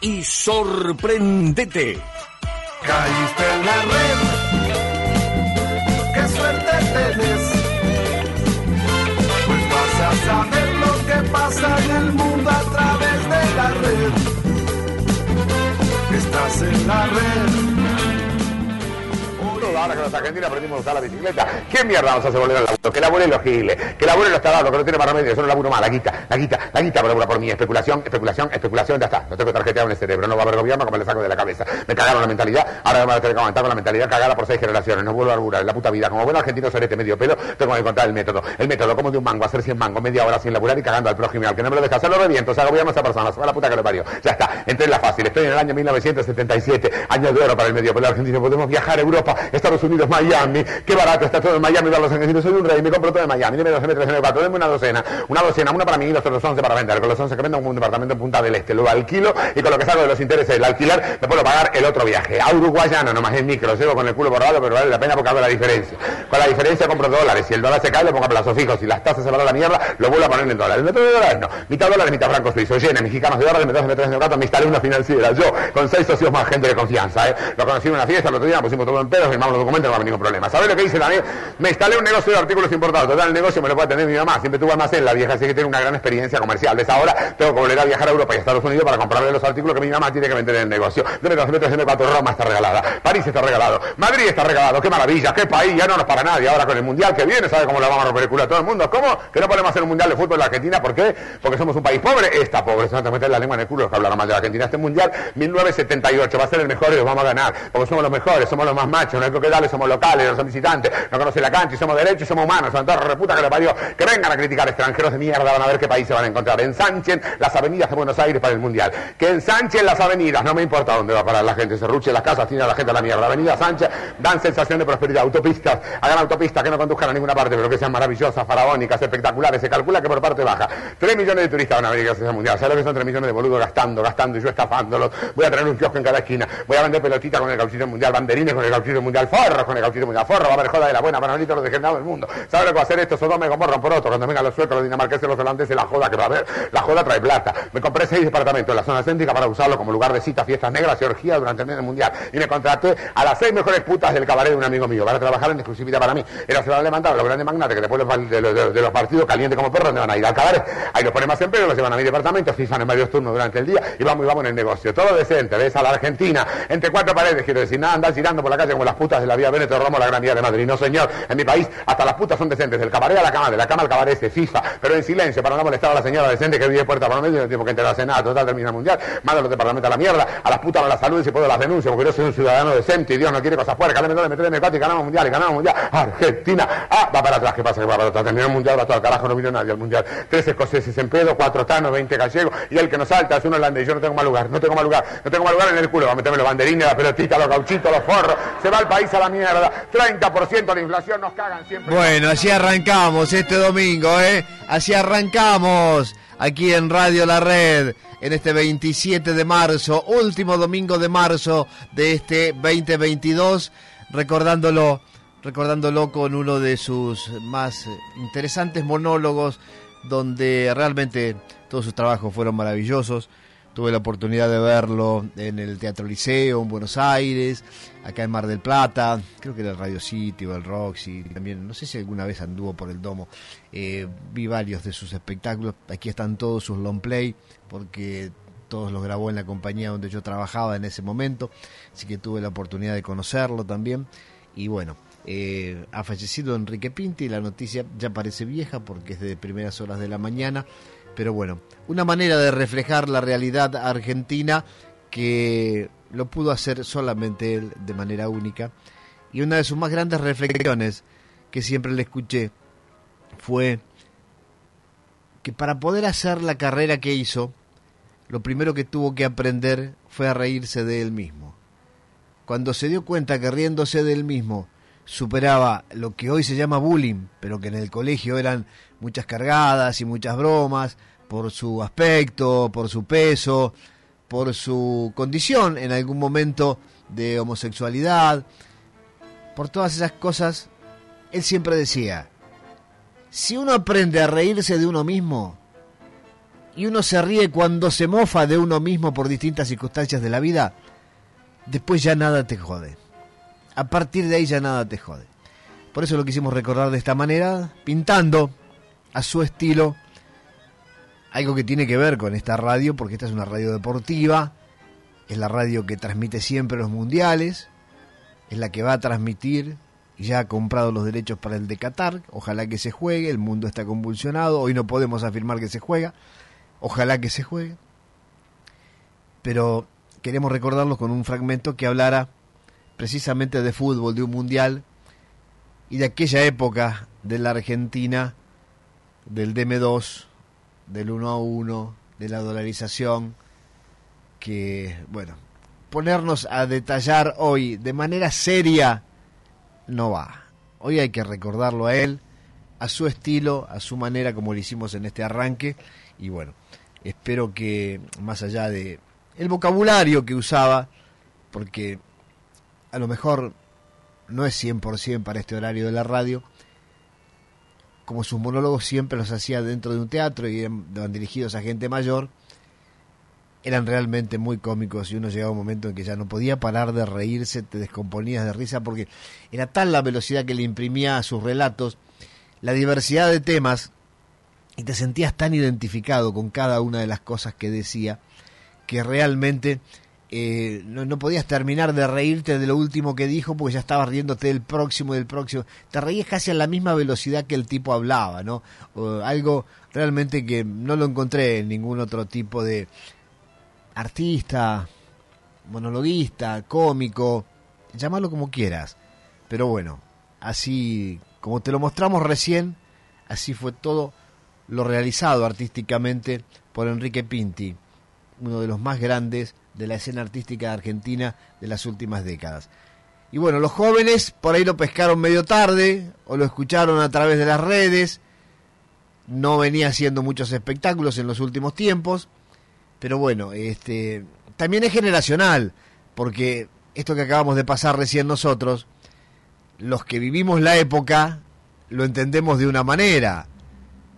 y sorprendete. Caíste en la red. Qué suerte tenés. Pues vas a saber lo que pasa en el mundo a través de la red. Estás en la red ahora que los argentinos aprendimos a usar la bicicleta. ¿Quién mierda nos hace volver al laburo? Que labure los giles, que labure los talados, que no tiene más remedio, eso no laburo más, la guita, la guita, la guita por, por mí, especulación, especulación, especulación, ya está. No tengo tarjeteado en el cerebro, no va a haber gobierno como le saco de la cabeza. Me cagaron la mentalidad, ahora me voy a tener que aguantar con la mentalidad cagada por seis generaciones, no vuelvo a laburar en la puta vida. Como buen argentino serete medio pedo, tengo que encontrar el método. El método, como de un mango, hacer 100 mango, media hora sin laburar y cagando al prójimo, al que no me lo deja hacer, lo reviento, o sea, gobierno a esa persona, va la puta que lo parió. Ya está, entré en la fácil, estoy en el año 1977, año de oro para el medio pelo argentino, podemos viajar a Europa, Estados Unidos, Miami, qué barato está todo en Miami, ver los argentinos, soy un rey, me compro todo en Miami, dime dos, dime tres, cuatro, dime una docena, una docena, una para mí y los otros 11 para vender, con los 11 que vendo un departamento en Punta del Este, lo alquilo y con lo que salgo de los intereses del alquiler me puedo pagar el otro viaje, a Uruguayano, nomás en micro, llevo con el culo borrado, pero vale la pena porque hago la diferencia. Con la diferencia compro dólares, si el dólar se cae lo pongo a plazos fijos, si las tasas se van a la mierda, lo vuelvo a poner en dólares. Método de dólares no, mitad dólares, mitad francos suizos, llena, mexicanos de dólares, me me tres de gato, me instalé una financiera, yo, con seis socios más gente de confianza, ¿eh? Lo conocí en una fiesta, el otro día pusimos todo en pedos, firmamos documentos, no va a ningún problema. ¿Sabes lo que dice Daniel? Me instalé un negocio de artículos importados. Total, el negocio me lo puede atender mi mamá. Siempre tuvo almacén la vieja, así que tiene una gran experiencia comercial. Desde ahora tengo que volver a viajar a Europa y a Estados Unidos para comprarle los artículos que mi mamá tiene que vender en el negocio. Deme cuatro, Roma está regalada. París está regalado. Madrid está regalado. Qué maravilla, qué país. Ya no nos para nadie. Ahora con el mundial que viene, ¿sabe cómo le vamos a romper el culo a todo el mundo? ¿Cómo? Que no podemos hacer un mundial de fútbol en la Argentina. ¿Por qué? Porque somos un país pobre. Está pobre. Se van a meter la lengua en el culo los que hablaron mal de la Argentina. Este mundial 1978 va a ser el mejor y los vamos a ganar. Porque somos los mejores, somos los más machos. No que darle, somos locales, no son visitantes. No conocen la cancha somos derechos somos humanos. Son todos reputa que le parió. Que vengan a criticar extranjeros de mierda. Van a ver qué país se van a encontrar. Ensanchen las avenidas de Buenos Aires para el mundial. Que ensanchen las avenidas. No me importa dónde va a parar la gente. Se ruche las casas, tiene a la gente a la mierda. Avenida Sánchez dan sensación de prosperidad. Autopistas, hagan autopistas que no conduzcan a ninguna parte, pero que sean maravillosas, faraónicas, espectaculares. Se calcula que por parte baja. 3 millones de turistas van a venir a ese mundial. ¿Sabes lo que son 3 millones de boludos gastando, gastando y yo estafándolos? Voy a tener un kiosco en cada esquina. Voy a vender pelotitas con el gauchito mundial, banderines con el gauchito mundial, forros con el gauchito mundial, forro. Va a haber joda de la buena, Manolito, los degenerados del mundo. ¿Sabes lo que va a hacer esto? Sodoma y Gomorra por otro. Cuando vengan los suecos, los dinamarqueses, los holandeses, la joda que va a haber. La joda trae plata. Me compré seis departamentos en la zona céntrica para usarlo como lugar de citas, fiestas negras y orgías durante el mes mundial. Y me contraté a las seis mejores putas del cabaret de un amigo mío para trabajar en exclusividad para mí. Era se van a levantar los grandes magnates que después de, los, partidos calientes como perros, donde van a ir al cabaret. Ahí los ponen más en los llevan a mi departamento, fijan en varios turnos durante el día y vamos y vamos en el negocio. Todo decente, ves a la Argentina, entre cuatro paredes, quiero decir, nada, andar girando por la calle como las putas de la vía Veneto Romo, la Gran Vía de Madrid. No, señor, en mi país hasta las putas son decentes, del cabaret a la cama, de la cama al cabaret se FIFA, pero en silencio, para no molestar a la señora decente que vive puerta por medio, tiempo que entra a cenar, total termina el mundial, manda los departamentos a la mierda, a las putas a la salud y si puedo las denuncio, porque yo soy un ciudadano decente y Dios no quiere cosas no le meteré en el y ganamos mundial, y ganamos mundial, Argentina, ah, va para atrás, ¿qué pasa? Que va para atrás, terminó el mundial, va todo al carajo, no vino nadie al mundial, tres escoceses en pedo, cuatro tanos, veinte gallegos, y el que nos salta es un holandés, yo no tengo mal lugar, no tengo mal lugar, no tengo mal lugar en el culo, va a meterme los banderines, la pelotita, los gauchitos, los forros, se va el país a la mierda, 30% de inflación, nos cagan siempre. Bueno, así arrancamos este domingo, ¿eh? Así arrancamos aquí en Radio La Red en este 27 de marzo, último domingo de marzo de este 2022, recordándolo, recordándolo con uno de sus más interesantes monólogos, donde realmente todos sus trabajos fueron maravillosos. Tuve la oportunidad de verlo en el Teatro Liceo, en Buenos Aires, acá en Mar del Plata, creo que era el Radio City o el Roxy, también, no sé si alguna vez anduvo por el domo. Eh, vi varios de sus espectáculos, aquí están todos sus long play, porque todos los grabó en la compañía donde yo trabajaba en ese momento, así que tuve la oportunidad de conocerlo también. Y bueno, eh, ha fallecido Enrique Pinti, la noticia ya parece vieja porque es de primeras horas de la mañana pero bueno, una manera de reflejar la realidad argentina que lo pudo hacer solamente él de manera única. Y una de sus más grandes reflexiones que siempre le escuché fue que para poder hacer la carrera que hizo, lo primero que tuvo que aprender fue a reírse de él mismo. Cuando se dio cuenta que riéndose de él mismo superaba lo que hoy se llama bullying, pero que en el colegio eran muchas cargadas y muchas bromas, por su aspecto, por su peso, por su condición en algún momento de homosexualidad, por todas esas cosas, él siempre decía, si uno aprende a reírse de uno mismo y uno se ríe cuando se mofa de uno mismo por distintas circunstancias de la vida, después ya nada te jode. A partir de ahí ya nada te jode. Por eso lo quisimos recordar de esta manera, pintando a su estilo algo que tiene que ver con esta radio, porque esta es una radio deportiva, es la radio que transmite siempre los mundiales, es la que va a transmitir ya ha comprado los derechos para el de Qatar, ojalá que se juegue, el mundo está convulsionado, hoy no podemos afirmar que se juega, ojalá que se juegue, pero queremos recordarlos con un fragmento que hablara precisamente de fútbol, de un mundial y de aquella época de la Argentina, del DM2, del 1 a 1, de la dolarización, que, bueno, ponernos a detallar hoy de manera seria no va. Hoy hay que recordarlo a él, a su estilo, a su manera como lo hicimos en este arranque y bueno, espero que más allá de el vocabulario que usaba, porque a lo mejor no es 100% para este horario de la radio, como sus monólogos siempre los hacía dentro de un teatro y eran, dirigidos a gente mayor, eran realmente muy cómicos y uno llegaba a un momento en que ya no podía parar de reírse, te descomponías de risa porque era tal la velocidad que le imprimía a sus relatos, la diversidad de temas y te sentías tan identificado con cada una de las cosas que decía que realmente eh, no, podías terminar de reírte de lo último que dijo porque ya estabas riéndote del próximo y del próximo. Te reías casi a la misma velocidad que el tipo hablaba, ¿no? algo realmente que no lo encontré en ningún otro tipo de artista, monologuista, cómico, llámalo como quieras. Pero bueno, así como te lo mostramos recién, así fue todo lo realizado artísticamente por Enrique Pinti, uno de los más grandes de la escena artística argentina de las últimas décadas. Y bueno, los jóvenes por ahí lo pescaron medio tarde o lo escucharon a través de las redes. No venía haciendo muchos espectáculos en los últimos tiempos, pero bueno, este también es generacional, porque esto que acabamos de pasar recién nosotros, los que vivimos la época lo entendemos de una manera.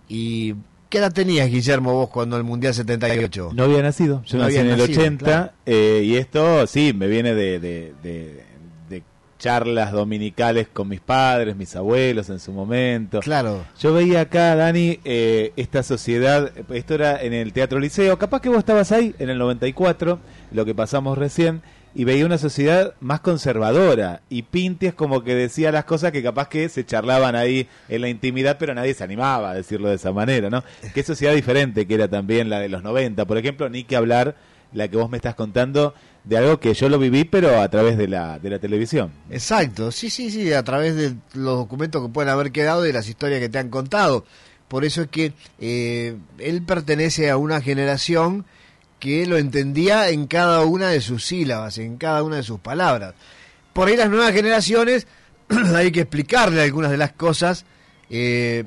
Y ¿Qué edad tenías, Guillermo, vos cuando el Mundial 78? No había nacido, yo nací en el 80 eh, y esto sí, me viene de, de, charlas dominicales con mis padres, mis abuelos en su momento. Claro. Yo veía acá, Dani, eh, esta sociedad, esto era en el Teatro Liceo, capaz que vos estabas ahí en el 94, lo que pasamos recién, y veía una sociedad más conservadora y Pinti es como que decía las cosas que capaz que se charlaban ahí en la intimidad pero nadie se animaba a decirlo de esa manera, ¿no? Qué sociedad diferente que era también la de los 90, por ejemplo, ni que hablar la que vos me estás contando de algo que yo lo viví pero a través de la, de la televisión. Exacto, sí, sí, sí, a través de los documentos que pueden haber quedado y de las historias que te han contado. Por eso es que eh, él pertenece a una generación que lo entendía en cada una de sus sílabas, en cada una de sus palabras. Por ahí las nuevas generaciones hay que explicarle algunas de las cosas, eh,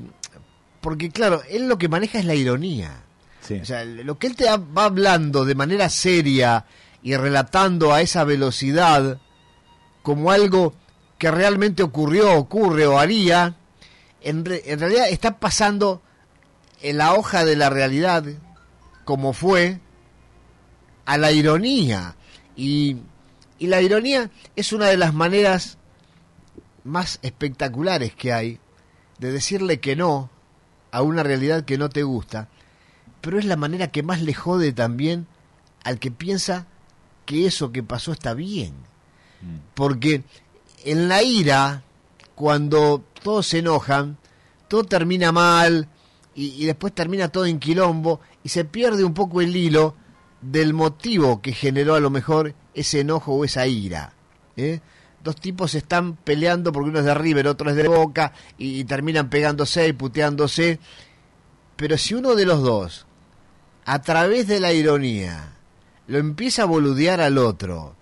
porque claro, él lo que maneja es la ironía. O sea, lo que él te va hablando de manera seria y relatando a esa velocidad como algo que realmente ocurrió, ocurre o haría, en, en realidad está pasando en la hoja de la realidad como fue, a la ironía. Y, y la ironía es una de las maneras más espectaculares que hay de decirle que no a una realidad que no te gusta, pero es la manera que más le jode también al que piensa que eso que pasó está bien. Mm. Porque en la ira, cuando todos se enojan, todo termina mal y, y, después termina todo en quilombo y se pierde un poco el hilo del motivo que generó a lo mejor ese enojo o esa ira. ¿eh? Dos tipos están peleando porque uno es de River, otro es de Boca, y, terminan pegándose y puteándose. Pero si uno de los dos, a través de la ironía, lo empieza a boludear al otro,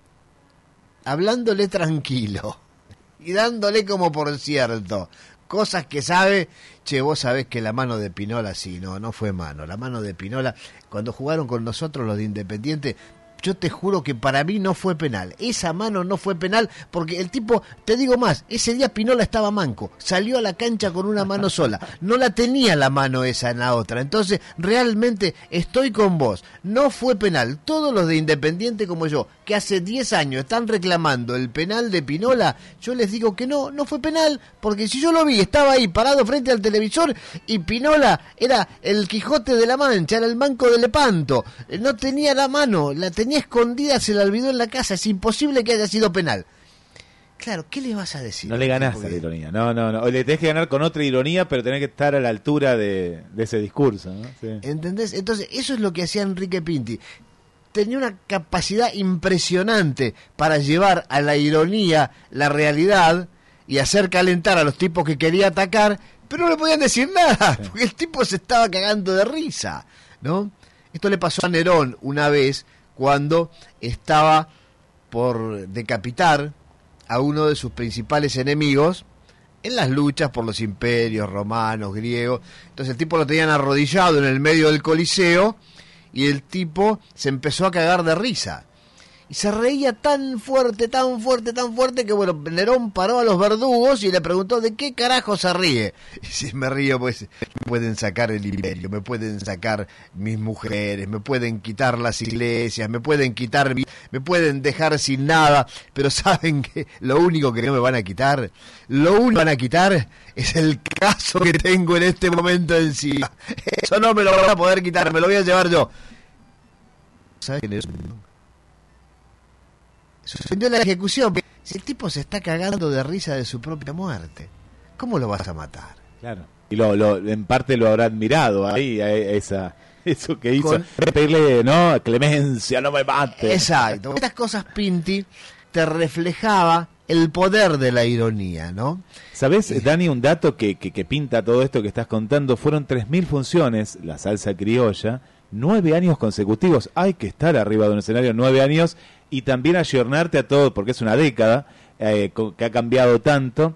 hablándole tranquilo y dándole como por cierto cosas que sabe, che, vos sabés que la mano de Pinola sí, no, no fue mano, la mano de Pinola, cuando jugaron con nosotros los de Independiente, yo te juro que para mí no fue penal. Esa mano no fue penal porque el tipo, te digo más, ese día Pinola estaba manco, salió a la cancha con una mano sola, no la tenía la mano esa en la otra. Entonces, realmente estoy con vos, no fue penal. Todos los de Independiente como yo, que hace 10 años están reclamando el penal de Pinola, yo les digo que no, no fue penal, porque si yo lo vi, estaba ahí parado frente al televisor y Pinola era el Quijote de la Mancha, era el manco de Lepanto, no tenía la mano, la tenía escondida, se la olvidó en la casa, es imposible que haya sido penal. Claro, ¿qué le vas a decir? No le ganás a la ironía. No, no, no. Le tenés que ganar con otra ironía, pero tenés que estar a la altura de, de ese discurso. ¿no? Sí. ¿Entendés? Entonces, eso es lo que hacía Enrique Pinti. Tenía una capacidad impresionante para llevar a la ironía la realidad y hacer calentar a los tipos que quería atacar, pero no le podían decir nada, porque el tipo se estaba cagando de risa, ¿no? Esto le pasó a Nerón una vez cuando estaba por decapitar a uno de sus principales enemigos en las luchas por los imperios romanos, griegos. Entonces el tipo lo tenían arrodillado en el medio del Coliseo y el tipo se empezó a cagar de risa. Y se reía tan fuerte, tan fuerte, tan fuerte que bueno, Nerón paró a los verdugos y le preguntó de qué carajo se ríe. Y si me río, pues me pueden sacar el imperio, me pueden sacar mis mujeres, me pueden quitar las iglesias, me pueden quitar me pueden dejar sin nada, pero saben que lo único que no me van a quitar, lo único que van a quitar es el caso que tengo en este momento encima. Eso no me lo van a poder quitar, me lo voy a llevar yo. ¿Sabes quién es? Suspendió la ejecución. Si el tipo se está cagando de risa de su propia muerte, ¿cómo lo vas a matar? Claro. Y lo, lo, en parte lo habrá admirado ahí, a esa, eso que hizo. Con- Pedirle, no, clemencia, no me mate. Exacto. Estas cosas, Pinti, te reflejaba el poder de la ironía, ¿no? ¿Sabes, Dani, un dato que, que, que pinta todo esto que estás contando? Fueron 3.000 funciones, la salsa criolla, nueve años consecutivos. Hay que estar arriba de un escenario nueve años y también ayornarte a todo, porque es una década eh, que ha cambiado tanto.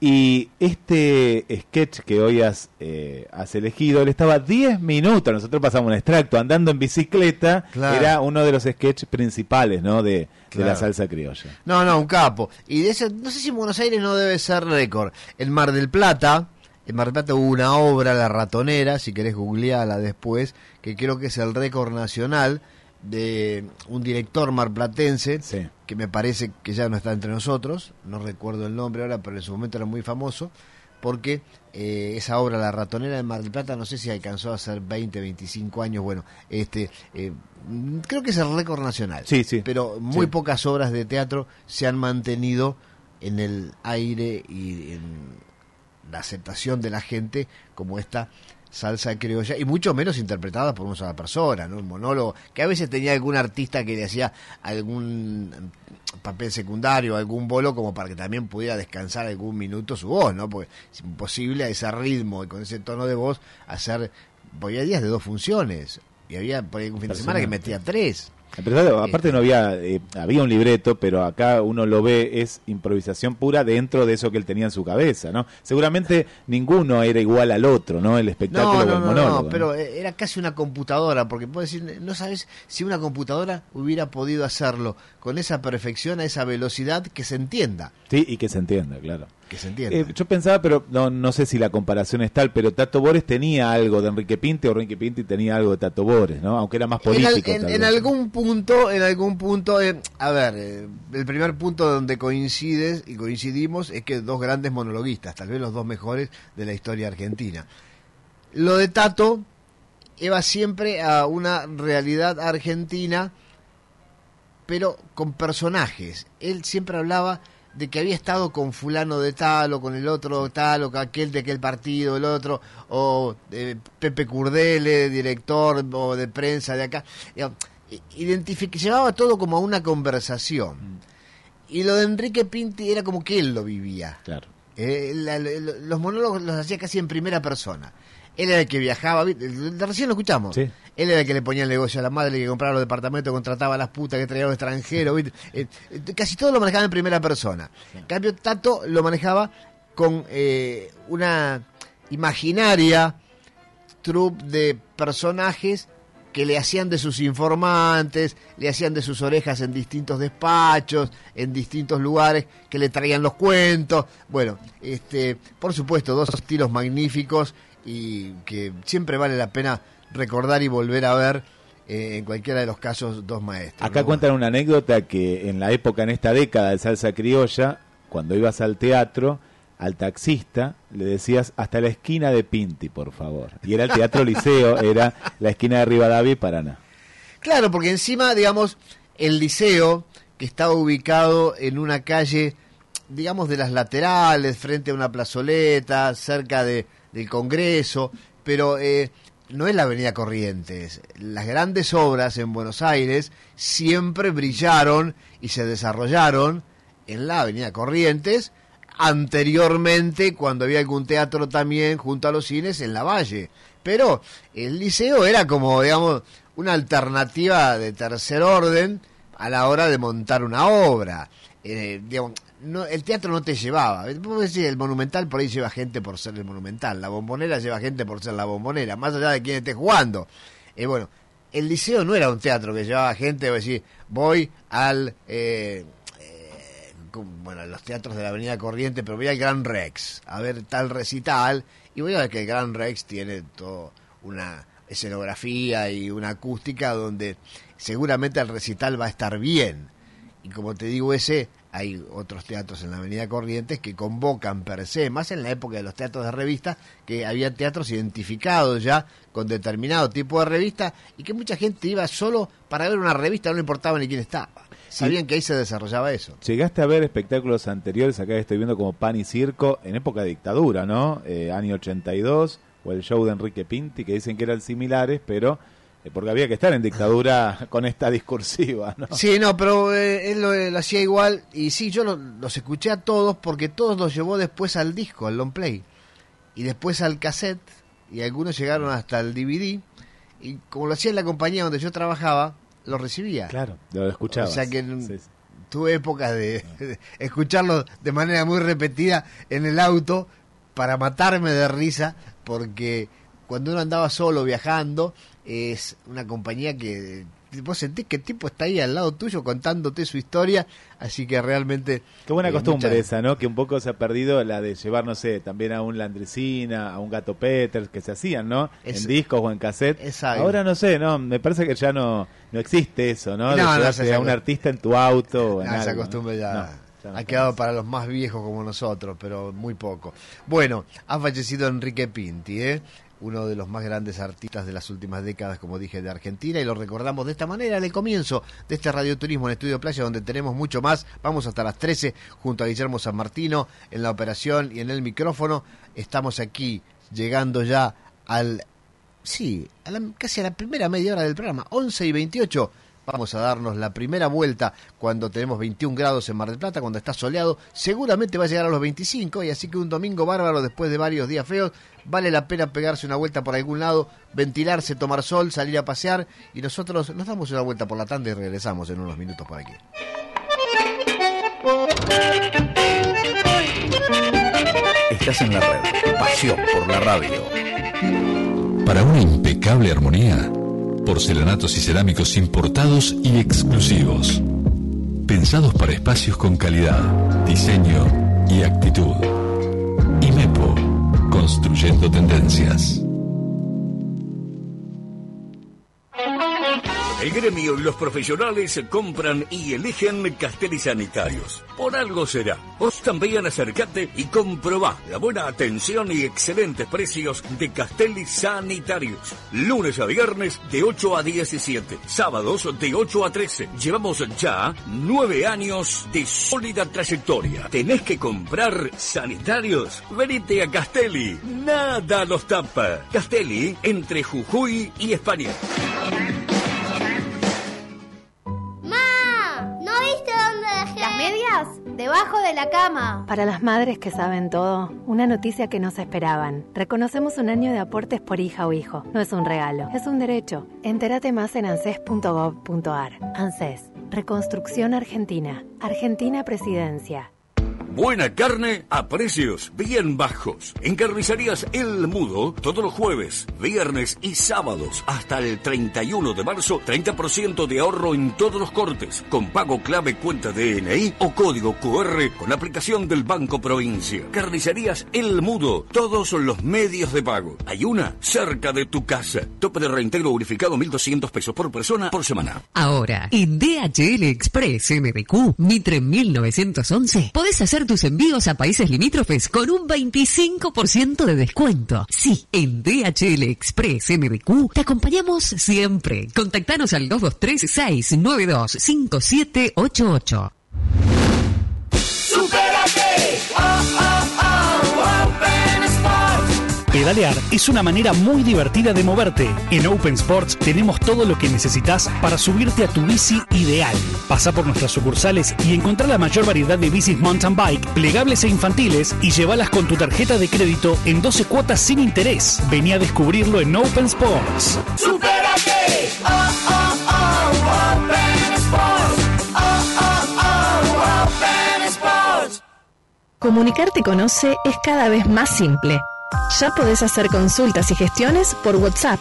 Y este sketch que hoy has, eh, has elegido, él estaba 10 minutos, nosotros pasamos un extracto, andando en bicicleta, Claro. era uno de los sketches principales ¿no? de, de la salsa criolla. No, no, un capo. Y de eso, no sé si en Buenos Aires no debe ser récord. En Mar del Plata, en Mar del Plata hubo una obra, La Ratonera, si querés googlearla después, que creo que es el récord nacional de un director marplatense, Sí. que me parece que ya no está entre nosotros, no recuerdo el nombre ahora, pero en su momento era muy famoso, porque eh, esa obra, La Ratonera de Mar del Plata, no sé si alcanzó a ser 20, 25 años, bueno, este, eh, creo que es el récord nacional Sí, sí. pero muy Sí. pocas obras de teatro se han mantenido en el aire y en la aceptación de la gente como esta salsa criolla y mucho menos interpretada por una sola persona, ¿no? Un monólogo que a veces tenía algún artista que le hacía algún papel secundario, algún bolo como para que también pudiera descansar algún minuto su voz, ¿no? Porque es imposible a ese ritmo y con ese tono de voz hacer porque había días de dos funciones y había por ahí un fin de semana que metía tres. Pero, claro, aparte no había, eh, había un libreto, pero acá uno lo ve, es improvisación pura dentro de eso que él tenía en su cabeza, ¿no? Seguramente ninguno era igual al otro, ¿no? El espectáculo No, o no, el no, monólogo. no, pero eh, era casi una computadora, porque puedes decir, no sabes si una computadora hubiera podido hacerlo con esa perfección, a esa velocidad que se entienda, Sí, y que se entienda, claro. Que se entienda. Eh, yo pensaba, pero no, no sé si la comparación es tal, pero Tato Bores tenía algo de Enrique Pinte o Enrique Pinte tenía algo de Tato Bores, ¿no? Aunque era más en, al- político. en- algún punto, en algún punto, eh, a ver, eh, el primer punto donde coincides y coincidimos es que dos grandes monologuistas, tal vez los dos mejores de la historia argentina. Lo de Tato iba siempre a una realidad argentina, pero con personajes. Él siempre hablaba de que había estado con fulano de tal o con el otro tal o con aquel de aquel partido, el otro, o eh, Pepe Curdele, director o de prensa de acá. Llevaba todo como a una conversación. Y lo de Enrique Pinti era como que él lo vivía. Claro. Eh, la- la- los monólogos los hacía casi en primera persona. Él era el que viajaba, recién lo escuchamos. Sí. Él era el que le ponía el negocio a la madre, el que compraba los departamentos, contrataba a las putas que traía a los extranjeros. Eh, eh, casi todo lo manejaba en primera persona. En cambio, Tato lo manejaba con eh, una imaginaria troupe de personajes que le hacían de sus informantes, le hacían de sus orejas en distintos despachos, en distintos lugares, que le traían los cuentos. Bueno, este, por supuesto, dos estilos magníficos y que siempre vale la pena recordar y volver a ver eh, en cualquiera de los casos dos maestros. Acá ¿no? cuentan una anécdota que en la época, en esta década de salsa criolla, cuando ibas al teatro, al taxista le decías hasta la esquina de Pinti, por favor. Y era el Teatro Liceo, era la esquina de Rivadavia y Paraná. Claro, porque encima, digamos, el liceo, que estaba ubicado en una calle, digamos, de las laterales, frente a una plazoleta, cerca de, del Congreso, pero eh, no es la Avenida Corrientes. Las grandes obras en Buenos Aires siempre brillaron y se desarrollaron en la Avenida Corrientes, anteriormente cuando había algún teatro también junto a los cines en la Valle. Pero el liceo era como, digamos, una alternativa de tercer orden a la hora de montar una obra. Eh, digamos, no, el teatro no te llevaba. Decís, el monumental por ahí lleva gente por ser el monumental. La bombonera lleva gente por ser la bombonera, más allá de quién esté jugando. Eh, bueno, el liceo no era un teatro que llevaba gente, vos decís, voy al... Eh, eh, bueno, a los teatros de la Avenida Corriente, pero voy al Gran Rex a ver tal recital y voy a ver que el Gran Rex tiene todo una escenografía y una acústica donde seguramente el recital va a estar bien. Y como te digo, ese hay otros teatros en la Avenida Corrientes que convocan per se, más en la época de los teatros de revista, que había teatros identificados ya con determinado tipo de revista y que mucha gente iba solo para ver una revista, no le importaba ni quién estaba. Sabían que ahí se desarrollaba eso. Llegaste a ver espectáculos anteriores, acá estoy viendo como Pan y Circo, en época de dictadura, ¿no? Eh, año 82, o el show de Enrique Pinti, que dicen que eran similares, pero porque había que estar en dictadura con esta discursiva, ¿no? Sí, no, pero eh, él lo, lo hacía igual y sí, yo lo- los escuché a todos porque todos los llevó después al disco, al long play, y después al cassette, y algunos llegaron hasta el DVD, y como lo hacía en la compañía donde yo trabajaba, lo recibía. Claro, lo escuchabas. O sea que Sí, sí. tuve épocas de, de escucharlo de manera muy repetida en el auto para matarme de risa, porque cuando uno andaba solo viajando, es una compañía que vos sentís que el tipo está ahí al lado tuyo contándote su historia, así que realmente... Qué buena eh, costumbre esa, ¿no? Que un poco se ha perdido la de llevar, no sé, también a un Landresina, a un Gato Peters, que se hacían, ¿no? Es- en discos o en cassette. Exacto. Ahora no sé, ¿no? Me parece que ya no, no existe eso, ¿no? No, de no, llevarse esa- a un artista en tu auto o en esa algo, ¿no? costumbre ya, No, no ha quedado para los más viejos como nosotros, pero muy poco. Bueno, ha fallecido Enrique Pinti, ¿eh? Uno de los más grandes artistas de las últimas décadas, como dije, de Argentina, y lo recordamos de esta manera, al comienzo de este radioturismo en Estudio Playa, donde tenemos mucho más. Vamos hasta las 13 junto a Guillermo San Martino en la operación y en el micrófono. Estamos aquí llegando ya al Sí, a la- casi a la primera media hora del programa, 11 y 28. Vamos a darnos la primera vuelta cuando tenemos 21 grados en Mar del Plata, cuando está soleado. Seguramente va a llegar a los 25 y así que un domingo bárbaro después de varios días feos. Vale la pena pegarse una vuelta por algún lado, ventilarse, tomar sol, salir a pasear y nosotros nos damos una vuelta por la tanda y regresamos en unos minutos por aquí. Estás en la red. Pasión por la radio. Para una impecable armonía, porcelanatos y cerámicos importados y exclusivos. Pensados para espacios con calidad, diseño y actitud. IMEPO, construyendo tendencias. El gremio y los profesionales compran y eligen Castelli Sanitarios. Por algo será. Vos también acercate y comprobá la buena atención y excelentes precios de Castelli Sanitarios. Lunes a viernes de 8 a 17. Sábados de 8 a 13. Llevamos ya nueve años de sólida trayectoria. ¿Tenés que comprar sanitarios? Venite a Castelli. Nada los tapa. Castelli entre Jujuy y España. Medias? Debajo de la cama. Para las madres que saben todo, una noticia que no se esperaban. Reconocemos un año de aportes por hija o hijo. No es un regalo, es un derecho. Entérate más en anses.gov.ar. ANSES, Reconstrucción Argentina. Argentina Presidencia. Buena carne a precios bien bajos. En Carnicerías El Mudo, todos los jueves, viernes y sábados hasta el 31 de marzo, 30% de ahorro en todos los cortes, con pago clave cuenta DNI o código QR con aplicación del Banco Provincia. Carnicerías El Mudo, todos los medios de pago. Hay una cerca de tu casa. Tope de reintegro unificado 1.200 pesos por persona por semana. Ahora, en DHL Express MBQ, Mitre 1911, podés hacer tus envíos a países limítrofes con un 25% de descuento. Sí, en DHL Express MBQ te acompañamos siempre. Contactanos al 223-692-5788. Pedalear es una manera muy divertida de moverte. En Open Sports tenemos todo lo que necesitas para subirte a tu bici ideal. Pasa por nuestras sucursales y encontrá la mayor variedad de bicis mountain bike, plegables e infantiles y llévalas con tu tarjeta de crédito en 12 cuotas sin interés. Vení a descubrirlo en Open Sports. ¡Supérate! ¡Oh, oh, oh! Open Sports. ¡Oh, oh, oh! Open Sports. Comunicarte con OCE es cada vez más simple. Ya podés hacer consultas y gestiones por WhatsApp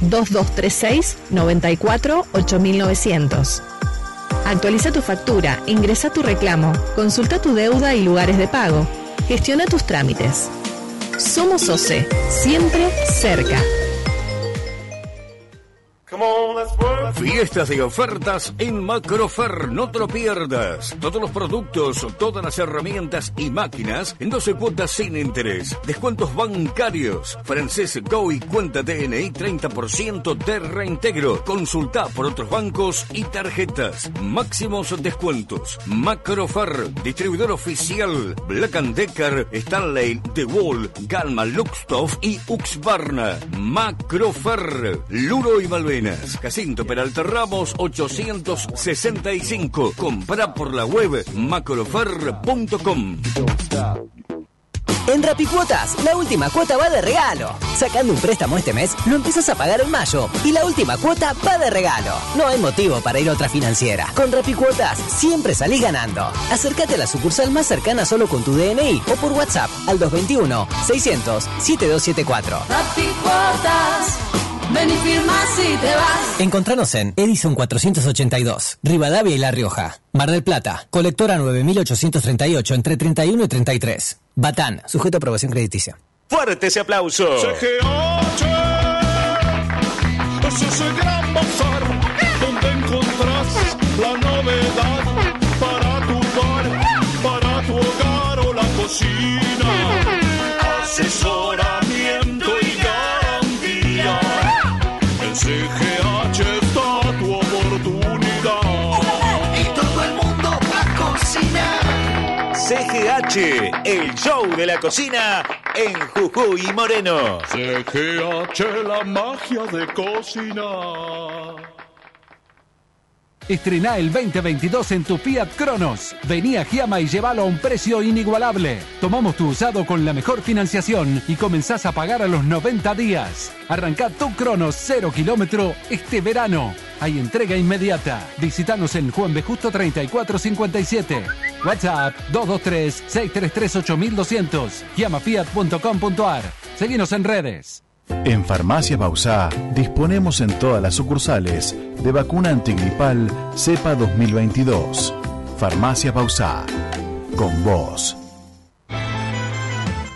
2236 94 8900. Actualiza tu factura, ingresa tu reclamo, consulta tu deuda y lugares de pago. Gestiona tus trámites. Somos OCE, siempre cerca. Fiestas y ofertas en Macrofer, no te lo pierdas. Todos los productos, todas las herramientas y máquinas en 12 cuotas sin interés. Descuentos bancarios. Francés Go y cuenta DNI 30% de reintegro. Consulta por otros bancos y tarjetas. Máximos descuentos. Macrofer, distribuidor oficial. Black Decker, Stanley, The Wall, Galma, Luxtoff y Uxbarna. Macrofer, Luro y Malvenas. Jacinto Peralta Ramos 865. Compra por la web macrofer.com. En Rapicuotas, la última cuota va de regalo. Sacando un préstamo este mes, lo empiezas a pagar en mayo y la última cuota va de regalo. No hay motivo para ir a otra financiera. Con Rapicuotas siempre salís ganando. Acércate a la sucursal más cercana solo con tu DNI o por WhatsApp al 221 600 7274. Rapicuotas. Ven y firma si te vas. Encontranos en Edison 482, Rivadavia y La Rioja. Mar del Plata, colectora 9838 entre 31 y 33. Batán, sujeto a aprobación crediticia. Fuerte ese aplauso. CGH es ese gran bazar donde encontrás la novedad para tu bar, para tu hogar o la cocina. Asesoramiento CGH, el show de la cocina en Jujuy Moreno. CGH, la magia de cocinar. Estrená el 2022 en tu Fiat Cronos. Vení a Giama y llévalo a un precio inigualable. Tomamos tu usado con la mejor financiación y comenzás a pagar a los 90 días. Arrancá tu Cronos 0 kilómetro este verano. Hay entrega inmediata. Visítanos en Juan B. Justo 3457. WhatsApp 223-633-8200. Giamafiat.com.ar. Seguinos en redes. En Farmacia Bausá disponemos en todas las sucursales de vacuna antigripal cepa 2022. Farmacia Bausá. Con vos.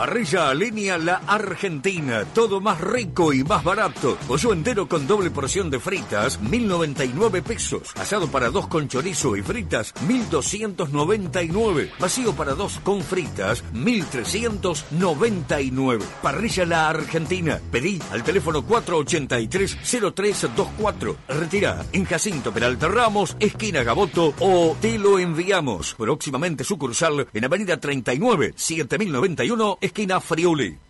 Parrilla a leña La Argentina. Todo más rico y más barato. Pollo entero con doble porción de fritas, 1099 pesos. Asado para dos con chorizo y fritas, 1299. Vacío para dos con fritas, 1399. Parrilla La Argentina. Pedí al teléfono 483-0324. Retira en Jacinto Peralta Ramos, esquina Gaboto o te lo enviamos. Próximamente sucursal en Avenida 39, 7091, esquina Friuli.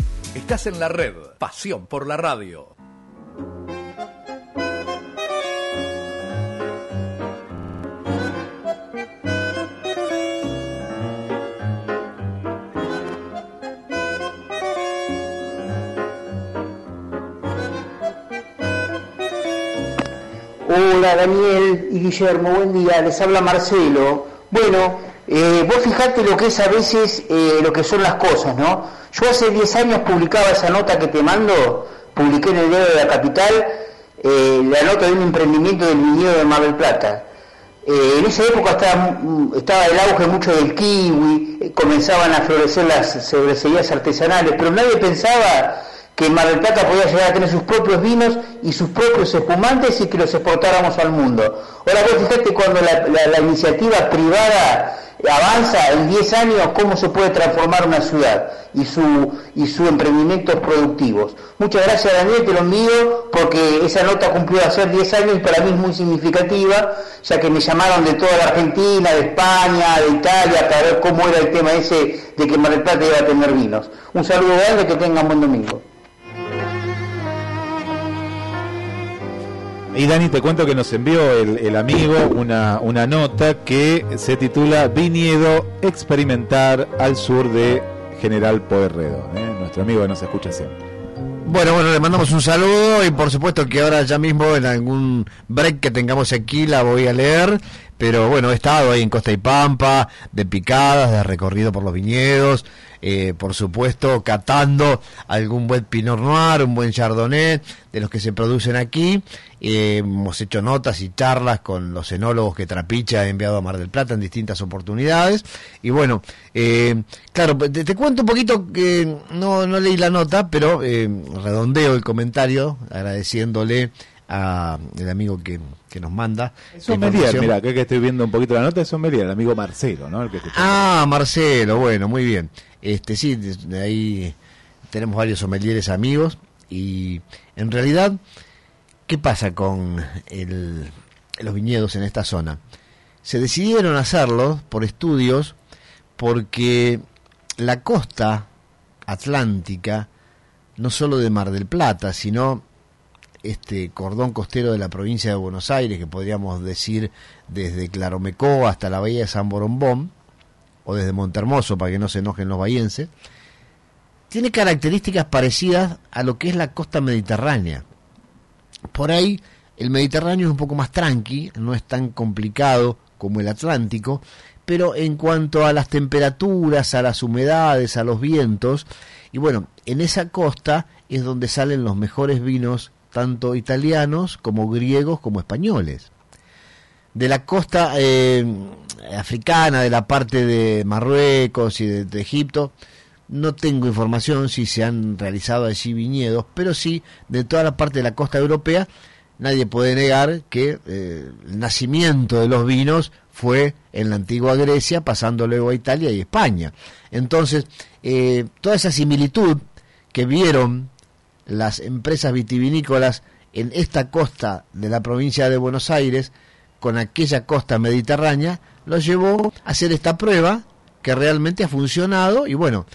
Estás en la red. Pasión por la radio. Hola Daniel y Guillermo, buen día, les habla Marcelo. Bueno, eh, vos fijate lo que es a veces eh, lo que son las cosas, ¿no? Yo hace 10 años publicaba esa nota que te mando, publiqué en el diario de la capital, eh, la nota de un emprendimiento del viñedo de Mar del Plata. En esa época estaba, mm, estaba el auge mucho del kiwi, comenzaban a florecer las cervecerías artesanales, pero nadie pensaba que Mar del Plata podía llegar a tener sus propios vinos y sus propios espumantes y que los exportáramos al mundo. Ahora vos fíjate cuando la- la iniciativa privada avanza en 10 años cómo se puede transformar una ciudad y su y sus emprendimientos productivos. Muchas gracias Daniel, te lo envío porque esa nota cumplió hacer 10 años y para mí es muy significativa, ya que me llamaron de toda la Argentina, de España, de Italia, para ver cómo era el tema ese de que Mar del iba a tener vinos. Un saludo grande, que tengan buen domingo. Y Dani, te cuento que nos envió el, el amigo una, una nota que se titula Viñedo Experimentar al sur de General Pueyrredón, ¿eh? nuestro amigo que nos escucha siempre. Bueno, bueno, le mandamos un saludo y por supuesto que ahora ya mismo en algún break que tengamos aquí la voy a leer. Pero bueno, he estado ahí en Costa y Pampa, de picadas, de recorrido por los viñedos, eh, por supuesto catando algún buen Pinot Noir, un buen Chardonnay, de los que se producen aquí. Eh, hemos hecho notas y charlas con los enólogos que Trapicha ha enviado a Mar del Plata en distintas oportunidades. Y bueno, eh, claro, te, te cuento un poquito que no, no leí la nota, pero eh, redondeo el comentario agradeciéndole a el amigo que, que nos manda. Es Sommelier, mira, que, que estoy viendo un poquito la nota, es Sommelier, el amigo Marcelo, ¿no? El que escuchó. Ah, Marcelo, bueno, muy bien. Este sí, de ahí tenemos varios sommeliers amigos y en realidad, ¿qué pasa con el- los viñedos en esta zona? Se decidieron hacerlo por estudios porque la costa atlántica, no solo de Mar del Plata, sino este cordón costero de la provincia de Buenos Aires, que podríamos decir desde Claromecó hasta la bahía de San Borombón, o desde Montermoso, para que no se enojen los bahienses, tiene características parecidas a lo que es la costa mediterránea. Por ahí el Mediterráneo es un poco más tranqui, no es tan complicado como el Atlántico, pero en cuanto a las temperaturas, a las humedades, a los vientos, y bueno, en esa costa es donde salen los mejores vinos, tanto italianos como griegos como españoles. De la costa eh, africana, de la parte de Marruecos y de, Egipto, no tengo información si se han realizado allí viñedos, pero sí de toda la parte de la costa europea, nadie puede negar que eh, el nacimiento de los vinos fue en la antigua Grecia, pasando luego a Italia y España. Entonces, eh, toda esa similitud que vieron las empresas vitivinícolas en esta costa de la provincia de Buenos Aires con aquella costa mediterránea, los llevó a hacer esta prueba que realmente ha funcionado y bueno,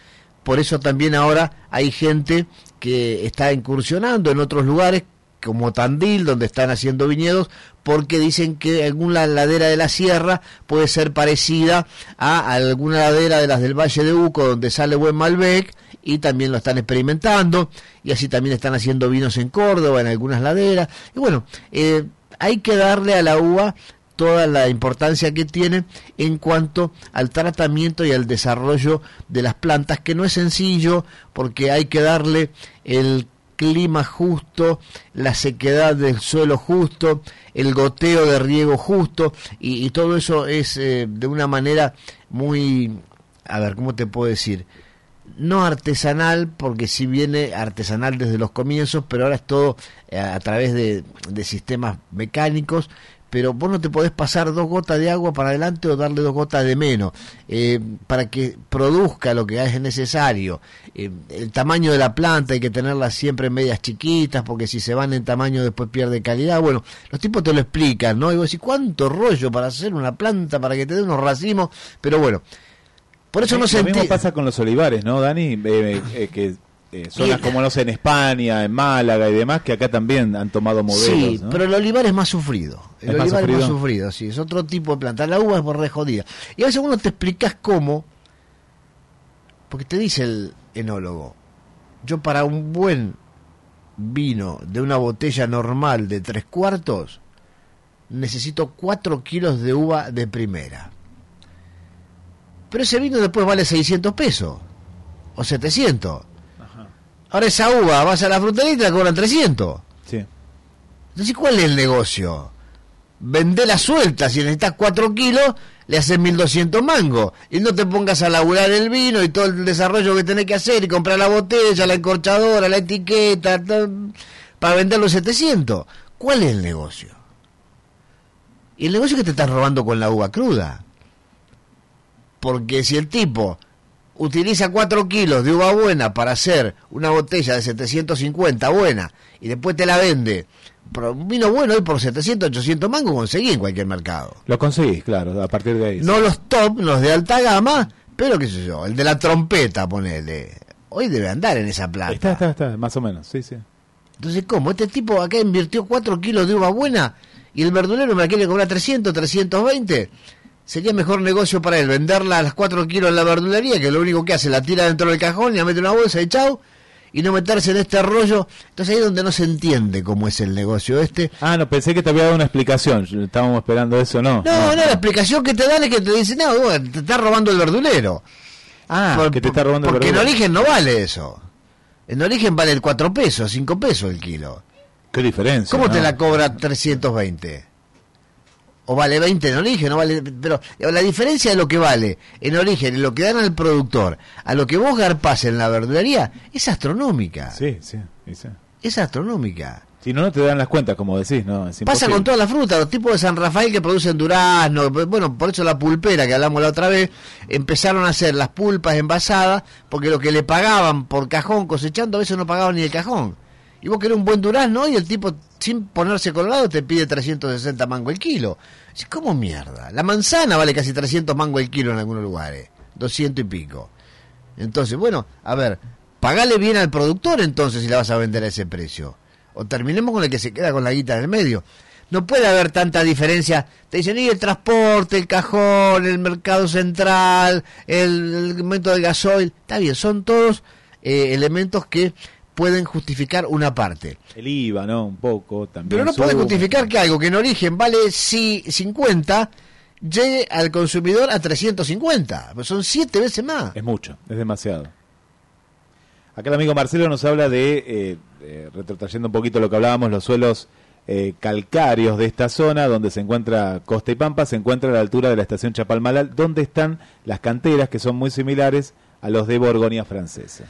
por eso también ahora hay gente que está incursionando en otros lugares como Tandil, donde están haciendo viñedos, porque dicen que alguna ladera de la sierra puede ser parecida a alguna ladera de las del Valle de Uco, donde sale buen Malbec, y también lo están experimentando, y así también están haciendo vinos en Córdoba, en algunas laderas. Y bueno, eh, hay que darle a la uva toda la importancia que tiene en cuanto al tratamiento y al desarrollo de las plantas, que no es sencillo porque hay que darle el clima justo, la sequedad del suelo justo, el goteo de riego justo, y, todo eso es eh, de una manera muy, a ver, ¿cómo te puedo decir? No artesanal, porque si viene artesanal desde los comienzos, pero ahora es todo eh, a través de, de sistemas mecánicos, pero vos no te podés pasar dos gotas de agua para adelante o darle dos gotas de menos, eh, para que produzca lo que es necesario. Eh, el tamaño de la planta hay que tenerla siempre en medias chiquitas, porque si se van en tamaño después pierde calidad. Bueno, los tipos te lo explican, ¿no? Y vos decís, ¿cuánto rollo para hacer una planta, para que te dé unos racimos? Pero bueno, por eso no se Lo mismo pasa con los olivares, ¿no, Dani? Eh, que eh, zonas como no sé, en España, en Málaga y demás, que acá también han tomado modelos. Sí, pero el olivar es más sufrido. El olivar es más sufrido, sí, es otro tipo de planta. La uva es por re jodida. Y a veces uno te explicas cómo, porque te dice el enólogo, yo para un buen vino de una botella normal de tres cuartos, necesito cuatro kilos de uva de primera. Pero ese vino después vale 600 pesos o 700 Ahora esa uva, vas a la frutería y te cobran 300. Sí. Entonces, ¿cuál es el negocio? la suelta, si necesitas 4 kilos, le haces 1200 mangos. Y no te pongas a laburar el vino y todo el desarrollo que tenés que hacer y comprar la botella, la encorchadora, la etiqueta, para vender los 700. ¿Cuál es el negocio? Y el negocio es que te estás robando con la uva cruda. Porque si el tipo utiliza 4 kilos de uva buena para hacer una botella de 750 buena y después te la vende pero vino bueno hoy por 700, 800 mangos conseguí en cualquier mercado. Lo conseguís, claro, a partir de ahí. No los top, los de alta gama, pero qué sé yo, el de la trompeta, ponele. Hoy debe andar en esa plata. Está, está, está, más o menos, sí, sí. Entonces, ¿cómo? Este tipo acá invirtió 4 kilos de uva buena y el verdulero me la quiere cobrar 300, 320 sería mejor negocio para él venderla a las 4 kilos en la verdulería, que lo único que hace, la tira dentro del cajón, y la mete en una bolsa y chau, y no meterse en este rollo. Entonces ahí es donde no se entiende cómo es el negocio este. Ah, no, pensé que te había dado una explicación, estábamos esperando eso, ¿no? No, no, la explicación que te dan es que te dicen, no, te está robando el verdulero. Ah, que te está robando el verdulero. Porque en origen no vale eso. En origen vale 4 pesos, 5 pesos el kilo. ¿Qué diferencia? ¿Cómo te la cobra 320? O vale 20 en origen, no vale, pero la diferencia de lo que vale en origen y lo que dan al productor a lo que vos garpás en la verdulería es astronómica. Sí, sí, sí. Es astronómica. Si no, no te dan las cuentas, como decís, ¿no? Pasa con toda la fruta, los tipos de San Rafael que producen durazno, bueno, por eso la pulpera que hablamos la otra vez, empezaron a hacer las pulpas envasadas, porque lo que le pagaban por cajón cosechando a veces no pagaban ni el cajón. Y vos querés un buen durazno y el tipo sin ponerse colorado te pide 360 mango el kilo. ¿Cómo mierda? La manzana vale casi 300 mango el kilo en algunos lugares, 200 y pico. Entonces, bueno, a ver, pagale bien al productor entonces si la vas a vender a ese precio. O terminemos con el que se queda con la guita del medio. No puede haber tanta diferencia. Te dicen, y el transporte, el cajón, el mercado central, el, elemento del gasoil. Está bien, son todos eh, elementos que pueden justificar una parte. El IVA, ¿no? Un poco también. Pero no puede justificar que algo que en origen vale 50 llegue al consumidor a 350. Pues son siete veces más. Es mucho, es demasiado. Acá el amigo Marcelo nos habla de, eh, retrotrayendo un poquito lo que hablábamos, los suelos eh, calcáreos de esta zona, donde se encuentra Costa y Pampa, se encuentra a la altura de la estación Chapalmalal, donde están las canteras que son muy similares a los de Borgoña francesa.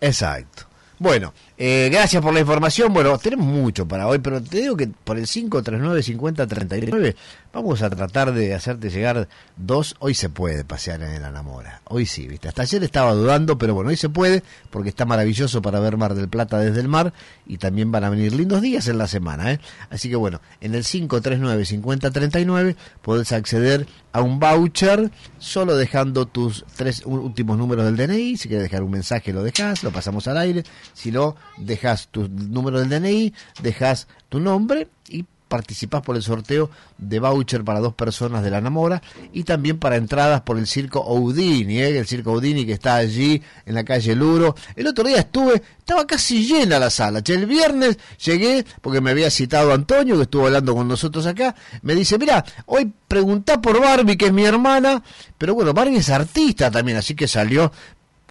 Exacto. Bueno, eh, gracias por la información. Bueno, tenemos mucho para hoy, pero te digo que por el 539-5039 vamos a tratar de hacerte llegar dos. Hoy se puede pasear en el Anamora. Hoy sí, ¿viste? Hasta ayer estaba dudando, pero bueno, hoy se puede porque está maravilloso para ver Mar del Plata desde el mar y también van a venir lindos días en la semana. ¿eh? Así que bueno, en el 539-5039 podés acceder a un voucher solo dejando tus tres últimos números del DNI. Si quieres dejar un mensaje, lo dejas, lo pasamos al aire. Si no, dejas tu número del DNI, dejas tu nombre y participás por el sorteo de voucher para dos personas de la Namora y también para entradas por el Circo Houdini, ¿eh? el Circo Houdini que está allí en la calle Luro. El otro día estuve, estaba casi llena la sala. El viernes llegué porque me había citado Antonio, que estuvo hablando con nosotros acá. Me dice, mira, hoy preguntá por Barbie, que es mi hermana, pero bueno, Barbie es artista también, así que salió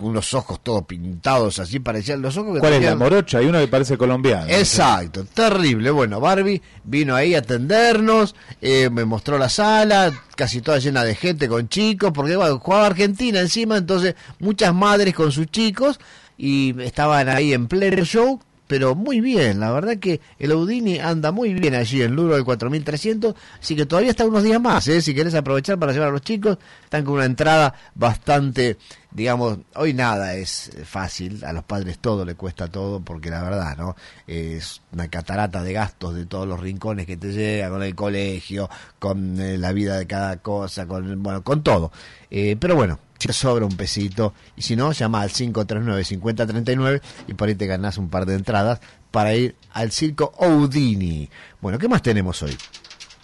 unos ojos todos pintados, así parecían los ojos que ¿Cuál es la tenían- morocha? Hay uno que parece colombiano. Exacto, terrible. Bueno, Barbie vino ahí a atendernos, eh, me mostró la sala, casi toda llena de gente con chicos, porque bueno, jugaba Argentina encima, entonces muchas madres con sus chicos y estaban ahí en pleno show. Pero muy bien, la verdad que el Audini anda muy bien allí en Luro del 4300, así que todavía está unos días más, ¿eh? si querés aprovechar para llevar a los chicos, están con una entrada bastante, digamos, hoy nada es fácil, a los padres todo le cuesta todo, porque la verdad, ¿no? Es una catarata de gastos de todos los rincones que te llega, con el colegio, con eh, la vida de cada cosa, con, bueno, con todo. Eh, pero bueno, si te sobra un pesito, y si no, llama al 539-5039 y por ahí te ganás un par de entradas para ir al circo Houdini. Bueno, ¿qué más tenemos hoy?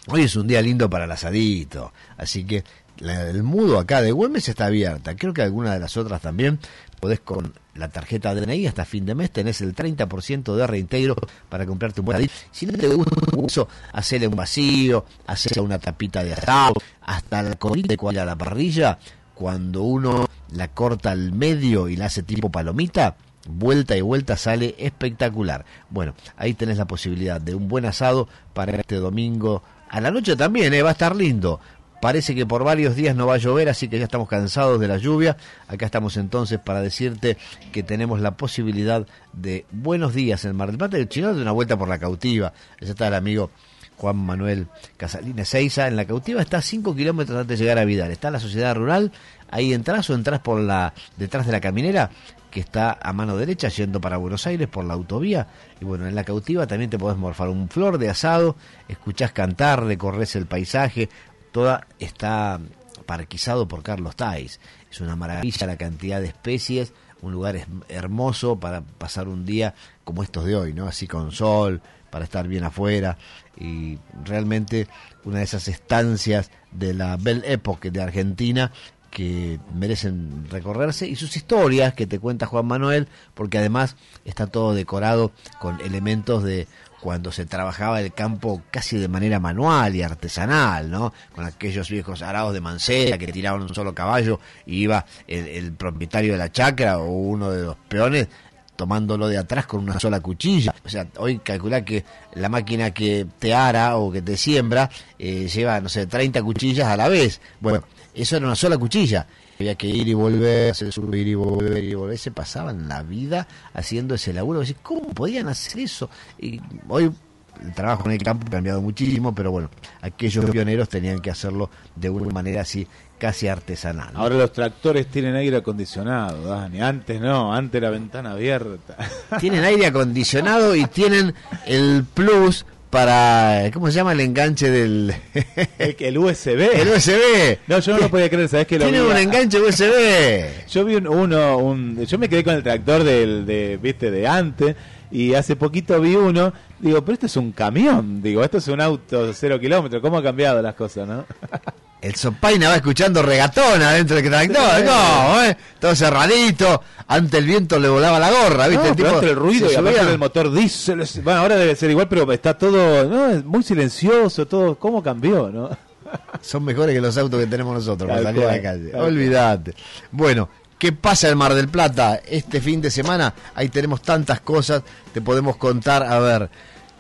Hoy es un día lindo para el asadito, así que la- el mudo acá de Güemes está abierta. Creo que alguna de las otras también. Podés con la tarjeta DNI hasta fin de mes tenés el 30% de reintegro para comprarte un buen. Si no te gusta eso, hacele un vacío, hacele una tapita de asado, hasta la comida de cual a la parrilla, cuando uno la corta al medio y la hace tipo palomita, vuelta y vuelta sale espectacular. Bueno, ahí tenés la posibilidad de un buen asado para este domingo. A la noche también, ¿eh? va a estar lindo. Parece que por varios días no va a llover, así que ya estamos cansados de la lluvia. Acá estamos entonces para decirte que tenemos la posibilidad de buenos días en Mar del Plata y chino de una vuelta por la cautiva. Allá está el amigo Juan Manuel Casalines Seiza. En la cautiva está a 5 kilómetros antes de llegar a Vidal. Está la sociedad rural. Ahí entras o entras por la detrás de la caminera que está a mano derecha yendo para Buenos Aires por la autovía. Y bueno, en la cautiva también te podés morfar un flor de asado, escuchás cantar, recorres el paisaje. Toda está parquizado por Carlos Tais. Es una maravilla la cantidad de especies, un lugar hermoso para pasar un día como estos de hoy, ¿no? Así con sol, para estar bien afuera y realmente una de esas estancias de la Belle Époque de Argentina que merecen recorrerse y sus historias que te cuenta Juan Manuel, porque además está todo decorado con elementos de cuando se trabajaba el campo casi de manera manual y artesanal, ¿no? Con aquellos viejos arados de mancera que tiraban un solo caballo y iba el, el propietario de la chacra o uno de los peones tomándolo de atrás con una sola cuchilla. O sea, hoy calcula que la máquina que te ara o que te siembra eh, lleva, no sé, 30 cuchillas a la vez. Bueno, eso era una sola cuchilla. Había que ir y volver, hacer subir y volver y volver. Se pasaban la vida haciendo ese laburo. ¿Cómo podían hacer eso? Y hoy el trabajo en el campo ha cambiado muchísimo, pero bueno, aquellos pioneros tenían que hacerlo de una manera así casi artesanal. ¿no? Ahora los tractores tienen aire acondicionado, Dani. Antes no, antes la ventana abierta. tienen aire acondicionado y tienen el plus para, ¿cómo se llama el enganche del... el USB. El USB. No, yo no lo podía creer, ¿sabes que lo Tiene vi? un enganche USB. Yo vi un- uno, un, yo me quedé con el tractor del, de, viste, de antes y hace poquito vi uno, digo, pero esto es un camión, digo, esto es un auto cero kilómetros, ¿cómo ha cambiado las cosas, no? El Sopaina va escuchando regatón adentro del tractor, Sí. ¿cómo, eh? Todo cerradito, ante el viento le volaba la gorra, ¿viste? No, el pero tipo el ruido y aparte del motor diésel, bueno, ahora debe ser igual, pero está todo, no, muy silencioso, todo, ¿cómo cambió, no? Son mejores que los autos que tenemos nosotros para salir a la calle. Olvídate. Bueno, ¿qué pasa en Mar del Plata este fin de semana? Ahí tenemos tantas cosas, te podemos contar, a ver,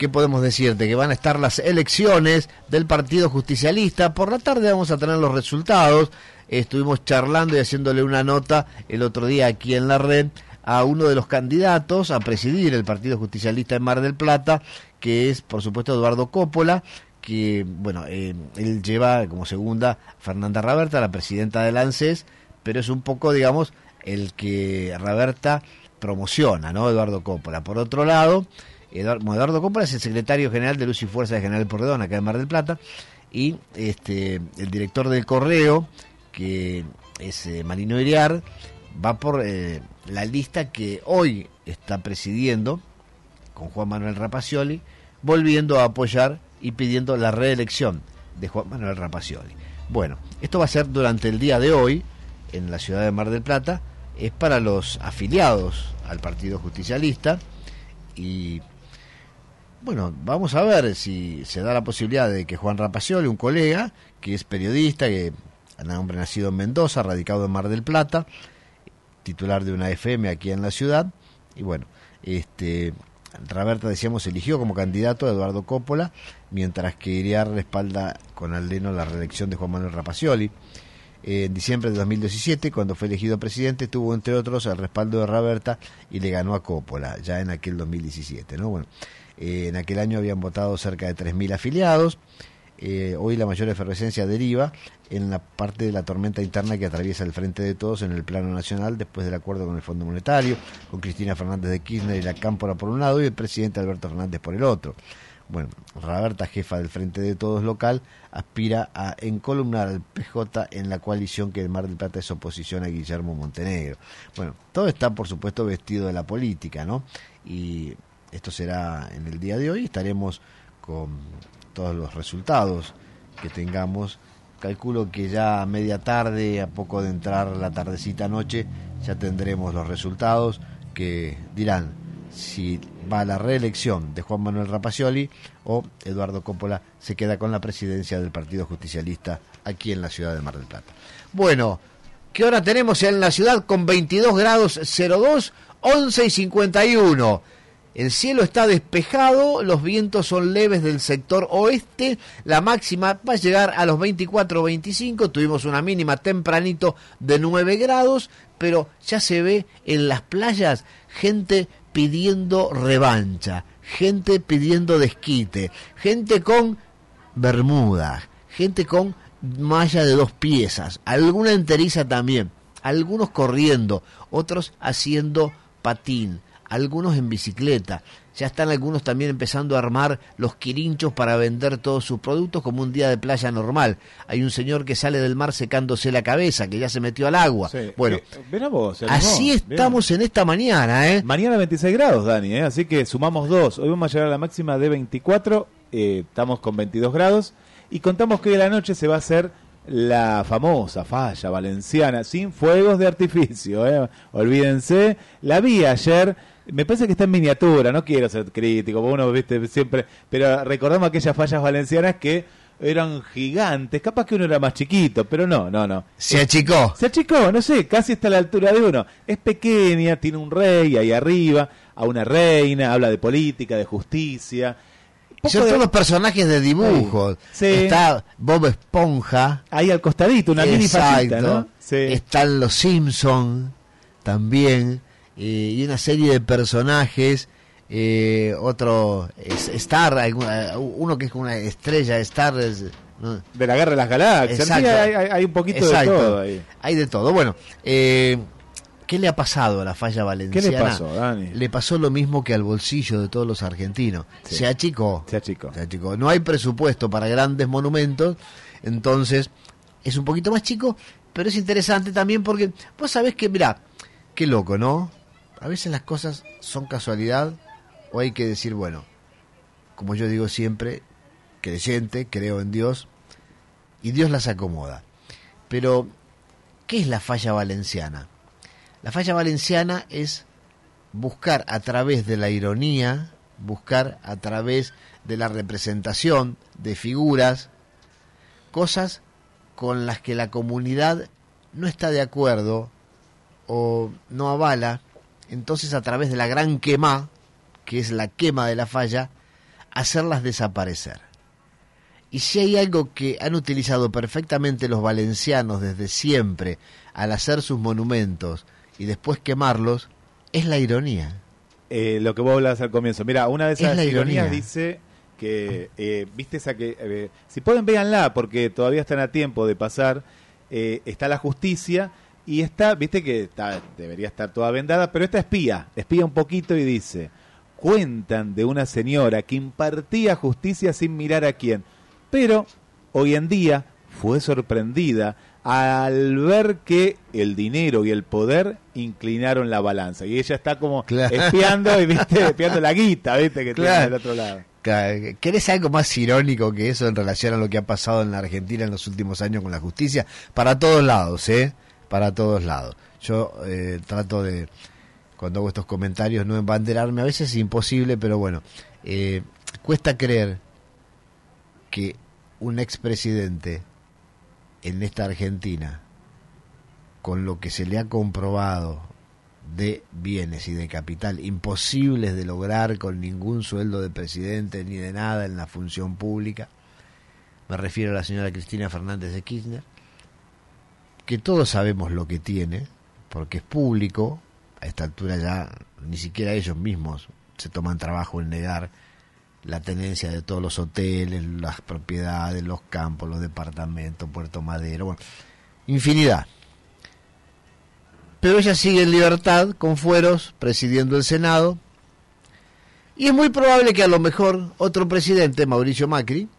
¿qué podemos decirte? Que van a estar las elecciones del Partido Justicialista. Por la tarde vamos a tener los resultados. Estuvimos charlando y haciéndole una nota el otro día aquí en la red a uno de los candidatos a presidir el Partido Justicialista en Mar del Plata, que es, por supuesto, Eduardo Coppola, que, bueno, eh, él lleva como segunda Fernanda Raberta, la presidenta del ANSES, pero es un poco, digamos, el que Raberta promociona, ¿no? Eduardo Coppola. Por otro lado, Eduardo, Eduardo es el secretario general de Luz y Fuerza de General Porredón, acá en Mar del Plata, y este el director del correo, que es eh, Marino Iriar, va por eh, la lista que hoy está presidiendo, con Juan Manuel Rapacioli, volviendo a apoyar y pidiendo la reelección de Juan Manuel Rapacioli. Bueno, esto va a ser durante el día de hoy en la ciudad de Mar del Plata, es para los afiliados al Partido Justicialista y bueno, vamos a ver si se da la posibilidad de que Juan Rapacioli, un colega que es periodista, que hombre nacido en Mendoza, radicado en Mar del Plata, titular de una FM aquí en la ciudad, y bueno, este Raberta, decíamos, eligió como candidato a Eduardo Coppola, mientras que Iriar respalda con Aldeno la reelección de Juan Manuel Rapacioli. en diciembre de 2017, cuando fue elegido presidente, tuvo entre otros el respaldo de Raberta y le ganó a Coppola, ya en aquel 2017. ¿no? Bueno, eh, en aquel año habían votado cerca de 3.000 afiliados. Eh, hoy la mayor efervescencia deriva en la parte de la tormenta interna que atraviesa el frente de todos en el plano nacional después del acuerdo con el Fondo Monetario, con Cristina Fernández de Kirchner y la Cámpora por un lado y el presidente Alberto Fernández por el otro. Bueno, Roberta, jefa del Frente de Todos local, aspira a encolumnar al PJ en la coalición que el Mar del Plata es oposición a Guillermo Montenegro. Bueno, todo está, por supuesto, vestido de la política, ¿no? Y esto será en el día de hoy. Estaremos con todos los resultados que tengamos. Calculo que ya a media tarde, a poco de entrar la tardecita noche, ya tendremos los resultados que dirán si va a la reelección de Juan Manuel Rapacioli o Eduardo Coppola se queda con la presidencia del Partido Justicialista aquí en la ciudad de Mar del Plata. Bueno, ¿qué hora tenemos en la ciudad con 22 grados 02, 11 y 51? El cielo está despejado, los vientos son leves del sector oeste, la máxima va a llegar a los 24-25, tuvimos una mínima tempranito de 9 grados, pero ya se ve en las playas gente pidiendo revancha, gente pidiendo desquite, gente con bermuda, gente con malla de dos piezas, alguna enteriza también, algunos corriendo, otros haciendo patín algunos en bicicleta. Ya están algunos también empezando a armar los quirinchos para vender todos sus productos como un día de playa normal. Hay un señor que sale del mar secándose la cabeza, que ya se metió al agua. Bueno, eh, así estamos en esta mañana. ¿eh? Mañana 26 grados, Dani, ¿eh? así que sumamos dos. Hoy vamos a llegar a la máxima de 24, eh, estamos con 22 grados y contamos que hoy la noche se va a hacer la famosa falla valenciana sin fuegos de artificio. ¿eh? Olvídense, la vi ayer me parece que está en miniatura, no quiero ser crítico, uno viste siempre, pero recordamos aquellas fallas valencianas que eran gigantes, capaz que uno era más chiquito, pero no, no, no. Se achicó. Se achicó, no sé, casi está a la altura de uno. Es pequeña, tiene un rey ahí arriba, a una reina, habla de política, de justicia. Son todos los personajes de dibujos. Está Bob Esponja. Ahí al costadito, una mini fallita, ¿no? Están los Simpson también. Eh, y una serie de personajes. Eh, otro Star, uno que es una estrella, Star. De la guerra de las galaxias. hay, un poquito de todo ahí. Hay de todo. Bueno, eh, ¿qué le ha pasado a la falla valenciana? ¿Qué le pasó, Dani? Le pasó lo mismo que al bolsillo de todos los argentinos. Se achicó. Se achicó. Se achicó. No hay presupuesto para grandes monumentos, entonces es un poquito más chico, pero es interesante también porque vos sabés que, mirá, qué loco, ¿no? A veces las cosas son casualidad o hay que decir, bueno, como yo digo siempre, creyente, creo en Dios, y Dios las acomoda. Pero, ¿qué es la falla valenciana? La falla valenciana es buscar a través de la ironía, buscar a través de la representación de figuras, cosas con las que la comunidad no está de acuerdo o no avala entonces a través de la gran quema, que es la quema de la falla, hacerlas desaparecer. Y si hay algo que han utilizado perfectamente los valencianos desde siempre al hacer sus monumentos y después quemarlos, es la ironía. Eh, lo que vos hablas al comienzo. Mira, una de esas ironías dice que, eh, viste esa que, eh, si pueden véanla, porque todavía están a tiempo de pasar, está la justicia y está, viste que está, debería estar toda vendada, pero esta espía, espía un poquito y dice, cuentan de una señora que impartía justicia sin mirar a quién, pero hoy en día fue sorprendida al ver que el dinero y el poder inclinaron la balanza. Y ella está como espiando y viste, espiando la guita, viste, que tiene Claro. del otro lado. ¿Querés algo más irónico que eso en relación a lo que ha pasado en la Argentina en los últimos años con la justicia? Para todos lados, ¿eh? Para todos lados. Yo eh, trato de, cuando hago estos comentarios, no embanderarme. A veces es imposible, pero bueno, eh, cuesta creer que un expresidente en esta Argentina, con lo que se le ha comprobado de bienes y de capital imposibles de lograr con ningún sueldo de presidente ni de nada en la función pública. Me refiero a la señora Cristina Fernández de Kirchner, que todos sabemos lo que tiene, porque es público, a esta altura ya ni siquiera ellos mismos se toman trabajo en negar la tenencia de todos los hoteles, las propiedades, los campos, los departamentos, Puerto Madero, bueno, infinidad. Pero ella sigue en libertad, con fueros, presidiendo el Senado. Y es muy probable que a lo mejor otro presidente, Mauricio Macri,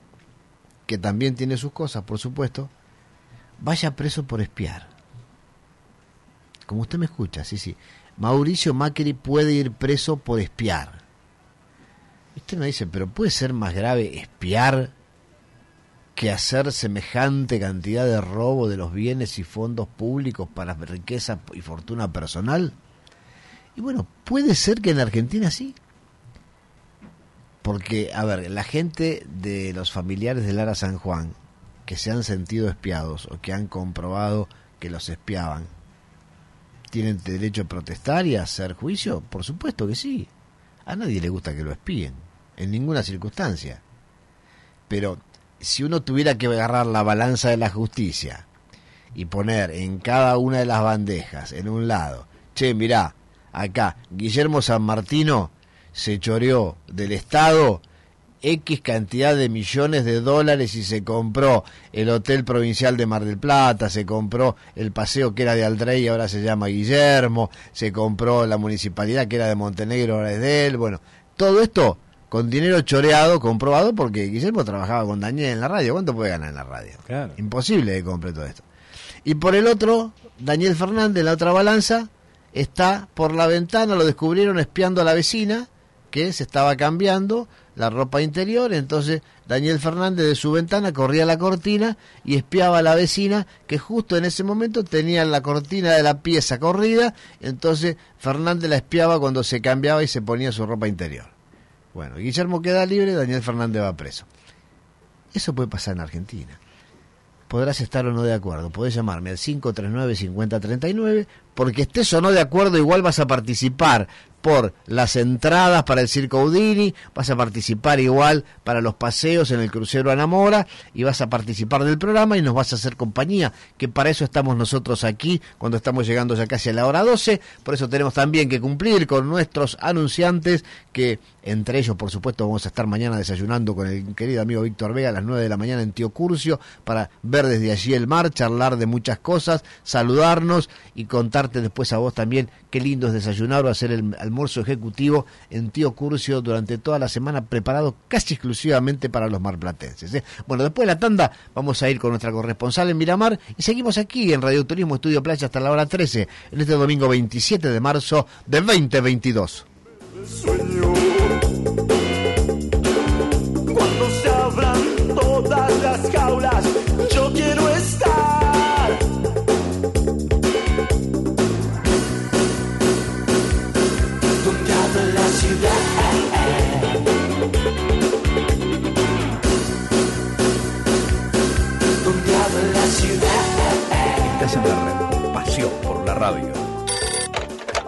que también tiene sus cosas, por supuesto, vaya preso por espiar. Como usted me escucha, sí, sí. Mauricio Macri puede ir preso por espiar. Usted me dice, pero puede ser más grave espiar que hacer semejante cantidad de robo de los bienes y fondos públicos para riqueza y fortuna personal? Y bueno, puede ser que en Argentina sí. Porque, a ver, la gente de los familiares de Lara San Juan que se han sentido espiados o que han comprobado que los espiaban, ¿tienen derecho a protestar y a hacer juicio? Por supuesto que sí. A nadie le gusta que lo espíen, en ninguna circunstancia. Pero si uno tuviera que agarrar la balanza de la justicia y poner en cada una de las bandejas, en un lado, che, mirá, acá, Guillermo San Martino se choreó del Estado X cantidad de millones de dólares y se compró el Hotel Provincial de Mar del Plata, se compró el paseo que era de Aldrey y ahora se llama Guillermo, se compró la municipalidad que era de Montenegro, ahora es de él, bueno, todo esto con dinero choreado, comprobado, porque Guillermo trabajaba con Daniel en la radio. ¿Cuánto puede ganar en la radio? Claro. Imposible que compre todo esto. Y por el otro, Daniel Fernández, la otra balanza, está por la ventana, lo descubrieron espiando a la vecina, que se estaba cambiando la ropa interior, entonces Daniel Fernández de su ventana corría la cortina y espiaba a la vecina que justo en ese momento tenía la cortina de la pieza corrida, entonces Fernández la espiaba cuando se cambiaba y se ponía su ropa interior. Bueno, Guillermo queda libre, Daniel Fernández va preso. Eso puede pasar en Argentina. Podrás estar o no de acuerdo. Podés llamarme al 539-5039 porque estés o no de acuerdo, igual vas a participar por las entradas para el Circo Udini, vas a participar igual para los paseos en el crucero Anamora y vas a participar del programa y nos vas a hacer compañía, que para eso estamos nosotros aquí cuando estamos llegando ya casi a la hora 12, por eso tenemos también que cumplir con nuestros anunciantes que entre ellos por supuesto vamos a estar mañana desayunando con el querido amigo Víctor Vega a las 9 de la mañana en Tío Curcio para ver desde allí el mar, charlar de muchas cosas, saludarnos y contarte después a vos también qué lindo es desayunar o hacer el almuerzo ejecutivo en Tío Curcio durante toda la semana preparado casi exclusivamente para los marplatenses. ¿eh? Bueno, después de la tanda vamos a ir con nuestra corresponsal en Miramar y seguimos aquí en Radio Turismo Estudio Playa hasta la hora 13 en este domingo 27 de marzo de 2022. Cuando se abran todas las jaulas, yo quiero estar. La la por la radio.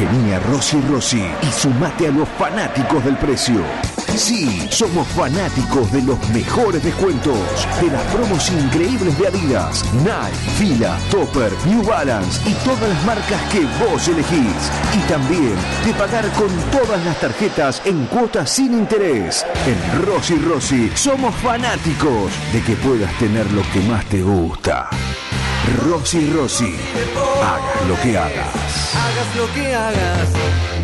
Vení a Rossi Rossi y sumate a los fanáticos del precio. Sí, somos fanáticos de los mejores descuentos, de las promos increíbles de Adidas, Nike, Fila, Topper, New Balance y todas las marcas que vos elegís. Y también de pagar con todas las tarjetas en cuotas sin interés. En Rossi Rossi somos fanáticos de que puedas tener lo que más te gusta. Rossi Rossi, hagas lo que hagas. Hagas lo que hagas.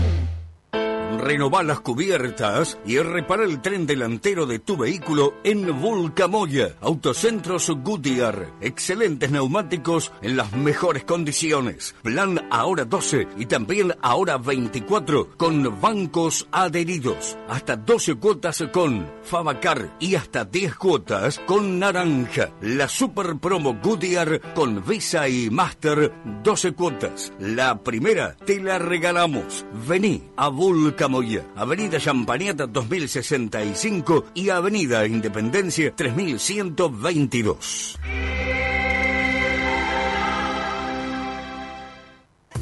Renovar las cubiertas y repara el tren delantero de tu vehículo en Vulcamoya. Autocentros Goodyear. Excelentes neumáticos en las mejores condiciones. Plan ahora 12 y también ahora 24 con bancos adheridos. Hasta 12 cuotas con Fabacar y hasta 10 cuotas con Naranja. La super promo Goodyear con Visa y Master 12 cuotas. La primera te la regalamos. Vení a Vulcamoya. Avenida Champagnata 2065 y Avenida Independencia 3122.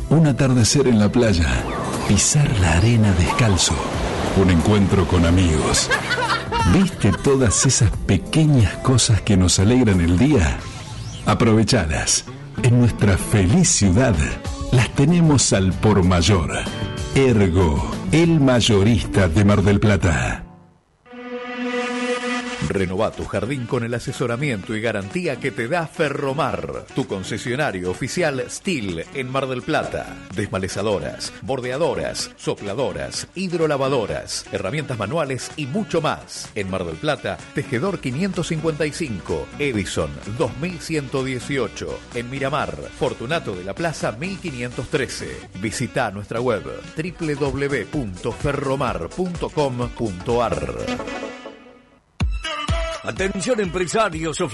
Un atardecer en la playa, pisar la arena descalzo, un encuentro con amigos. ¿Viste todas esas pequeñas cosas que nos alegran el día? Aprovechadas. En nuestra feliz ciudad las tenemos al por mayor. Ergo, el mayorista de Mar del Plata. Renova tu jardín con el asesoramiento y garantía que te da Ferromar, tu concesionario oficial Steel en Mar del Plata. Desmalezadoras, bordeadoras, sopladoras, hidrolavadoras, herramientas manuales y mucho más. En Mar del Plata, Tejedor 555, Edison 2118. En Miramar, Fortunato de la Plaza 1513. Visita nuestra web www.ferromar.com.ar. Atención empresarios o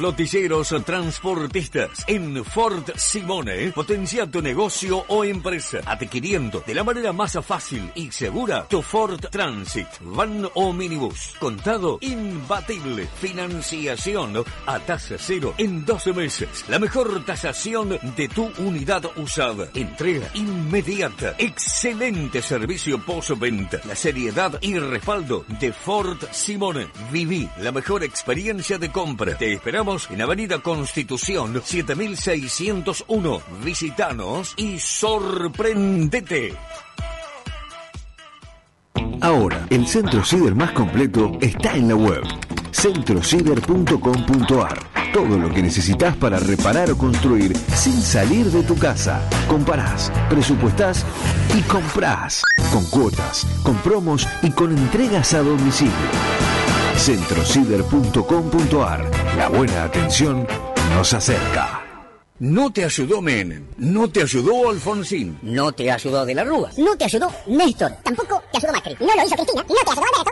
transportistas. En Ford Simone, potencia tu negocio o empresa, adquiriendo de la manera más fácil y segura tu Ford Transit, van o minibús. Contado imbatible. Financiación a tasa cero en 12 meses. La mejor tasación de tu unidad usada. Entrega inmediata. Excelente servicio postventa. La seriedad y respaldo de Ford Simone. Viví la mejor experiencia de compra. Te esperamos en Avenida Constitución 7601. Visítanos y sorprendete. Ahora, el centro ciber más completo está en la web centrociber.com.ar. Todo lo que necesitas para reparar o construir sin salir de tu casa. Comparás, presupuestás y comprás. Con cuotas, con promos y con entregas a domicilio. Centrociber.com.ar. La buena atención nos acerca. No te ayudó Menem, no te ayudó Alfonsín. No te ayudó de la Rúa. No te ayudó Néstor. Tampoco te ayudó Macri. No lo hizo Cristina. No te ayudó Alberto.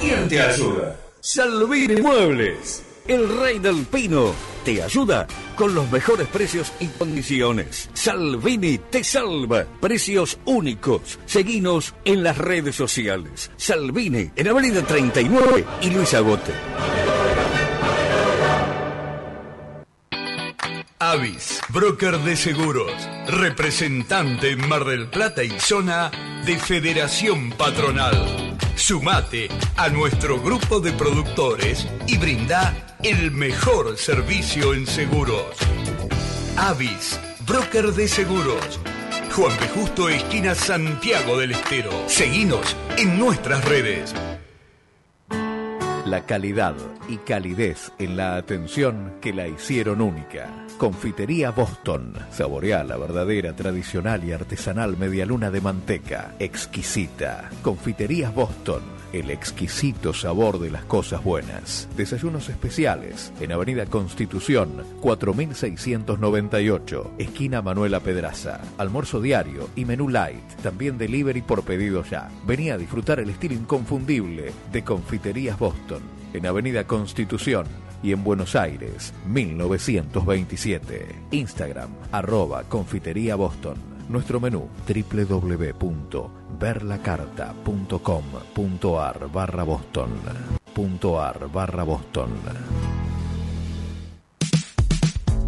¿Quién te ayuda? Salvini Muebles, el rey del pino. Te ayuda con los mejores precios y condiciones. Salvini te salva. Precios únicos. Seguinos en las redes sociales. Salvini en Avenida 39 y Luis Agote. Avis, broker de seguros, representante en Mar del Plata y zona de Federación Patronal. Sumate a nuestro grupo de productores y brinda el mejor servicio en seguros. Avis, broker de seguros. Juan P. Justo, esquina Santiago del Estero. Seguinos en nuestras redes. La calidad y calidez en la atención que la hicieron única. Confitería Boston. Saborea la verdadera, tradicional y artesanal medialuna de manteca. Exquisita. Confiterías Boston. El exquisito sabor de las cosas buenas. Desayunos especiales en Avenida Constitución 4698, esquina Manuela Pedraza. Almuerzo diario y menú light. También delivery por pedido ya. Vení a disfrutar el estilo inconfundible de Confiterías Boston en Avenida Constitución y en Buenos Aires, 1927. Instagram, arroba confitería Boston. Nuestro menú, www.verlacarta.com.ar barra Boston. Ar barra Boston.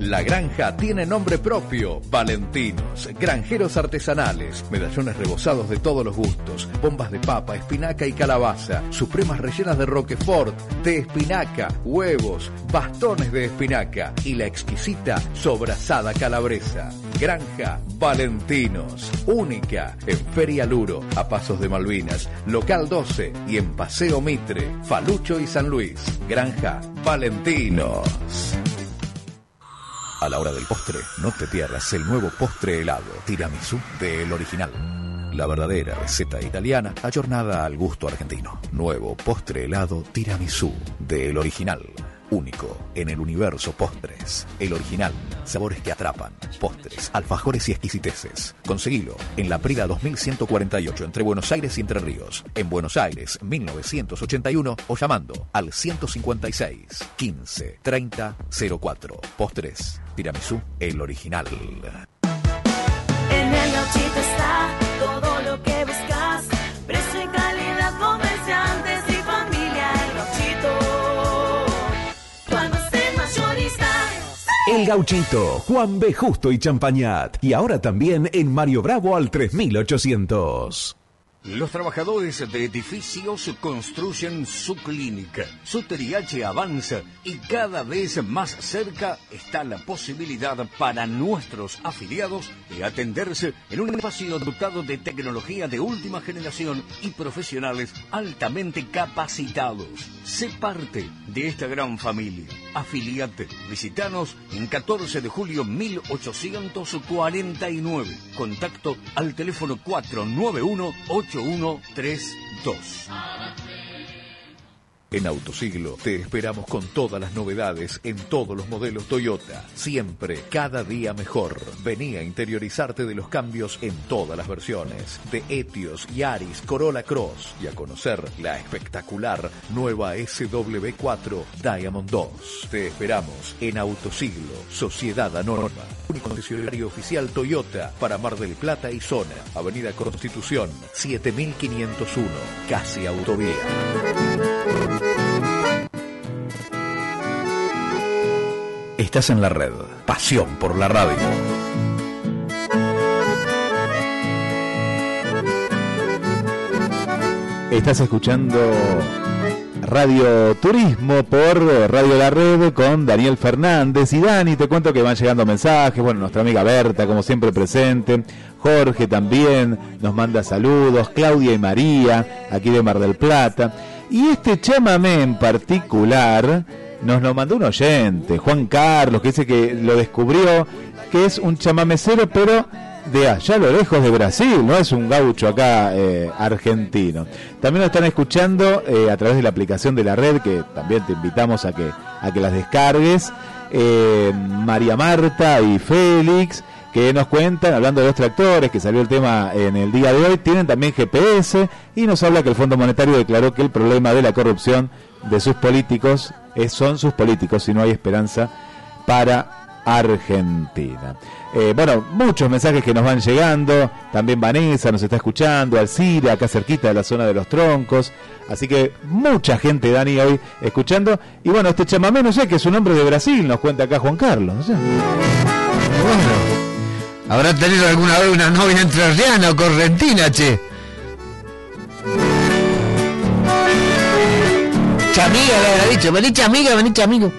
La granja tiene nombre propio, Valentinos, granjeros artesanales, medallones rebozados de todos los gustos, bombas de papa, espinaca y calabaza, supremas rellenas de roquefort, de espinaca, huevos, bastones de espinaca y la exquisita sobrasada calabresa. Granja Valentinos, única en Feria Luro, a Pasos de Malvinas, Local 12 y en Paseo Mitre, Falucho y San Luis. Granja Valentinos. A la hora del postre, no te pierdas el nuevo postre helado tiramisú del original. La verdadera receta italiana ayornada al gusto argentino. Nuevo postre helado tiramisú del original. Único en el universo postres. El original. Sabores que atrapan. Postres, alfajores y exquisiteces. Conseguilo en la Prida 2148 entre Buenos Aires y Entre Ríos. En Buenos Aires 1981 o llamando al 156 15 30 04. Postres. Tiramisú, el original. El Gauchito, Juan B. Justo y Champañat. Y ahora también en Mario Bravo al 3800. Los trabajadores de edificios construyen su clínica. Su TRIH avanza y cada vez más cerca está la posibilidad para nuestros afiliados de atenderse en un espacio dotado de tecnología de última generación y profesionales altamente capacitados. Sé parte de esta gran familia. Afiliate. Visitanos en 14 de julio 1849. Contacto al teléfono 491-8132. En Autosiglo te esperamos con todas las novedades en todos los modelos Toyota. Siempre, cada día mejor. Vení a interiorizarte de los cambios en todas las versiones. De Etios, Yaris, Corolla Cross. Y a conocer la espectacular nueva SW4 Diamond 2. Te esperamos en Autosiglo, Sociedad Anónima. Único concesionario oficial Toyota para Mar del Plata y Zona. Avenida Constitución, 7501. Casi Autovía. Estás en la red. Pasión por la radio. Estás escuchando Radio Turismo por Radio La Red con Daniel Fernández y Dani. Te cuento que van llegando mensajes. Bueno, nuestra amiga Berta, como siempre, presente. Jorge también nos manda saludos. Claudia y María, aquí de Mar del Plata. Y este chamamé en particular nos lo mandó un oyente, Juan Carlos, que dice que lo descubrió, que es un chamamecero, pero de allá a lo lejos de Brasil, no es un gaucho acá eh, argentino. También lo están escuchando eh, a través de la aplicación de la red, que también te invitamos a que, a que las descargues. Eh, María Marta y Félix, que nos cuentan, hablando de los tractores, que salió el tema en el día de hoy, tienen también GPS y nos habla que el Fondo Monetario declaró que el problema de la corrupción de sus políticos es, son sus políticos y no hay esperanza para Argentina. Eh, bueno, muchos mensajes que nos van llegando. También Vanessa nos está escuchando, Alcira, acá cerquita de la zona de los troncos. Así que mucha gente, Dani, hoy escuchando. Y bueno, este chamamé, no sé, que es un hombre de Brasil, nos cuenta acá Juan Carlos. No sé. ¿Habrá tenido alguna vez una novia entrerriana o correntina, che? Chamiga le habrá dicho, vení chamiga, vení chamigo.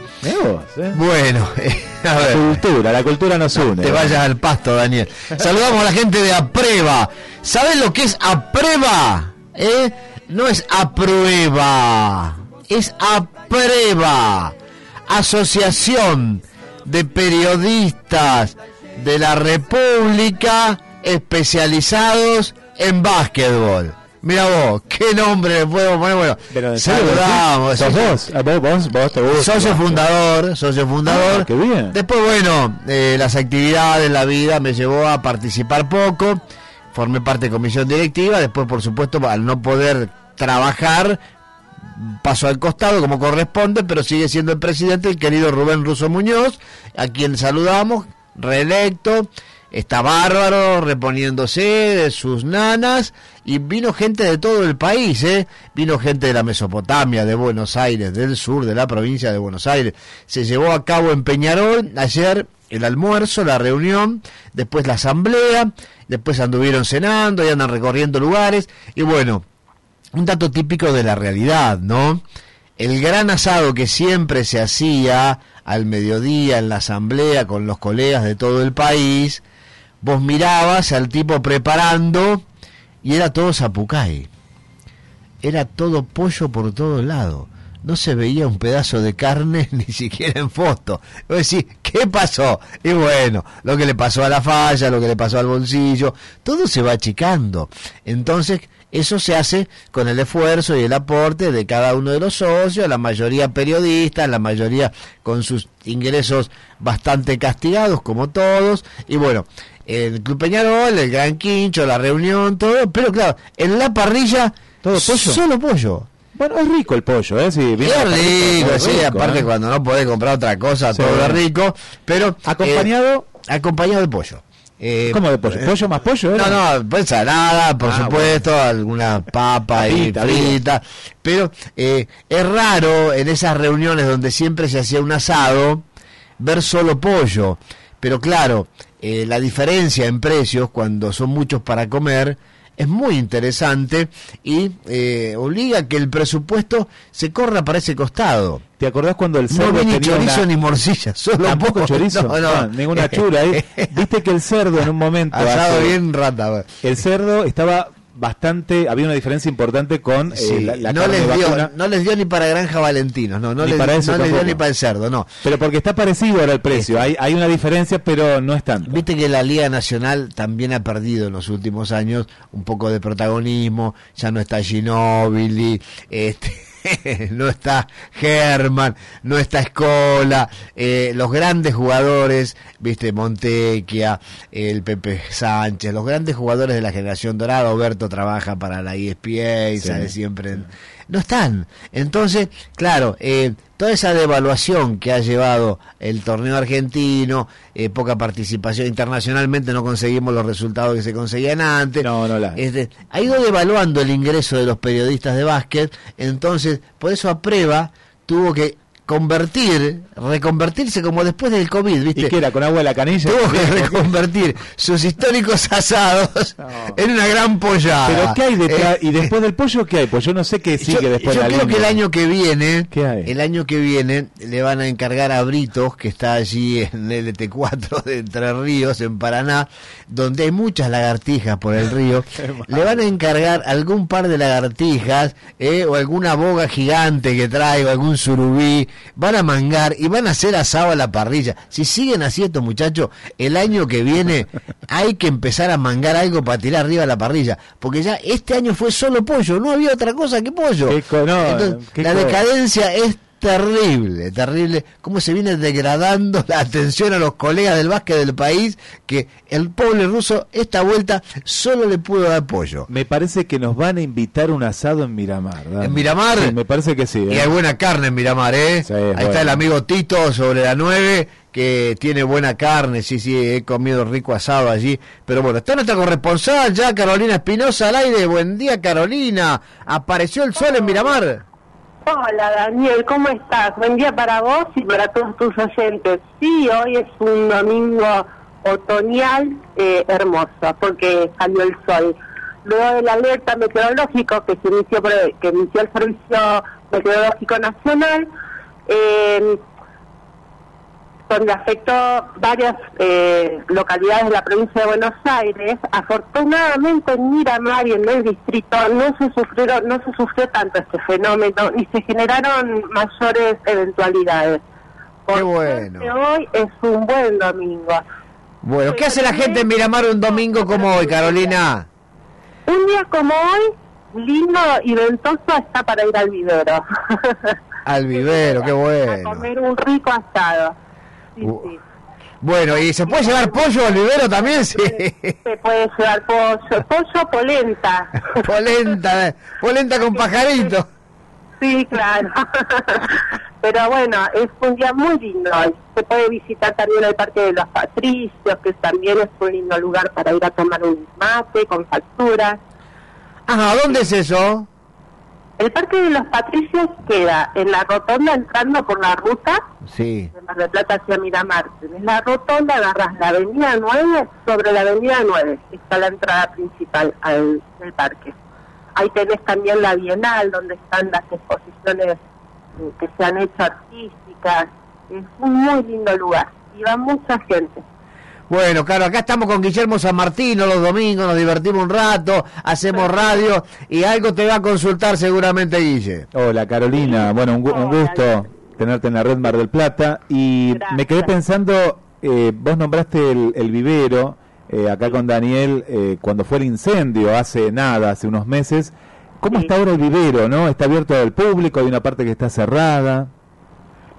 Bueno, a ver. La cultura, la cultura nos une. Te vayas al pasto, Daniel. Saludamos a la gente de Aprueba. ¿Sabes lo que es Aprueba? ¿Eh? No es aprueba, es Aprueba. Asociación de Periodistas de la República especializados en básquetbol. Mira vos, qué nombre le podemos poner. Bueno, Pero, saludamos. ¿Sos vos? Vos, vos, vos te gusta. Socio fundador, socio fundador. Ah, qué bien. Después, bueno, eh, las actividades, la vida me llevó a participar poco. Formé parte de comisión directiva. Después, por supuesto, al no poder trabajar, paso al costado como corresponde, pero sigue siendo el presidente, el querido Rubén Russo Muñoz, a quien saludamos, reelecto. Está bárbaro, reponiéndose de sus nanas. Y vino gente de todo el país, ¿eh? Vino gente de la Mesopotamia, de Buenos Aires, del sur de la provincia de Buenos Aires. Se llevó a cabo en Peñarol ayer el almuerzo, la reunión, después la asamblea, después anduvieron cenando y andan recorriendo lugares. Y bueno, un dato típico de la realidad, ¿no? El gran asado que siempre se hacía al mediodía en la asamblea con los colegas de todo el país, vos mirabas al tipo preparando y era todo zapucay. Era todo pollo por todos lados. No se veía un pedazo de carne ni siquiera en foto. Vos decís, ¿qué pasó? Y bueno, lo que le pasó a la falla, lo que le pasó al bolsillo, todo se va achicando. Entonces, eso se hace con el esfuerzo y el aporte de cada uno de los socios, la mayoría periodistas, la mayoría con sus ingresos bastante castigados, como todos. Y bueno, el Club Peñarol, el Gran Quincho, la reunión, todo. Pero claro, en la parrilla, ¿Todo pollo? solo pollo. Bueno, es rico el pollo, ¿eh? Sí, viene Es rico, es sí, rico, aparte ¿eh? cuando no podés comprar otra cosa, Sí. todo es rico, pero... ¿Acompañado? eh, acompañado de pollo. Eh, ¿Cómo de pollo? eh, ¿Pollo más pollo? No, era? no, pues ensalada, por Ah, supuesto, alguna papa y Papita, frita, pero eh, es raro en esas reuniones donde siempre se hacía un asado ver solo pollo, pero claro, eh, la diferencia en precios cuando son muchos para comer es muy interesante y eh, obliga a que el presupuesto se corra para ese costado. ¿Te acordás cuando el No cerdo vi ni tenía chorizo una- ni morcilla, solo Tampoco pollo. chorizo, No, no. Ninguna chura ahí. Viste que el cerdo en un momento Asado hace- bien rata. el cerdo estaba bastante, había una diferencia importante con eh, la, la no, carne les dio, vacuna. no les dio ni para Granja Valentinos, no, no, Ni les, para eso no les dio ni para el cerdo, no. Pero porque está parecido ahora el precio, hay, hay una diferencia, pero no es tanto. Viste que la Liga Nacional también ha perdido en los últimos años un poco de protagonismo, ya no está Ginóbili, este, no está German, no está Escola, eh, los grandes jugadores, viste, Montequia, el Pepe Sánchez, los grandes jugadores de la generación dorada, Oberto trabaja para la ESPN, Sí. sale siempre en- no están. Entonces, claro, eh, toda esa devaluación que ha llevado el torneo argentino, eh, poca participación internacionalmente, no conseguimos los resultados que se conseguían antes. No, no la. Este, ha ido devaluando el ingreso de los periodistas de básquet, entonces, por eso a prueba tuvo que convertir, reconvertirse como después del COVID, ¿viste? ¿Y qué era? ¿Con agua de la canilla? Tuvo que reconvertir sus históricos asados en una gran pollada. Pero ¿qué hay detrás? Eh, ¿Y después del pollo qué hay? Pues yo no sé qué sigue yo, después yo de la creo que el año que viene, ¿Qué hay? el año que viene le van a encargar a Britos, que está allí en LT4 de Entre Ríos, en Paraná, donde hay muchas lagartijas por el río, le van a encargar algún par de lagartijas, eh, o alguna boga gigante que trae, o algún surubí, van a mangar y van a hacer asado a la parrilla. Si siguen así estos muchachos, el año que viene hay que empezar a mangar algo para tirar arriba a la parrilla, porque ya este año fue solo pollo, no había otra cosa que pollo. Qué Entonces, qué la decadencia es terrible, terrible, cómo se viene degradando la atención a los colegas del básquet del país, que el pobre ruso esta vuelta solo le pudo dar pollo. Me parece que nos van a invitar un asado en Miramar. ¿En Miramar? Sí, me parece que sí. Y ¿eh? hay buena carne en Miramar, ¿eh? Sí, Ahí bueno. está el amigo Tito sobre la 9, que tiene buena carne, sí, sí, he comido rico asado allí. Pero bueno, está nuestra corresponsal ya, Carolina Espinosa al aire. Buen día, Carolina. Apareció el sol en Miramar. Hola Daniel, ¿cómo estás? Buen día para vos y para todos tus oyentes. Sí, hoy es un domingo otoñal eh, hermoso porque salió el sol. Luego del alerta meteorológico que se inició que inició el Servicio Meteorológico Nacional, eh, donde afectó varias eh, localidades de la provincia de Buenos Aires. Afortunadamente en Miramar y en el distrito no se sufrieron, no se sufrió tanto este fenómeno ni se generaron mayores eventualidades. Qué bueno. Porque hoy es un buen domingo. Bueno, ¿qué hace la gente en Miramar un domingo como hoy, Carolina? Un día como hoy, lindo y ventoso está para ir al vivero. Al vivero, qué a bueno. comer un rico asado. Sí, sí. Bueno, ¿y se puede llevar pollo al vivero también? Sí. Se puede llevar pollo, pollo polenta. Polenta, polenta con pajarito. Sí, claro. Pero bueno, es un día muy lindo. Se puede visitar también el Parque de los Patricios, que también es un lindo lugar para ir a tomar un mate con facturas. Ajá, ¿dónde es eso? El Parque de los Patricios queda en la rotonda entrando por la ruta Sí. de Mar del Plata hacia Miramar. Tenés la rotonda, agarras la avenida 9, sobre la avenida 9 está la entrada principal al del parque. Ahí tenés también la Bienal, donde están las exposiciones eh, que se han hecho artísticas. Es un muy lindo lugar y va mucha gente. Bueno, claro, acá estamos con Guillermo San Martino los domingos, nos divertimos un rato, hacemos radio y algo te va a consultar seguramente Guille. Hola Carolina, bueno, un, gu- un gusto tenerte en la red Mar del Plata y me quedé pensando, eh, vos nombraste el, el vivero eh, acá con Daniel eh, cuando fue el incendio hace nada, hace unos meses. ¿Cómo está ahora el vivero, no? ¿Está abierto al público? ¿Hay una parte que está cerrada?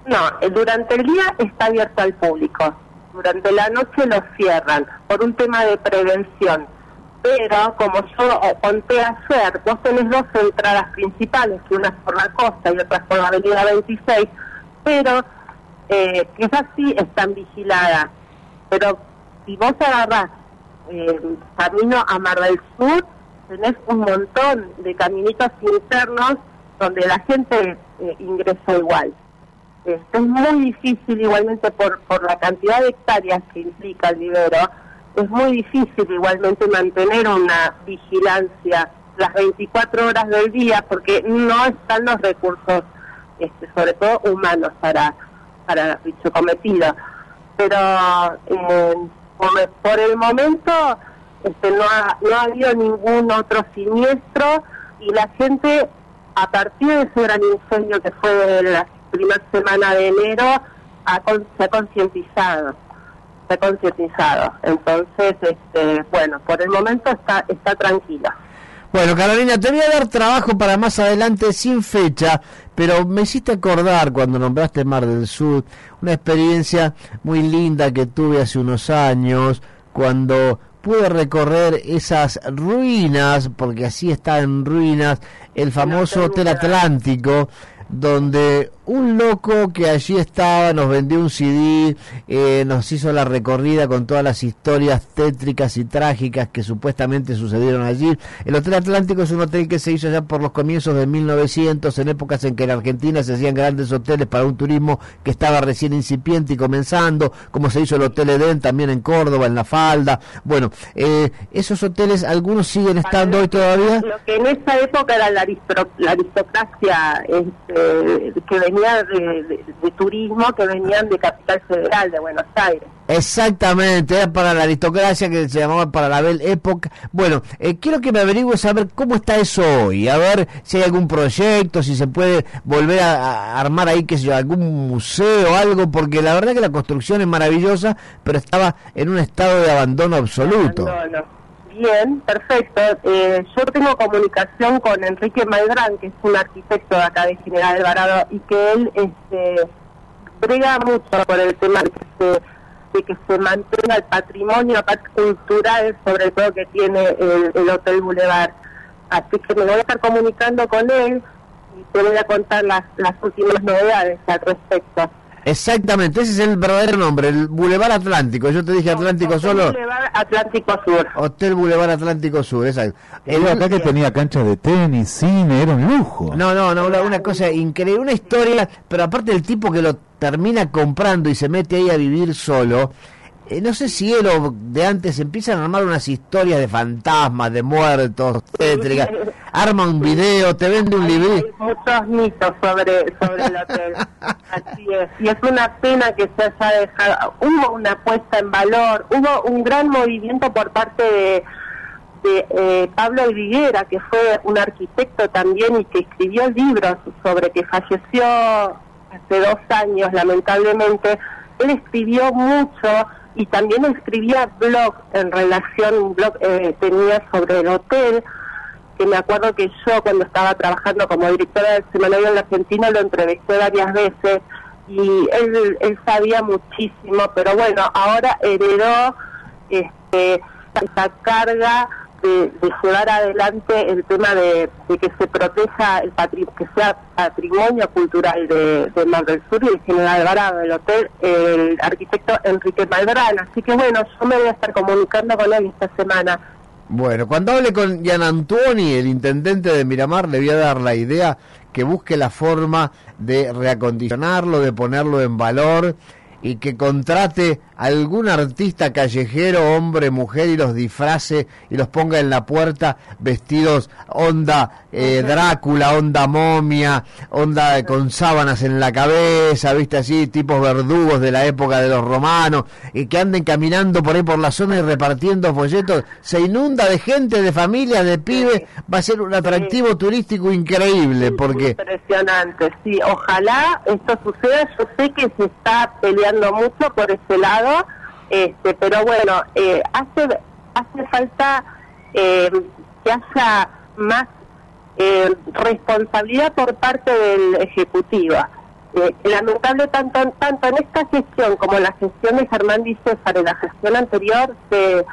No, eh, durante el día está abierto al público. Durante la noche lo cierran por un tema de prevención. Pero, como yo conté ayer, vos tenés dos entradas principales, que una es por la costa y otra es por la avenida 26, pero eh, esas sí están vigiladas. Pero si vos agarrás eh, camino a Mar del Sur, tenés un montón de caminitos internos donde la gente eh, ingresa igual. Este, es muy difícil igualmente por, por la cantidad de hectáreas que implica el vivero, es muy difícil igualmente mantener una vigilancia las 24 horas del día porque no están los recursos, este, sobre todo humanos, para, para dicho cometido. Pero eh, por, el momento este, no, ha, no ha habido ningún otro siniestro y la gente a partir de ese gran incendio que fue la primera semana de enero ha con- se ha concientizado se ha concientizado. Entonces este bueno por el momento está está tranquila. Bueno, Carolina, te voy a dar trabajo para más adelante sin fecha, pero me hiciste acordar cuando nombraste Mar del Sur, una experiencia muy linda que tuve hace unos años, cuando pude recorrer esas ruinas, porque así está en ruinas, el famoso Hotel Atlántico, donde un loco que allí estaba nos vendió un CD, eh, nos hizo la recorrida con todas las historias tétricas y trágicas que supuestamente sucedieron allí. El Hotel Atlántico es un hotel que se hizo ya por los comienzos de 1900, en épocas en que en Argentina se hacían grandes hoteles para un turismo que estaba recién incipiente y comenzando, como se hizo el Hotel Edén también en Córdoba, en La Falda. Bueno, eh, esos hoteles, algunos siguen estando hoy todavía. lo que en esa época era la, aristocracia este, que venía de, de- de turismo que venían de Capital Federal de Buenos Aires Exactamente, era para la aristocracia que se llamaba para la Belle Época. Bueno, eh, quiero que me averigües a ver cómo está eso hoy, a ver si hay algún proyecto, si se puede volver a, a armar ahí, qué sé yo, algún museo o algo, porque la verdad que la construcción es maravillosa, pero estaba en un estado de abandono absoluto. Abandono. Bien, perfecto. Eh, yo tengo comunicación con Enrique Maidrán, que es un arquitecto de acá de General Alvarado, y que él este, brega mucho por el tema de que se, de que se mantenga el patrimonio cultural, sobre todo que tiene el, el Hotel Boulevard. Así que me voy a estar comunicando con él y te voy a contar las, las últimas novedades al respecto. Exactamente, ese es el verdadero nombre, el Boulevard Atlántico. Yo te dije Atlántico solo. Boulevard Atlántico Sur. Hotel Boulevard Atlántico Sur, exacto. El acá que tenía canchas de tenis, cine, era un lujo. No, no, no, una, una cosa increíble, una historia, pero aparte el tipo que lo termina comprando y se mete ahí a vivir solo, eh, no sé si él o de antes empiezan a armar unas historias de fantasmas, de muertos, tétricas, arma un video, te vende un libro. Hay muchos mitos sobre, sobre el hotel. Así es. Y es una pena que se haya dejado. Hubo una puesta en valor, hubo un gran movimiento por parte de, de eh, Pablo Viguera, que fue un arquitecto también y que escribió libros sobre que falleció hace dos años, lamentablemente. Él escribió mucho y también escribía blog en relación, un blog eh, tenía sobre el hotel que me acuerdo que yo cuando estaba trabajando como directora del semanario en la Argentina lo entrevisté varias veces y él, él sabía muchísimo, pero bueno, ahora heredó este, esa carga de, llevar adelante el tema de, que se proteja el que sea patrimonio cultural de, de Mar del Sur y el General Alvarado, el hotel, el arquitecto Enrique Malbrán. Así que bueno, yo me voy a estar comunicando con él esta semana Bueno, cuando hable con Gian Antuoni, el intendente de Miramar, le voy a dar la idea que busque la forma de reacondicionarlo, de ponerlo en valor y que contrate algún artista callejero, hombre, mujer, y los disfrace y los ponga en la puerta vestidos onda eh, Drácula, onda momia, onda con sábanas en la cabeza, viste así, tipos verdugos de la época de los romanos, y que anden caminando por ahí por la zona y repartiendo folletos. Se inunda de gente, de familia, de pibes, va a ser un atractivo turístico increíble, porque... Impresionante, sí. Ojalá esto suceda. Yo sé que se está peleando mucho por ese lado, este, pero bueno, eh, hace hace falta eh, que haya más eh, responsabilidad por parte del ejecutivo. Eh, lamentable tanto tanto en esta gestión como en la gestión de Germán Di César en la gestión anterior se,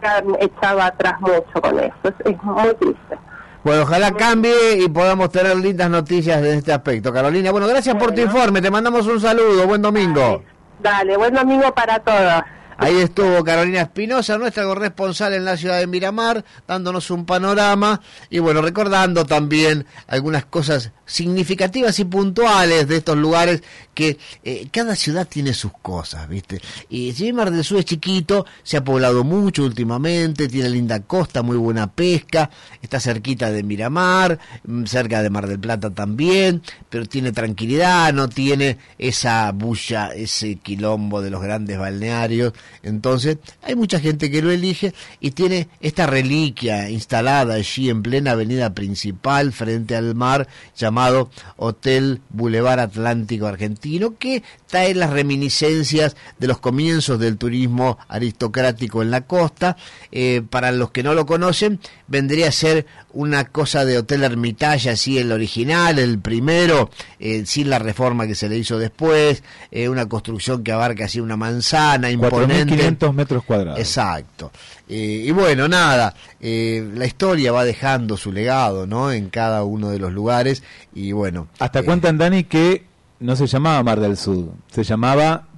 han echado atrás mucho con eso. Es, es muy triste. Bueno, ojalá cambie y podamos tener lindas noticias en este aspecto. Carolina, bueno, gracias por tu informe, te mandamos un saludo, buen domingo. Dale, buen domingo para todos. Ahí estuvo Carolina Espinosa, nuestra corresponsal en la ciudad de Miramar, dándonos un panorama y bueno, recordando también algunas cosas significativas y puntuales de estos lugares que eh, cada ciudad tiene sus cosas, ¿viste? Y si bien Mar del Sur es chiquito, se ha poblado mucho últimamente, tiene linda costa, muy buena pesca, está cerquita de Miramar, mm, cerca de Mar del Plata también, pero tiene tranquilidad, no tiene esa bulla, ese quilombo de los grandes balnearios. Entonces, hay mucha gente que lo elige y tiene esta reliquia instalada allí en plena avenida principal frente al mar llamado Hotel Boulevard Atlántico Argentino que trae las reminiscencias de los comienzos del turismo aristocrático en la costa. Eh, para los que no lo conocen, vendría a ser una cosa de Hotel Hermitage, así el original, el primero, eh, sin la reforma que se le hizo después, eh, una construcción que abarca así una manzana imponente. 4.500 metros cuadrados. Exacto. Eh, y bueno, nada, eh, la historia va dejando su legado, ¿no? En cada uno de los lugares y bueno. Hasta cuentan, Dani, que no se llamaba Mar del Sur, se llamaba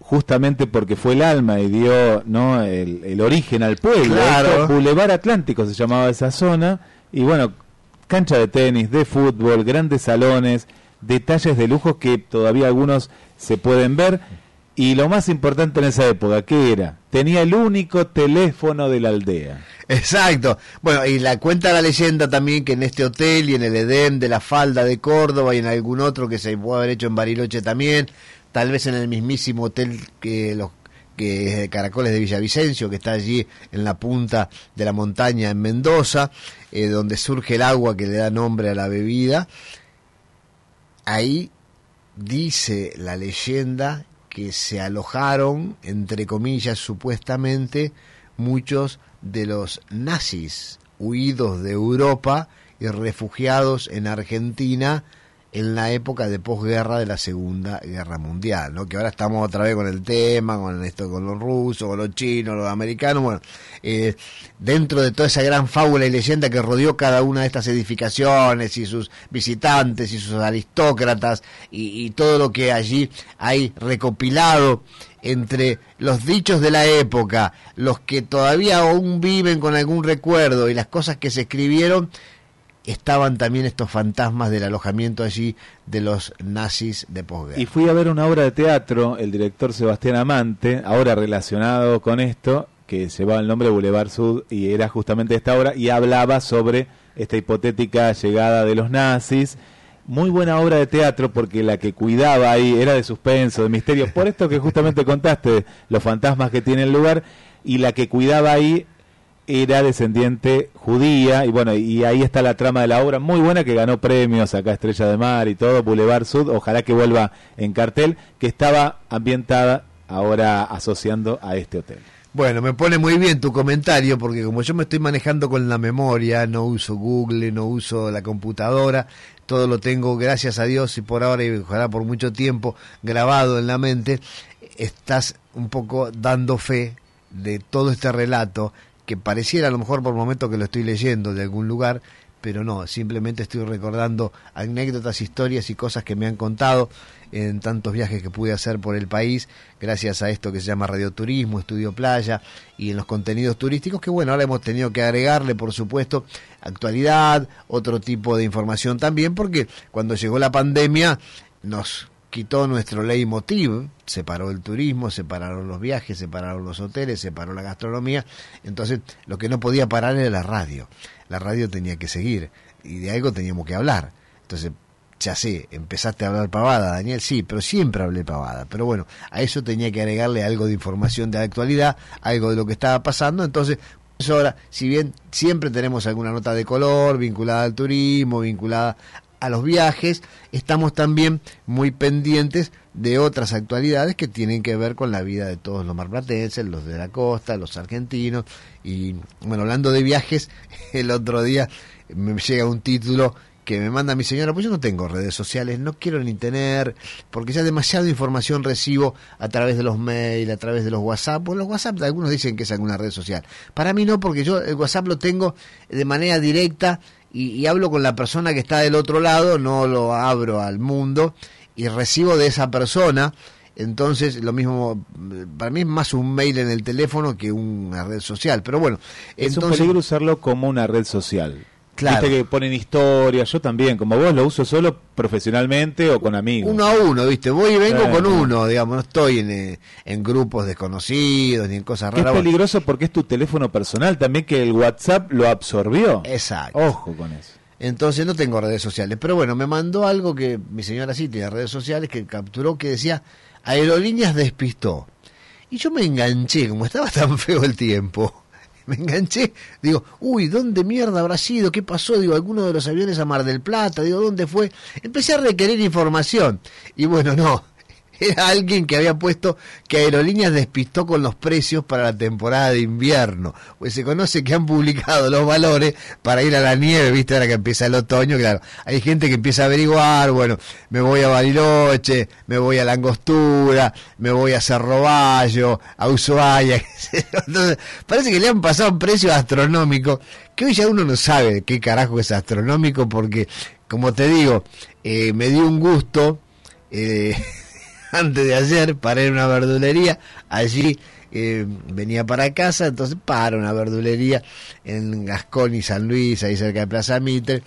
justamente porque fue el alma y dio no el, el origen al pueblo. Claro. Esto, Boulevard Atlántico se llamaba esa zona y bueno, cancha de tenis, de fútbol, grandes salones, detalles de lujo que todavía algunos se pueden ver. Y lo más importante en esa época, ¿qué era? Tenía el único teléfono de la aldea. Exacto. Bueno, y la cuenta la leyenda también que en este hotel y en el Edén de la Falda de Córdoba y en algún otro que se puede haber hecho en Bariloche también, tal vez en el mismísimo hotel que los que es de Caracoles de Villavicencio, que está allí en la punta de la montaña en Mendoza, eh, donde surge el agua que le da nombre a la bebida. Ahí dice la leyenda que se alojaron, entre comillas, supuestamente, muchos de los nazis huidos de Europa y refugiados en Argentina en la época de posguerra de la Segunda Guerra Mundial, ¿no? Que ahora estamos otra vez con el tema, con esto, con los rusos, con los chinos, los americanos, bueno, eh, dentro de toda esa gran fábula y leyenda que rodeó cada una de estas edificaciones y sus visitantes y sus aristócratas y, y todo lo que allí hay recopilado entre los dichos de la época, los que todavía aún viven con algún recuerdo y las cosas que se escribieron, estaban también estos fantasmas del alojamiento allí de los nazis de posguerra. Y fui a ver una obra de teatro, el director Sebastián Amante, ahora relacionado con esto, que llevaba el nombre Boulevard Sud y era justamente esta obra y hablaba sobre esta hipotética llegada de los nazis. Muy buena obra de teatro porque la que cuidaba ahí era de suspenso, de misterio, por esto que justamente contaste, los fantasmas que tiene el lugar, y la que cuidaba ahí era descendiente judía y bueno, y ahí está la trama de la obra, muy buena que ganó premios acá Estrella de Mar y todo, Boulevard Sud, ojalá que vuelva en cartel, que estaba ambientada ahora asociando a este hotel. Bueno, me pone muy bien tu comentario porque como yo me estoy manejando con la memoria, no uso Google, no uso la computadora, todo lo tengo, gracias a Dios y por ahora y ojalá por mucho tiempo grabado en la mente, estás un poco dando fe de todo este relato que pareciera a lo mejor por momentos que lo estoy leyendo de algún lugar, pero no, simplemente estoy recordando anécdotas, historias y cosas que me han contado en tantos viajes que pude hacer por el país, gracias a esto que se llama radioturismo, estudio playa y en los contenidos turísticos, que bueno, ahora hemos tenido que agregarle, por supuesto, actualidad, otro tipo de información también, porque cuando llegó la pandemia nos quitó nuestro leitmotiv, se paró el turismo, se pararon los viajes, se pararon los hoteles, se paró la gastronomía, entonces lo que no podía parar era la radio, la radio tenía que seguir y de algo teníamos que hablar, entonces ya sé, empezaste a hablar pavada, Daniel, sí, pero siempre hablé pavada. Pero bueno, a eso tenía que agregarle algo de información de la actualidad, algo de lo que estaba pasando. Entonces, ahora, si bien siempre tenemos alguna nota de color vinculada al turismo, vinculada a los viajes, estamos también muy pendientes de otras actualidades que tienen que ver con la vida de todos los marplatenses, los de la costa, los argentinos. Y bueno, hablando de viajes, el otro día me llega un título que me manda mi señora, pues yo no tengo redes sociales, no quiero ni tener, porque ya demasiada información recibo a través de los mails, a través de los WhatsApp. Pues los WhatsApp algunos dicen que es alguna red social. Para mí no, porque yo el WhatsApp lo tengo de manera directa y, y hablo con la persona que está del otro lado, no lo abro al mundo y recibo de esa persona. Entonces, lo mismo, para mí es más un mail en el teléfono que una red social. Pero bueno, Es entonces, un peligro usarlo como una red social. Claro. Viste que ponen historias, yo también, como vos lo uso solo profesionalmente o con amigos. uno a uno, ¿viste? Voy y vengo Claro. con uno, digamos, no estoy en, eh, en grupos desconocidos ni en cosas Que es raras. peligroso porque es tu teléfono personal también que el WhatsApp lo absorbió. Exacto. Ojo con eso. Entonces no tengo redes sociales. Pero bueno, me mandó algo que mi señora sí tiene redes sociales, que capturó que decía, Aerolíneas despistó. Y yo me enganché, como estaba tan feo el tiempo. Me enganché, digo, uy, ¿dónde mierda habrá sido? ¿Qué pasó? Digo, alguno de los aviones a Mar del Plata, digo, ¿dónde fue? Empecé a requerir información. Y bueno, no, era alguien que había puesto que Aerolíneas despistó con los precios para la temporada de invierno. Pues se conoce que han publicado los valores para ir a la nieve, viste, ahora que empieza el otoño, claro. Hay gente que empieza a averiguar, bueno, me voy a Bariloche, me voy a La Angostura, me voy a Cerro Bayo, a Ushuaia. Entonces, parece que le han pasado precios astronómicos, que hoy ya uno no sabe qué carajo es astronómico, porque, como te digo, eh, me dio un gusto. Eh, antes de ayer paré en una verdulería, allí eh, venía para casa, entonces paro en una verdulería en Gascón y San Luis, ahí cerca de Plaza Mitre,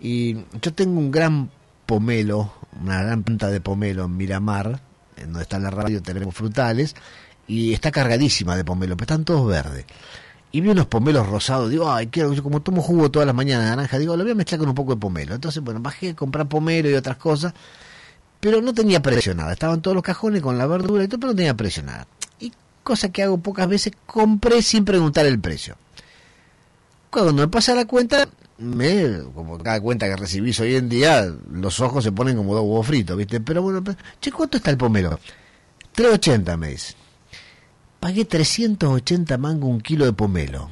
y yo tengo un gran pomelo, una gran planta de pomelo en Miramar, en donde está la radio tenemos frutales, y está cargadísima de pomelo, pero están todos verdes. Y vi unos pomelos rosados, digo, ay, quiero, yo como tomo jugo todas las mañanas de naranja, digo, lo voy a mezclar con un poco de pomelo. Entonces, bueno, bajé a comprar pomelo y otras cosas, pero no tenía precio nada. Estaban todos los cajones con la verdura y todo, pero no tenía precio nada. Y cosa que hago pocas veces, compré sin preguntar el precio. Cuando me pasa la cuenta, me, como cada cuenta que recibís hoy en día, los ojos se ponen como dos huevos fritos, ¿viste? Pero bueno, che, ¿cuánto está el pomelo? 3.80 me dice. Pagué 380 mangos un kilo de pomelo.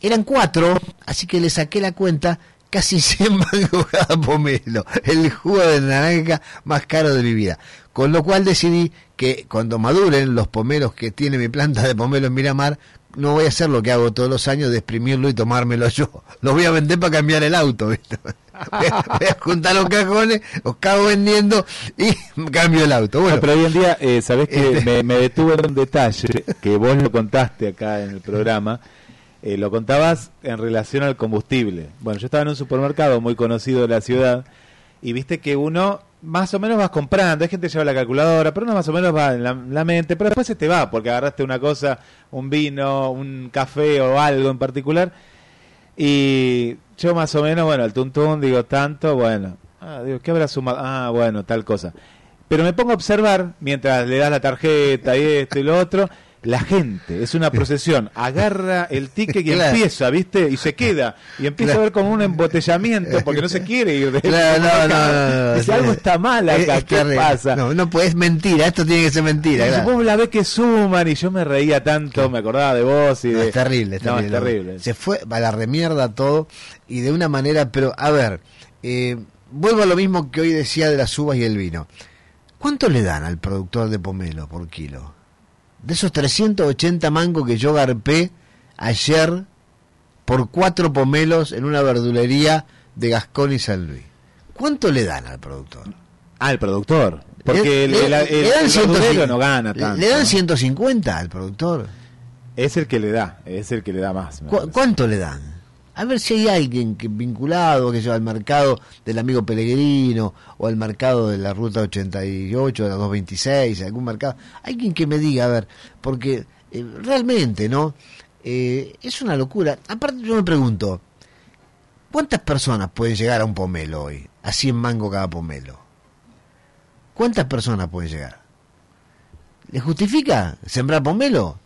Eran cuatro, así que le saqué la cuenta, casi 100 mangos cada pomelo. El jugo de naranja más caro de mi vida. Con lo cual decidí que cuando maduren los pomelos que tiene mi planta de pomelo en Miramar, no voy a hacer lo que hago todos los años de exprimirlo y tomármelo yo. Los voy a vender para cambiar el auto. ¿viste? Voy a, voy a juntar los cajones, los cago vendiendo y cambio el auto. Bueno, No, pero hoy en día, eh, ¿sabés que Este- me, me detuve en un detalle que vos lo contaste acá en el programa? Eh, lo contabas en relación al combustible. Bueno, yo estaba en un supermercado muy conocido de la ciudad y viste que uno más o menos vas comprando, hay gente que lleva la calculadora, pero uno más o menos va en la, mente, pero después se te va porque agarraste una cosa, un vino, un café o algo en particular y yo más o menos, bueno, el tuntún, digo tanto, bueno, ah, digo, ¿qué habrá sumado? Ah, bueno, tal cosa. Pero me pongo a observar, mientras le das la tarjeta y esto y lo otro, la gente, es una procesión, agarra el ticket y Claro. empieza, ¿viste? Y se queda, y empieza Claro. a ver como un embotellamiento, porque no se quiere ir de Claro, no, no, no, Dice, algo está mal acá, es ¿qué pasa? No, no puedes mentira, esto tiene que ser mentira. Vos la ves que suman y yo me reía tanto, me acordaba de vos y de... es terrible, es No, terrible. es terrible. Se fue a la remierda todo y de una manera, pero a ver, eh, vuelvo a lo mismo que hoy decía de las uvas y el vino. ¿Cuánto le dan al productor de pomelo por kilo? De esos 380 mangos que yo garpé ayer por cuatro pomelos en una verdulería de Gascón y San Luis. ¿Cuánto le dan al productor? Al productor. Porque el, Le- el, el- le dan el 150, verdulero no gana tanto. Le dan ¿no? 150 al productor. Es el que le da, es el que le da más. me ¿Cu- parece. ¿Cuánto le dan? A ver si hay alguien que vinculado que lleva al mercado del amigo Pellegrino o al mercado de la ruta 88, de la 226, algún mercado. Alguien que me diga, a ver, porque eh, realmente, ¿no? Eh, es una locura. Aparte, yo me pregunto, ¿cuántas personas pueden llegar a un pomelo hoy? A 100 mango cada pomelo. ¿Cuántas personas pueden llegar? ¿Le justifica sembrar pomelo?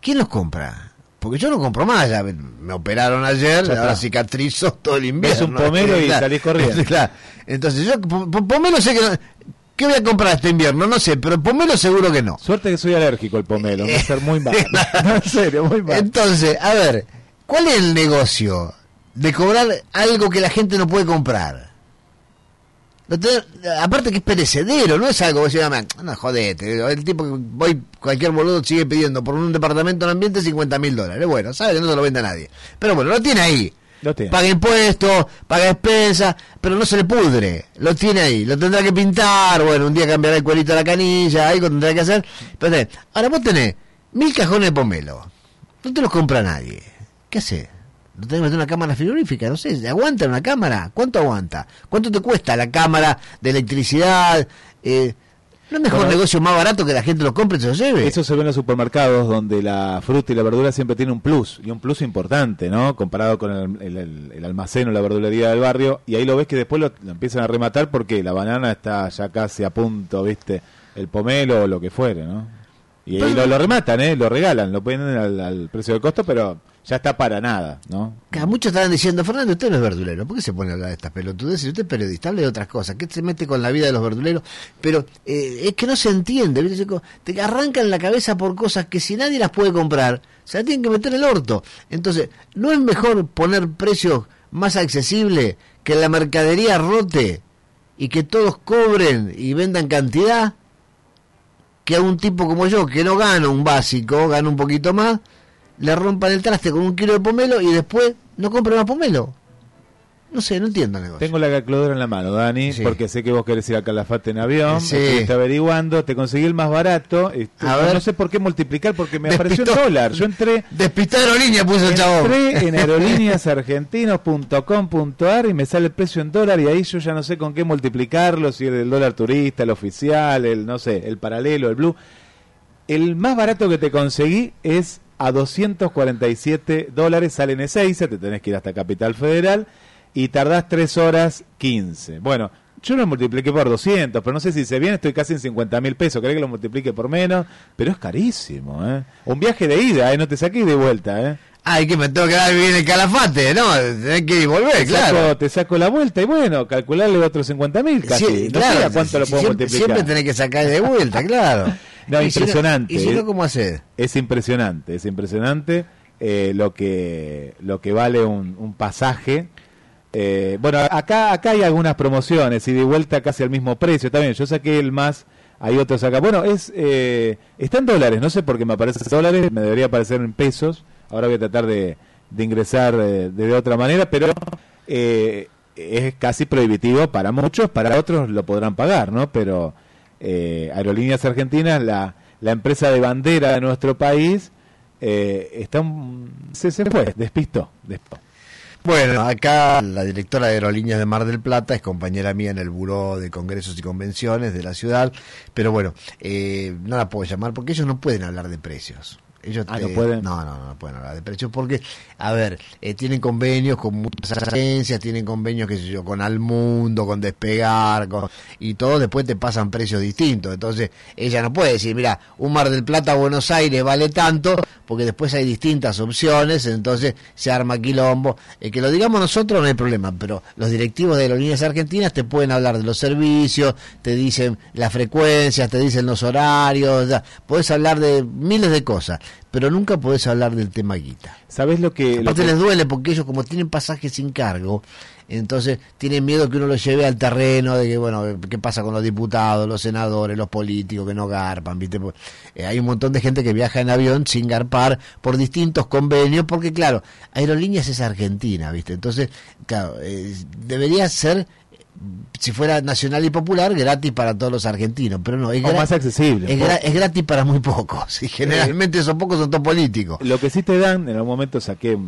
¿Quién los compra? Porque yo no compro más, ya me, me operaron ayer, Ya ahora cicatrizo todo el invierno. Ves un pomelo y salís corriendo. Claro. Entonces yo, po- po- pomelo sé que no, ¿Qué voy a comprar este invierno? No sé, pero pomelo seguro que no. Suerte que soy alérgico al pomelo, va a ser muy malo. No, en serio, muy malo. Entonces, a ver, ¿cuál es el negocio de cobrar algo que la gente no puede comprar? Aparte que es perecedero, no es algo que se llama, no jodete, el tipo que voy, cualquier boludo sigue pidiendo por un departamento en ambiente 50 mil dólares. Bueno, sabe que no se lo vende a nadie. Pero bueno, lo tiene ahí. Lo tiene. Paga impuestos, paga despensas, pero no se le pudre. Lo tiene ahí. Lo tendrá que pintar. Bueno, un día cambiará el cuerito de la canilla, algo tendrá que hacer. Pero ahora vos tenés mil cajones de pomelo. No te los compra nadie. ¿Qué haces? ¿Lo tenés que meter en una cámara frigorífica? No sé, ¿aguanta una cámara? ¿Cuánto aguanta? ¿Cuánto te cuesta la cámara de electricidad? Eh, ¿No es mejor Bueno, negocio más barato que la gente lo compre y se lo lleve? Eso se ve en los supermercados donde la fruta y la verdura siempre tiene un plus, y un plus importante, ¿no? Comparado con el, el- el- el almacén o la verdulería del barrio, y ahí lo ves que después lo, lo empiezan a rematar porque la banana está ya casi a punto, ¿viste? El pomelo o lo que fuere, ¿no? Y ahí lo, lo rematan, ¿eh? Lo regalan, lo ponen al, al precio del costo, pero ya está para nada, ¿no? Acá muchos estaban diciendo, Fernando, usted no es verdulero, ¿por qué se pone a hablar de estas pelotudeces? Usted es periodista, hable de otras cosas, ¿qué se mete con la vida de los verduleros? Pero eh, es que no se entiende, ¿viste? Te arrancan la cabeza por cosas que si nadie las puede comprar, se las tienen que meter en el orto. Entonces, ¿no es mejor poner precios más accesibles que la mercadería rote y que todos cobren y vendan cantidad? Que a un tipo como yo, que no gana un básico, gana un poquito más, le rompan el traste con un kilo de pomelo y después no compre más pomelo. No sé, no entiendo el negocio. Tengo la calculadora en la mano, Dani, Sí. porque sé que vos querés ir a Calafate en avión, Sí. estuviste averiguando, te conseguí el más barato, este, A no, ver. no sé por qué multiplicar, porque me apareció en dólar, yo entré... Despistó aerolínea puso el chabón. Entré en aerolíneasargentinos.com.ar y me sale el precio en dólar y ahí yo ya no sé con qué multiplicarlo, si es el dólar turista, el oficial, el no sé, el paralelo, el blue. El más barato que te conseguí es a 247 dólares, sale en Ezeiza, te tenés que ir hasta Capital Federal y tardás 3 horas 15. Bueno, yo lo multipliqué por 200, pero no sé si se viene, estoy casi en 50 mil pesos, ¿querés que lo multiplique por menos? Pero es carísimo, ¿eh? Un viaje de ida, ¿eh? No te saqué de vuelta, ¿eh? Ay, que me tengo que dar bien el calafate, ¿no? Tenés que ir y volver, te, claro. saco, te saco la vuelta y bueno, calcularle otros 50 mil casi. Sí, no claro, sé a cuánto lo puedo siempre, multiplicar. siempre tenés que sacar de vuelta, claro. No, Y si no- impresionante. ¿Y si no, ¿eh? cómo hacer? Es impresionante, es impresionante eh, lo que lo que vale un, un pasaje. Eh, bueno, acá acá hay algunas promociones y de vuelta casi al mismo precio. También yo saqué el más, hay otros acá. Bueno, es eh, está en dólares, no sé por qué me aparece en dólares, me debería aparecer en pesos. Ahora voy a tratar de, de ingresar eh, de, otra manera, pero eh, es casi prohibitivo para muchos, para otros lo podrán pagar, ¿no? Pero eh, Aerolíneas Argentinas, la, empresa de bandera de nuestro país, eh, está un- se, se fue, despistó, despistó. Bueno, acá la directora de Aerolíneas de Mar del Plata es compañera mía en el Buró de Congresos y Convenciones de la ciudad, pero bueno, eh, no la puedo llamar porque ellos no pueden hablar de precios. Ellos Ah, te- ¿no pueden? No, no, no pueden hablar de precios porque, a ver, eh, tienen convenios con muchas agencias, tienen convenios, qué sé yo, con Almundo, con Despegar, con, y todos después te pasan precios distintos. Entonces, ella no puede decir, mira, un Mar del Plata a Buenos Aires vale tanto, porque después hay distintas opciones, entonces se arma quilombo. Eh, que lo digamos nosotros no hay problema, pero los directivos de aerolíneas argentinas te pueden hablar de los servicios, te dicen las frecuencias, te dicen los horarios, ya, podés hablar de miles de cosas. Pero nunca podés hablar del tema guita. ¿Sabes lo que...? lo Aparte que- les duele porque ellos como tienen pasajes sin cargo, entonces tienen miedo que uno los lleve al terreno de que, bueno, qué pasa con los diputados, los senadores, los políticos que no garpan, ¿viste? Pues, eh, hay un montón de gente que viaja en avión sin garpar por distintos convenios, porque claro, Aerolíneas es Argentina, ¿viste? Entonces, claro, eh, debería ser si fuera nacional y popular, gratis para todos los argentinos, pero no, es, O más accesible. es, gra- es gratis para muy pocos, y generalmente esos pocos son todos políticos. Lo que sí te dan, en algún momento saqué eh,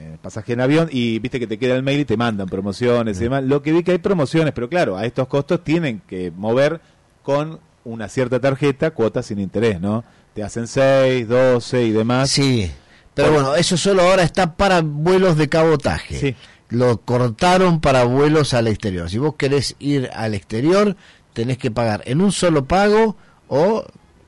eh, pasaje en avión y viste que te queda el mail y te mandan promociones y demás. Lo que vi que hay promociones, pero claro, a estos costos tienen que mover con una cierta tarjeta cuotas sin interés, ¿no? Te hacen 6, 12 y demás. Sí, pero bueno, eso solo ahora está para vuelos de cabotaje. Lo cortaron para vuelos al exterior. Si vos querés ir al exterior, tenés que pagar en un solo pago o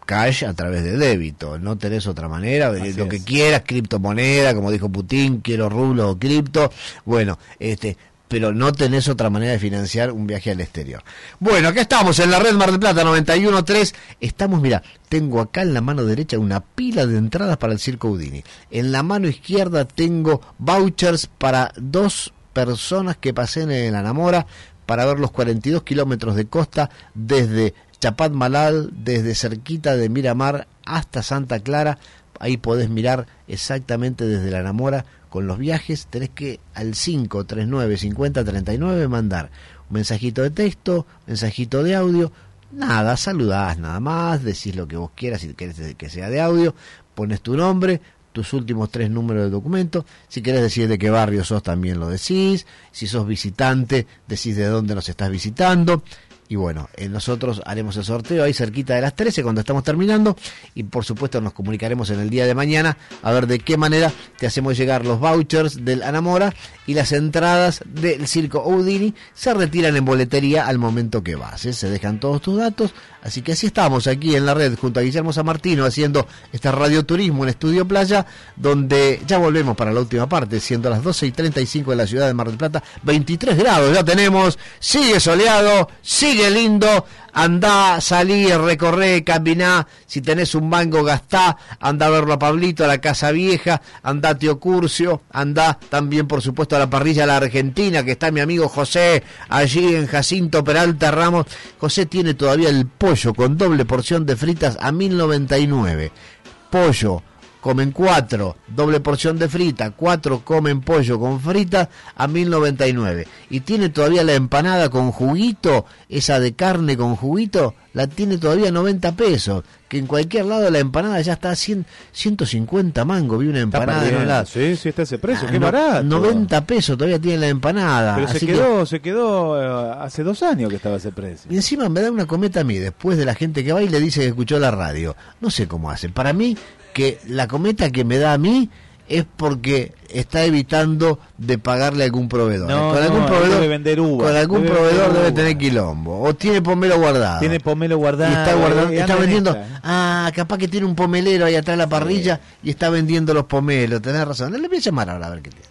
cash a través de débito. No tenés otra manera. Así lo que quieras, criptomoneda, como dijo Putin, quiero rublos o cripto. Bueno, este pero no tenés otra manera de financiar un viaje al exterior. Bueno, acá estamos en la red Mar del Plata 913. Estamos, mira, tengo acá en la mano derecha una pila de entradas para el Circo Udini. En la mano izquierda tengo vouchers para dos personas que pasen en la Namora para ver los 42 kilómetros de costa desde Chapat Malal, desde cerquita de Miramar hasta Santa Clara. Ahí podés mirar exactamente desde la Namora con los viajes. Tenés que al 539 50 39 mandar un mensajito de texto, mensajito de audio. Nada, saludás nada más, decís lo que vos quieras, si querés que sea de audio, pones tu nombre, tus últimos tres números de documento. Si querés decir de qué barrio sos, también lo decís. Si sos visitante, decís de dónde nos estás visitando. Y bueno, eh, nosotros haremos el sorteo ahí cerquita de las 13 cuando estamos terminando. Y por supuesto nos comunicaremos en el día de mañana a ver de qué manera te hacemos llegar los vouchers del Anamora y las entradas del Circo Houdini se retiran en boletería al momento que vas. ¿eh? Se dejan todos tus datos. Así que así estamos aquí en la red junto a Guillermo San Martino haciendo este radioturismo en Estudio Playa, donde ya volvemos para la última parte, siendo las 12 y 35 en la ciudad de Mar del Plata, 23 grados ya tenemos, sigue soleado, sigue lindo, andá, salí, recorré, caminá, si tenés un mango gastá, andá a verlo a Pablito, a la Casa Vieja, andá a Tío Curcio, andá también por supuesto a la parrilla La Argentina, que está mi amigo José, allí en Jacinto Peralta Ramos, José tiene todavía el pollo con doble porción de fritas a 1099, pollo, comen cuatro, doble porción de frita, cuatro comen pollo con frita a 1099. Y tiene todavía la empanada con juguito, esa de carne con juguito, la tiene todavía 90 pesos. Que en cualquier lado la empanada ya está a 100, 150 mango, vi una empanada en un lado. Sí, sí, está ese precio, Ah, qué no- barato. 90 pesos todavía tiene la empanada. Pero se que- quedó, se quedó eh, hace dos años que estaba ese precio. y encima me da una cometa a mí, después de la gente que va y le dice que escuchó la radio. No sé cómo hace. Para mí, que la cometa que me da a mí es porque está evitando de pagarle a algún proveedor. No, con algún no, proveedor, debe vender uva, con algún debe proveedor debe tener quilombo. O tiene pomelo guardado. Tiene pomelo guardado. y está eh, está vendiendo. esta, eh. Ah, capaz que tiene un pomelero ahí atrás de la parrilla y está vendiendo los pomelos. Tenés razón. Le voy a llamar ahora a ver qué tiene.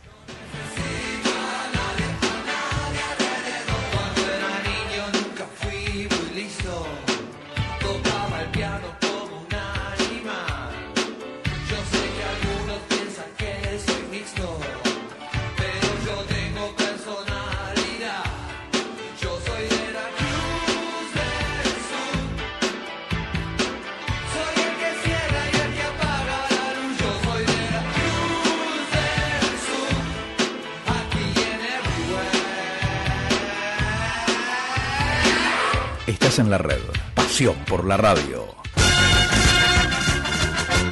En la red. Pasión por la radio.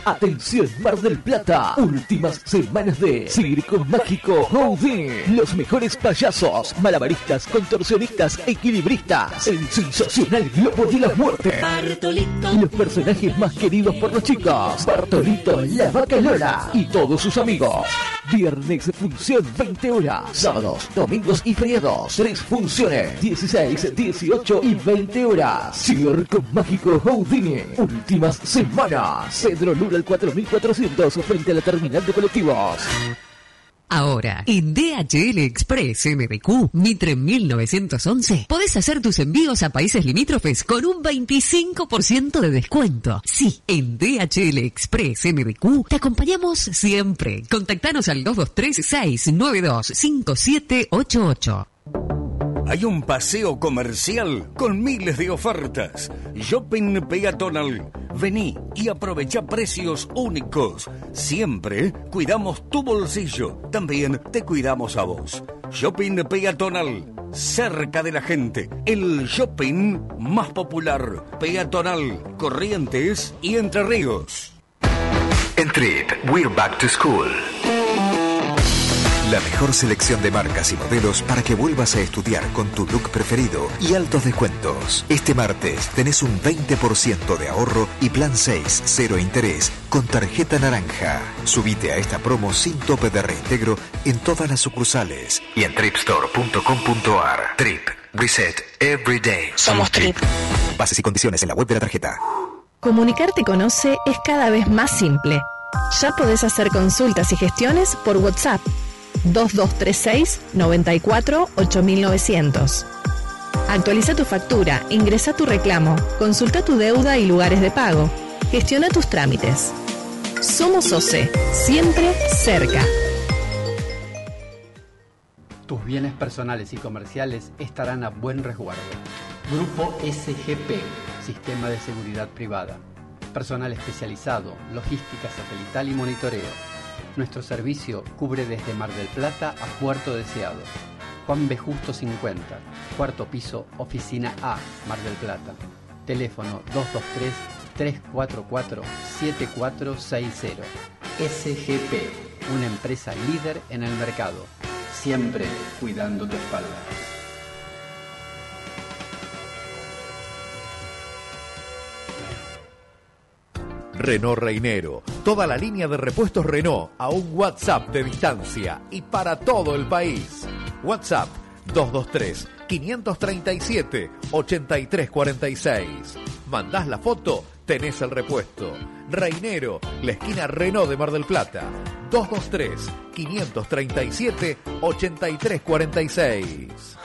Atención Mar del Plata, últimas semanas de Circo Mágico Houdini. Los mejores payasos, malabaristas, contorsionistas, equilibristas. El sensacional Globo de la Muerte. Y los personajes más queridos por los chicos. Bartolito, la vaca Lola y todos sus amigos. Viernes función 20 horas. Sábados, domingos y feriados. Tres funciones. 16, 18 y 20 horas. Circo Mágico Houdini. Últimas semanas. Pedro Lula al 4400 frente a la terminal de colectivos. Ahora, en DHL Express MBQ Mitre 1911, podés hacer tus envíos a países limítrofes con un 25% de descuento. Sí, en DHL Express MBQ te acompañamos siempre. Contactanos al 223-692-5788. Hay un paseo comercial con miles de ofertas. Shopping Peatonal. Vení y aprovecha precios únicos. Siempre cuidamos tu bolsillo. También te cuidamos a vos. Shopping Peatonal. Cerca de la gente. El shopping más popular. Peatonal. Corrientes y Entre Ríos. En Trip, We're Back to School. La mejor selección de marcas y modelos para que vuelvas a estudiar con tu look preferido y altos descuentos. Este martes tenés un 20% de ahorro y plan 6, cero interés con tarjeta naranja. Subite a esta promo sin tope de reintegro en todas las sucursales y en tripstore.com.ar. Trip, reset every day. Somos Trip. Bases y condiciones en la web de la tarjeta. Comunicarte con OCE es cada vez más simple. Ya podés hacer consultas y gestiones por WhatsApp 2236 94 8900. Actualiza tu factura, ingresa tu reclamo, consulta tu deuda y lugares de pago. Gestiona tus trámites. Somos OCE, siempre cerca. Tus bienes personales y comerciales estarán a buen resguardo. Grupo SGP, Sistema de Seguridad Privada. Personal especializado, logística satelital y monitoreo. Nuestro servicio cubre desde Mar del Plata a Puerto Deseado. Juan B. Justo 50, cuarto piso, oficina A, Mar del Plata. Teléfono 223-344-7460. SGP, una empresa líder en el mercado. Siempre cuidando tu espalda. Renault Reinero. Toda la línea de repuestos Renault a un WhatsApp de distancia y para todo el país. WhatsApp 223 537 8346. Mandás la foto, tenés el repuesto. Reinero, la esquina Renault de Mar del Plata. 223 537 8346.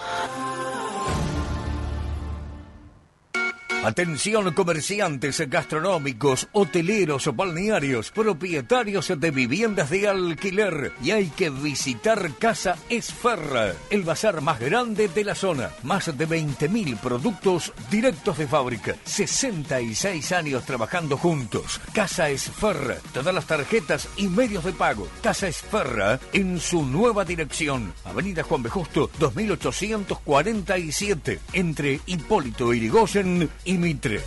Atención comerciantes gastronómicos, hoteleros o balnearios, propietarios de viviendas de alquiler. Y hay que visitar Casa Esferra, el bazar más grande de la zona. Más de 20.000 productos directos de fábrica. 66 años trabajando juntos. Casa Esferra, todas las tarjetas y medios de pago. Casa Esferra en su nueva dirección. Avenida Juan B. Justo, 2847, entre Hipólito Irigoyen y Mitre.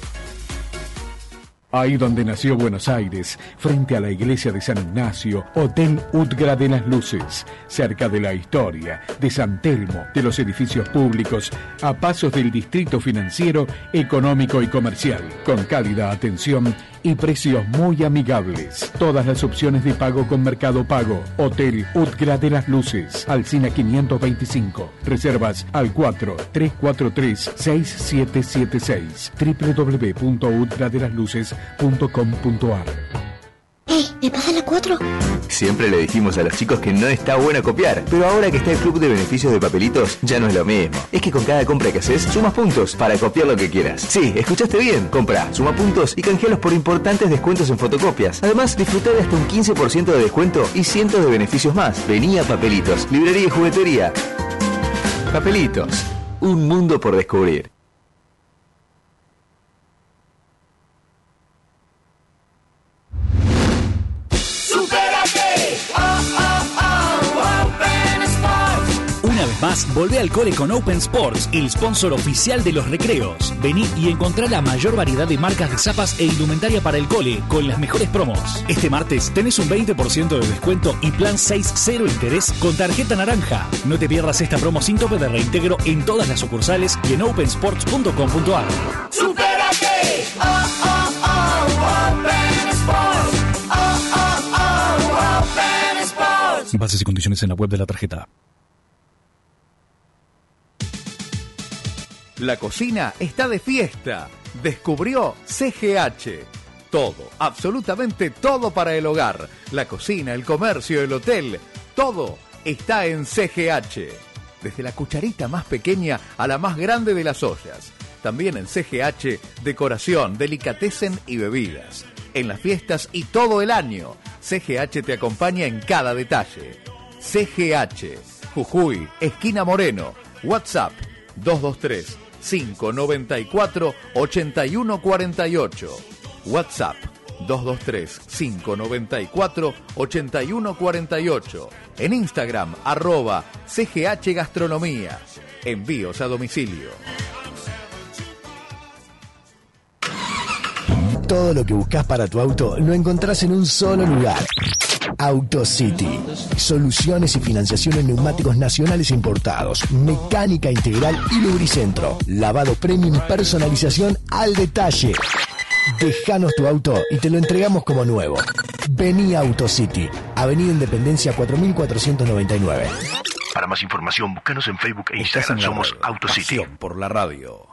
Ahí donde nació Buenos Aires, frente a la iglesia de San Ignacio, Hotel Utgra de las Luces, cerca de la historia, de San Telmo, de los edificios públicos, a pasos del distrito financiero, económico y comercial, con cálida atención y precios muy amigables. Todas las opciones de pago con Mercado Pago. Hotel Utgra de las Luces, Alcina 525. Reservas al 4 343 6776 www.ultradelasluces.com.ar ¡Ey! ¿Me pasa la 4? Siempre le dijimos a los chicos que no está bueno copiar, pero ahora que está el club de beneficios de papelitos, ya no es lo mismo. Es que con cada compra que haces, sumas puntos para copiar lo que quieras. Sí, escuchaste bien. Compra, suma puntos y canjealos por importantes descuentos en fotocopias. Además, disfruta de hasta un 15% de descuento y cientos de beneficios más. Vení a Papelitos, librería y juguetería. Papelitos, un mundo por descubrir. Sports. Una vez más, volvé al cole con Open Sports, el sponsor oficial de los recreos. Vení y encontrá la mayor variedad de marcas de zapas e indumentaria para el cole, con las mejores promos. Este martes tenés un 20% de descuento y plan 6-0 interés con tarjeta naranja. No te pierdas esta promo sin tope de reintegro en todas las sucursales y en opensports.com.ar. ¡Supérate! ¡Oh, oh, oh! Open Sports. Bases y condiciones en la web de la tarjeta. La cocina está de fiesta. Descubrió CGH. Todo, absolutamente todo para el hogar. La cocina, el comercio, el hotel. Todo está en CGH. Desde la cucharita más pequeña a la más grande de las ollas. También en CGH, decoración, delicatessen y bebidas. En las fiestas y todo el año, CGH te acompaña en cada detalle. CGH, Jujuy, esquina Moreno, WhatsApp 223 594 8148. WhatsApp 223 594 8148. En Instagram arroba CGH Gastronomía. Envíos a domicilio. Todo lo que buscas para tu auto lo encontrás en un solo lugar. AutoCity. Soluciones y financiación en neumáticos nacionales importados, mecánica integral y lubricentro. Lavado premium y personalización al detalle. Dejanos tu auto y te lo entregamos como nuevo. Vení a AutoCity, Avenida Independencia 4499. Para más información, búscanos en Facebook e Instagram. Somos. AutoCity. Pasión por la radio.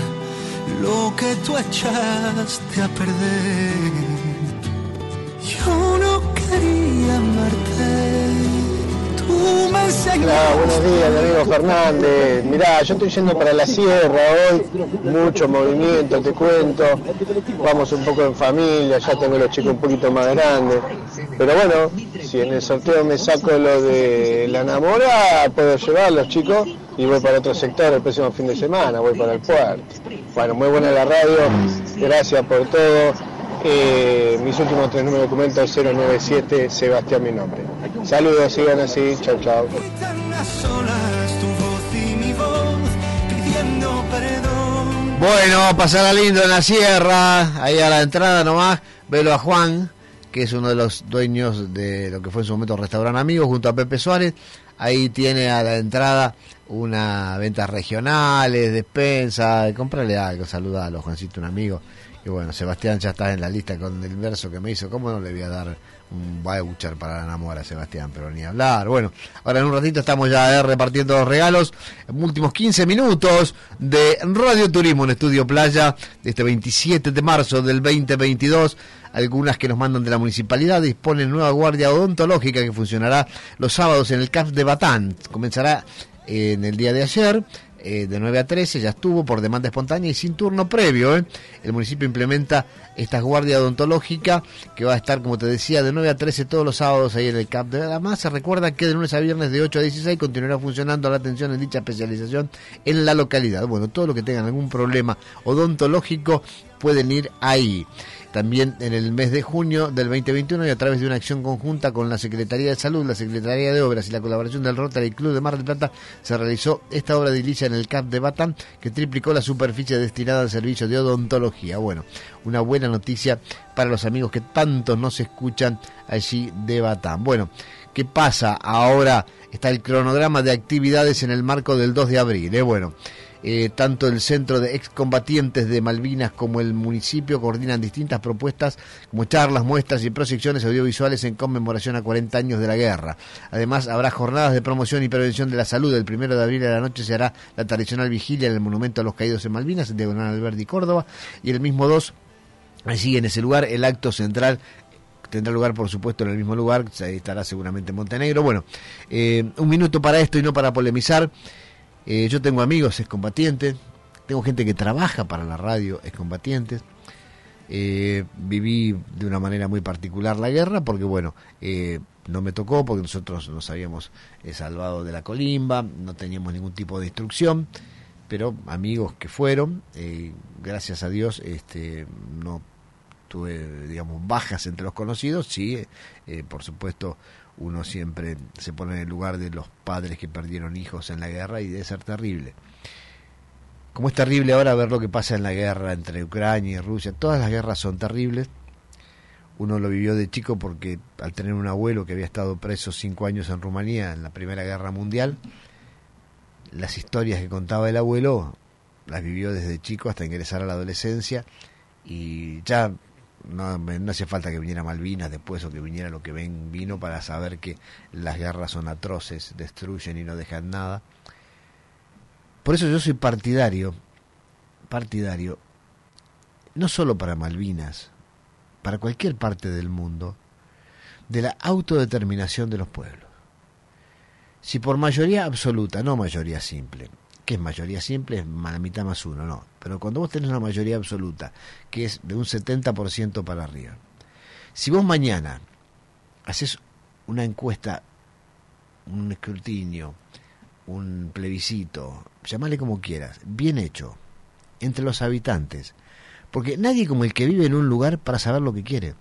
lo que tú echaste a perder. Yo no quería amarte, tú me enseñaste. Hola, buenos días, mi amigo Fernández. Mirá, yo estoy yendo para la sierra hoy, mucho movimiento, te cuento. Vamos un poco en familia, ya tengo los chicos un poquito más grandes. Pero bueno, si en el sorteo me saco lo de la enamorada, puedo llevar los chicos y voy para otro sector el próximo fin de semana, voy para el puerto. Bueno, muy buena la radio, gracias por todo. Eh, mis últimos tres números de documento 097 Sebastián mi nombre. Saludos, sigan así, chao chao. Bueno, pasará lindo en la sierra, ahí a la entrada nomás, velo a Juan, que es uno de los dueños de lo que fue en su momento Restaurante Amigos, junto a Pepe Suárez. Ahí tiene a la entrada una ventas regionales, despensa, comprarle algo, saluda a los Juancito, un amigo. Y bueno, Sebastián ya está en la lista con el verso que me hizo. ¿Cómo no le voy a dar un voucher para la enamora a Sebastián? Pero ni hablar. Bueno, ahora en un ratito estamos ya eh, repartiendo los regalos. Últimos 15 minutos de Radio Turismo en Estudio Playa este 27 de marzo del 2022. Algunas que nos mandan de la municipalidad disponen nueva guardia odontológica que funcionará los sábados en el CAF de Batán. Comenzará eh, en el día de ayer eh, de 9 a 13, ya estuvo por demanda espontánea y sin turno previo. ¿eh? El municipio implementa esta guardia odontológica que va a estar, como te decía, de 9 a 13 todos los sábados ahí en el CAP. de Además, se recuerda que de lunes a viernes de 8 a 16 continuará funcionando la atención en dicha especialización en la localidad. Bueno, todo lo que tengan algún problema odontológico pueden ir ahí también en el mes de junio del 2021 y a través de una acción conjunta con la Secretaría de Salud, la Secretaría de Obras y la colaboración del Rotary Club de Mar del Plata se realizó esta obra de edilicia en el CAP de Batán que triplicó la superficie destinada al servicio de odontología. Bueno, una buena noticia para los amigos que tanto nos escuchan allí de Batán. Bueno, ¿qué pasa? Ahora está el cronograma de actividades en el marco del 2 de abril. ¿eh? Bueno, eh, tanto el Centro de Excombatientes de Malvinas como el municipio coordinan distintas propuestas como charlas, muestras y proyecciones audiovisuales en conmemoración a 40 años de la guerra. Además, habrá jornadas de promoción y prevención de la salud. El primero de abril a la noche se hará la tradicional vigilia en el Monumento a los Caídos en Malvinas, en Diagonal Alberdi, Córdoba, y el mismo 2, allí en ese lugar, el acto central tendrá lugar por supuesto en el mismo lugar, estará seguramente en Montenegro. Bueno, eh, un minuto para esto y no para polemizar. Eh, yo tengo amigos excombatientes, tengo gente que trabaja para la radio excombatientes. Eh, viví de una manera muy particular la guerra porque, bueno, eh, no me tocó porque nosotros nos habíamos eh, salvado de la colimba, no teníamos ningún tipo de instrucción. pero amigos que fueron, eh, gracias a Dios, este, no tuve, digamos, bajas entre los conocidos, sí, eh, por supuesto, uno siempre se pone en el lugar de los padres que perdieron hijos en la guerra y debe ser terrible. Como es terrible ahora ver lo que pasa en la guerra entre Ucrania y Rusia, todas las guerras son terribles. Uno lo vivió de chico porque al tener un abuelo que había estado preso cinco años en Rumanía en la Primera Guerra Mundial, las historias que contaba el abuelo las vivió desde chico hasta ingresar a la adolescencia y ya no, no hacía falta que viniera Malvinas después o que viniera lo que ven vino para saber que las guerras son atroces, destruyen y no dejan nada. Por eso yo soy partidario, partidario, no solo para Malvinas, para cualquier parte del mundo, de la autodeterminación de los pueblos. Si por mayoría absoluta, no mayoría simple, que es mayoría simple? Es la mitad más uno, no. Pero cuando vos tenés una mayoría absoluta, que es de un 70% para arriba, si vos mañana haces una encuesta, un escrutinio, un plebiscito, llamale como quieras, bien hecho, entre los habitantes, porque nadie como el que vive en un lugar para saber lo que quiere.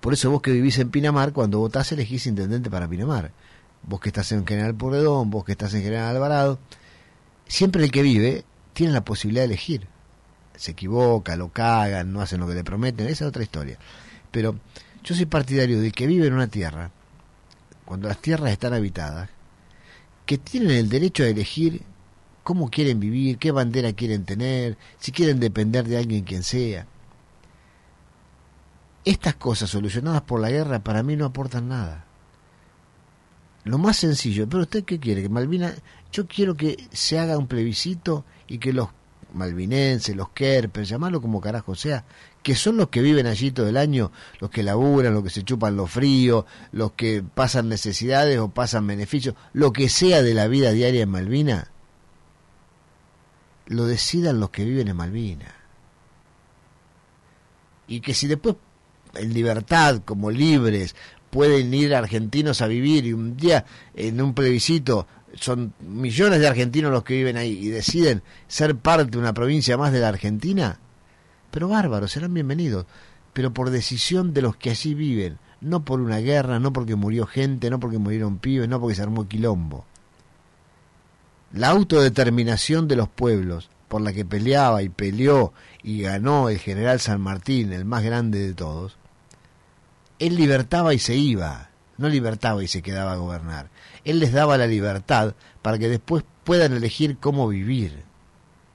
Por eso vos que vivís en Pinamar, cuando votás elegís intendente para Pinamar. Vos que estás en General Porredón, vos que estás en General Alvarado, siempre el que vive tiene la posibilidad de elegir. Se equivoca, lo cagan, no hacen lo que le prometen, esa es otra historia. Pero yo soy partidario del que vive en una tierra, cuando las tierras están habitadas, que tienen el derecho a elegir cómo quieren vivir, qué bandera quieren tener, si quieren depender de alguien quien sea. Estas cosas solucionadas por la guerra para mí no aportan nada. Lo más sencillo, pero usted qué quiere, que Malvina, yo quiero que se haga un plebiscito y que los malvinenses, los kerpers, llamarlo como carajo sea, que son los que viven allí todo el año, los que laburan, los que se chupan lo frío, los que pasan necesidades o pasan beneficios, lo que sea de la vida diaria en Malvina, lo decidan los que viven en Malvina. Y que si después en libertad, como libres, pueden ir argentinos a vivir y un día en un plebiscito son millones de argentinos los que viven ahí y deciden ser parte de una provincia más de la Argentina, pero bárbaros, serán bienvenidos, pero por decisión de los que allí viven, no por una guerra, no porque murió gente, no porque murieron pibes, no porque se armó quilombo. La autodeterminación de los pueblos, por la que peleaba y peleó y ganó el general San Martín, el más grande de todos, él libertaba y se iba, no libertaba y se quedaba a gobernar. Él les daba la libertad para que después puedan elegir cómo vivir.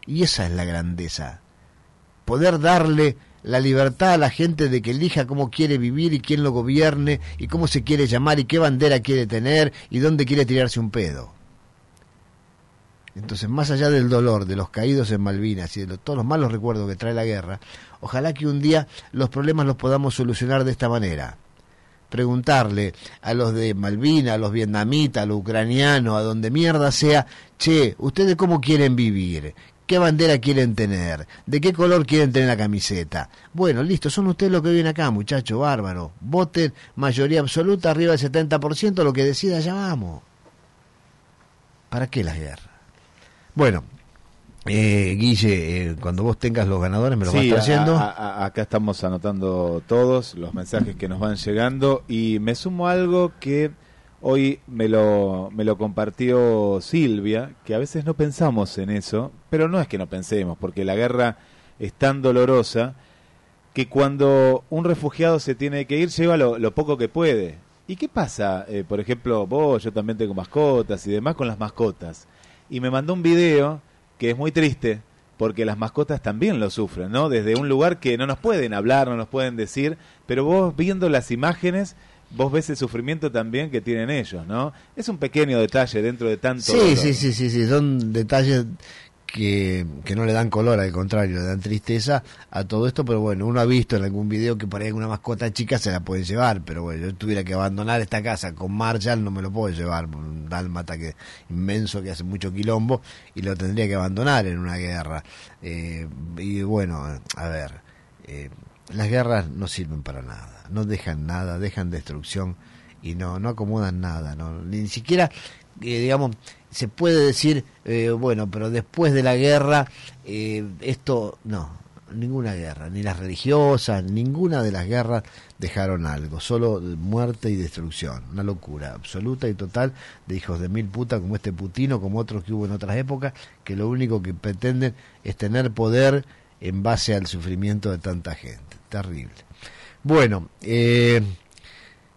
Y esa es la grandeza. Poder darle la libertad a la gente de que elija cómo quiere vivir y quién lo gobierne y cómo se quiere llamar y qué bandera quiere tener y dónde quiere tirarse un pedo. Entonces, más allá del dolor de los caídos en Malvinas y de todos los malos recuerdos que trae la guerra, ojalá que un día los problemas los podamos solucionar de esta manera. Preguntarle a los de Malvinas, a los vietnamitas, a los ucranianos, a donde mierda sea, che, ¿ustedes cómo quieren vivir? ¿Qué bandera quieren tener? ¿De qué color quieren tener la camiseta? Bueno, listo, son ustedes los que viven acá, muchachos, bárbaro. Voten mayoría absoluta, arriba del 70%, lo que decida, ya vamos. ¿Para qué las guerras? Bueno, eh, Guille, eh, cuando vos tengas los ganadores me los Sí, vas trayendo. a- a- acá estamos anotando todos los mensajes que nos van llegando y me sumo a algo que hoy me lo, me lo compartió Silvia, que a veces no pensamos en eso, pero no es que no pensemos, porque la guerra es tan dolorosa que cuando un refugiado se tiene que ir lleva lo, lo poco que puede. ¿Y qué pasa? Eh, por ejemplo, vos, yo también tengo mascotas y demás con las mascotas. Y me mandó un video que es muy triste porque las mascotas también lo sufren, ¿no? Desde un lugar que no nos pueden hablar, no nos pueden decir, pero vos viendo las imágenes, vos ves el sufrimiento también que tienen ellos, ¿no? Es un pequeño detalle dentro de tanto Sí, dolor. sí, sí, sí, sí, son detalles que, no le dan color, al contrario, le dan tristeza a todo esto, pero bueno, uno ha visto en algún video que por ahí alguna mascota chica se la puede llevar, pero bueno, yo tuviera que abandonar esta casa con Marshall, no me lo puedo llevar, un dálmata que inmenso que hace mucho quilombo, y lo tendría que abandonar en una guerra. Eh, y bueno, a ver, eh, las guerras no sirven para nada, no dejan nada, dejan destrucción, y no, no acomodan nada, no, ni siquiera, eh, digamos, se puede decir, eh, bueno, pero después de la guerra, eh, esto, no, ninguna guerra, ni las religiosas, ninguna de las guerras dejaron algo, solo muerte y destrucción, una locura absoluta y total de hijos de mil putas como este Putino, como otros que hubo en otras épocas, que lo único que pretenden es tener poder en base al sufrimiento de tanta gente, terrible. Bueno, eh,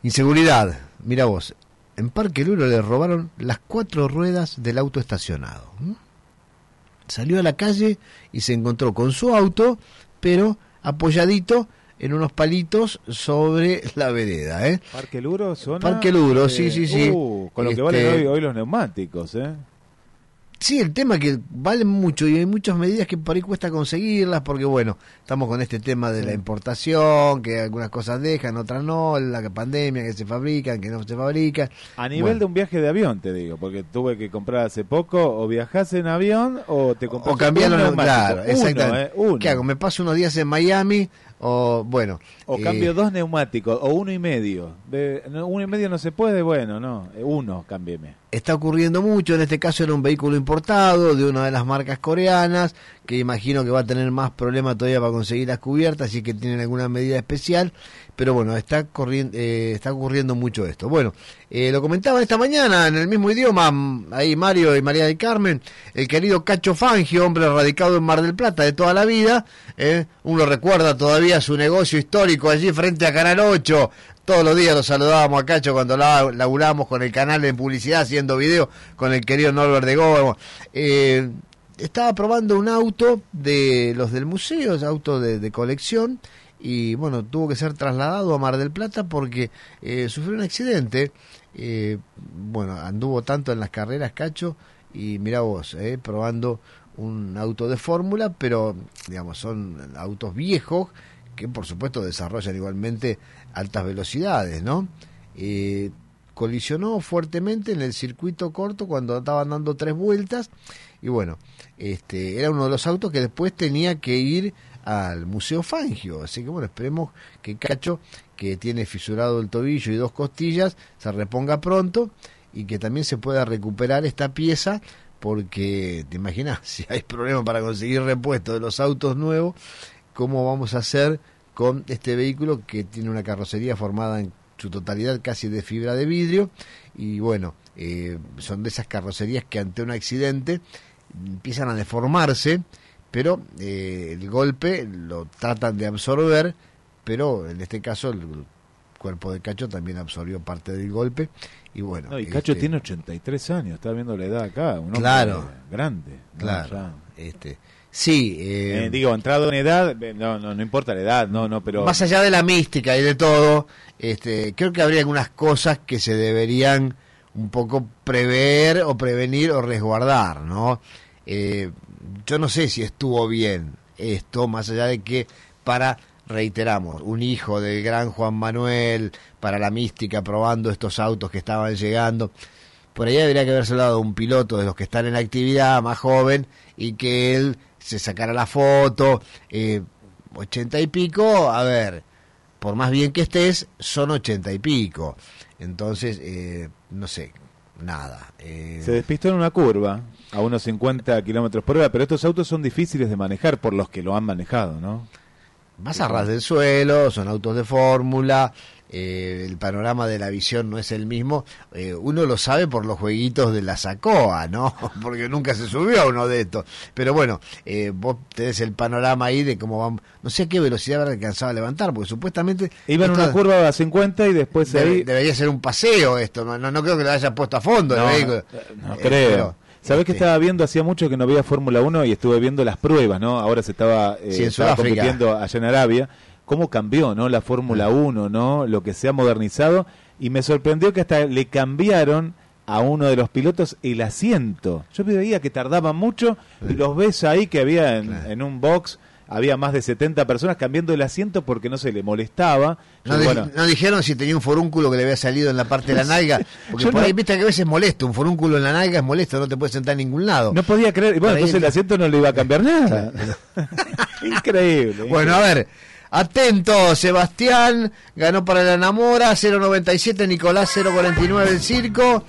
inseguridad, mira vos, en Parque Luro le robaron las cuatro ruedas del auto estacionado. ¿m? Salió a la calle y se encontró con su auto, pero apoyadito en unos palitos sobre la vereda. ¿eh? Parque Luro, zona. Parque Luro, sí, sí, sí. Uh, con lo que Este- valen hoy, hoy los neumáticos, ¿eh? Sí, el tema es que valen mucho y hay muchas medidas que por ahí cuesta conseguirlas porque, bueno, estamos con este tema de la importación, que algunas cosas dejan, otras no, la pandemia, que se fabrican, que no se fabrican. A nivel Bueno. de un viaje de avión, te digo, porque tuve que comprar hace poco, o viajás en avión o te compras O cambiar un los neumático. claro, Uno, exactamente. ¿eh? Uno. ¿Qué hago? ¿Me paso unos días en Miami? O, bueno. O eh, cambio dos neumáticos, o uno y medio. De- no, uno y medio no se puede, bueno, no, eh, uno, cámbieme. Está ocurriendo mucho, en este caso era un vehículo importado de una de las marcas coreanas, que imagino que va a tener más problemas todavía para conseguir las cubiertas, así que tienen alguna medida especial, pero bueno, está, corriendo, está ocurriendo mucho esto. Bueno, eh, lo comentaban esta mañana en el mismo idioma, ahí Mario y María del Carmen, el querido Cacho Fangio, hombre radicado en Mar del Plata de toda la vida, eh, uno recuerda todavía su negocio histórico allí frente a Canal 8, todos los días lo saludábamos a Cacho cuando la- laburamos con el canal de publicidad haciendo video con el querido Norbert de Gómez. Eh, estaba probando un auto de los del museo, auto de colección, y bueno, tuvo que ser trasladado a Mar del Plata porque eh, sufrió un accidente. Eh, bueno, anduvo tanto en las carreras, Cacho, y mira vos, eh, probando un auto de fórmula, pero digamos, son autos viejos que por supuesto desarrollan igualmente altas velocidades, ¿no? Eh, colisionó fuertemente en el circuito corto cuando estaban dando tres vueltas y bueno, este era uno de los autos que después tenía que ir al Museo Fangio, así que bueno, esperemos que Cacho, que tiene fisurado el tobillo y dos costillas, se reponga pronto y que también se pueda recuperar esta pieza porque te imaginas, si hay problema para conseguir repuesto de los autos nuevos, ¿cómo vamos a hacer con este vehículo que tiene una carrocería formada en su totalidad casi de fibra de vidrio? Y bueno, eh, son de esas carrocerías que ante un accidente empiezan a deformarse, pero eh, el golpe lo tratan de absorber, pero en este caso el cuerpo de Cacho también absorbió parte del golpe y bueno. No, y Cacho este, tiene 83 años, está viendo la edad acá, un hombre Claro. grande. Claro. Este, sí, eh, Eh, digo, entrado en edad, eh, no, no, no importa la edad, no, no, pero... más allá de la mística y de todo, este, creo que habría algunas cosas que se deberían un poco prever o prevenir o resguardar, ¿no? Eh, yo no sé si estuvo bien esto, más allá de que para, reiteramos, un hijo del gran Juan Manuel, para la mística, probando estos autos que estaban llegando, por ahí debería que haberse dado un piloto de los que están en actividad, más joven, y que él se sacara la foto, eh, ochenta y pico, a ver, por más bien que estés, son ochenta y pico. Entonces, eh, no sé, nada. eh, Se despistó en una curva a unos 50 kilómetros por hora, pero estos autos son difíciles de manejar por los que lo han manejado, ¿no? Vas a ras del suelo, son autos de fórmula, eh, el panorama de la visión no es el mismo. eh, uno lo sabe por los jueguitos de la Sacoa, ¿no? Porque nunca se subió a uno de estos. Pero bueno, eh, vos tenés el panorama ahí de cómo van. No sé a qué velocidad habrá alcanzado a levantar, porque supuestamente. Iba en esto una curva a 50 y después debe- ahí... debería ser un paseo esto, no, no, no creo que lo haya puesto a fondo el No, vehículo. no Eh, creo. pero, ¿Sabés que este, estaba viendo? Hacía mucho que no veía Fórmula 1 y estuve viendo las pruebas, ¿no? Ahora se estaba, eh, Sí, estaba compitiendo allá en Arabia. ¿Cómo cambió, no? La Fórmula 1, ¿no? Lo que se ha modernizado. Y me sorprendió que hasta le cambiaron a uno de los pilotos el asiento. Yo veía que tardaban mucho y los ves ahí que había en, en un box, había más de 70 personas cambiando el asiento porque no se le molestaba. No, Yo, di- bueno, no dijeron si tenía un forúnculo que le había salido en la parte de la nalga. Porque por no- ahí viste que a veces es molesto. Un forúnculo en la nalga es molesto, no te puedes sentar en ningún lado. no podía creer. Y bueno, entonces el asiento no le iba a cambiar nada. increíble. Bueno, a ver, Atento, Sebastián ganó para la enamora, 097, Nicolás 049 el circo,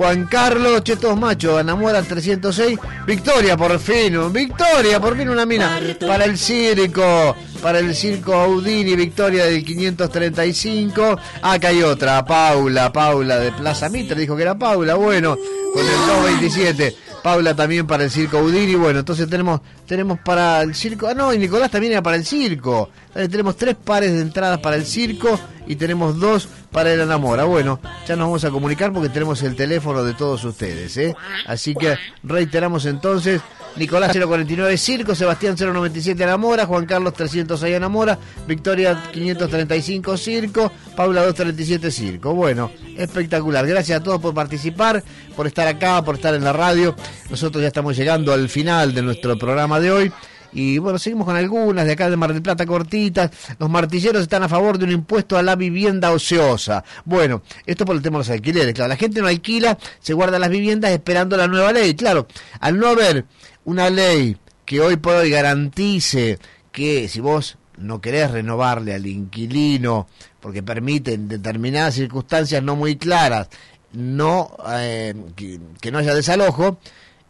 Juan Carlos, Chetos Macho, enamora 306, Victoria por fin, Victoria, por fin una mina. Para el circo, para el circo Audini, Victoria del 535, acá hay otra, Paula, Paula de Plaza Mitre, dijo que era Paula, bueno, con el 227. Paula también para el circo Udini. Bueno, entonces tenemos tenemos para el circo. Ah, no, y Nicolás también era para el circo. Eh, tenemos tres pares de entradas para el circo y tenemos dos para el enamora. Bueno, ya nos vamos a comunicar porque tenemos el teléfono de todos ustedes. ¿eh? Así que reiteramos entonces. Nicolás 049 Circo, Sebastián 097 Enamora, Juan Carlos 306 Enamora, Victoria 535 Circo, Paula 237 Circo. Bueno, espectacular. Gracias a todos por participar, por estar acá, por estar en la radio. Nosotros ya estamos llegando al final de nuestro programa de hoy. Y bueno, seguimos con algunas de acá de Mar del Plata cortitas. Los martilleros están a favor de un impuesto a la vivienda ociosa. Bueno, esto por el tema de los alquileres. Claro, la gente no alquila, se guarda las viviendas esperando la nueva ley. Claro, al no haber una ley que hoy por hoy garantice que si vos no querés renovarle al inquilino porque permite en determinadas circunstancias no muy claras no eh, que, que no haya desalojo,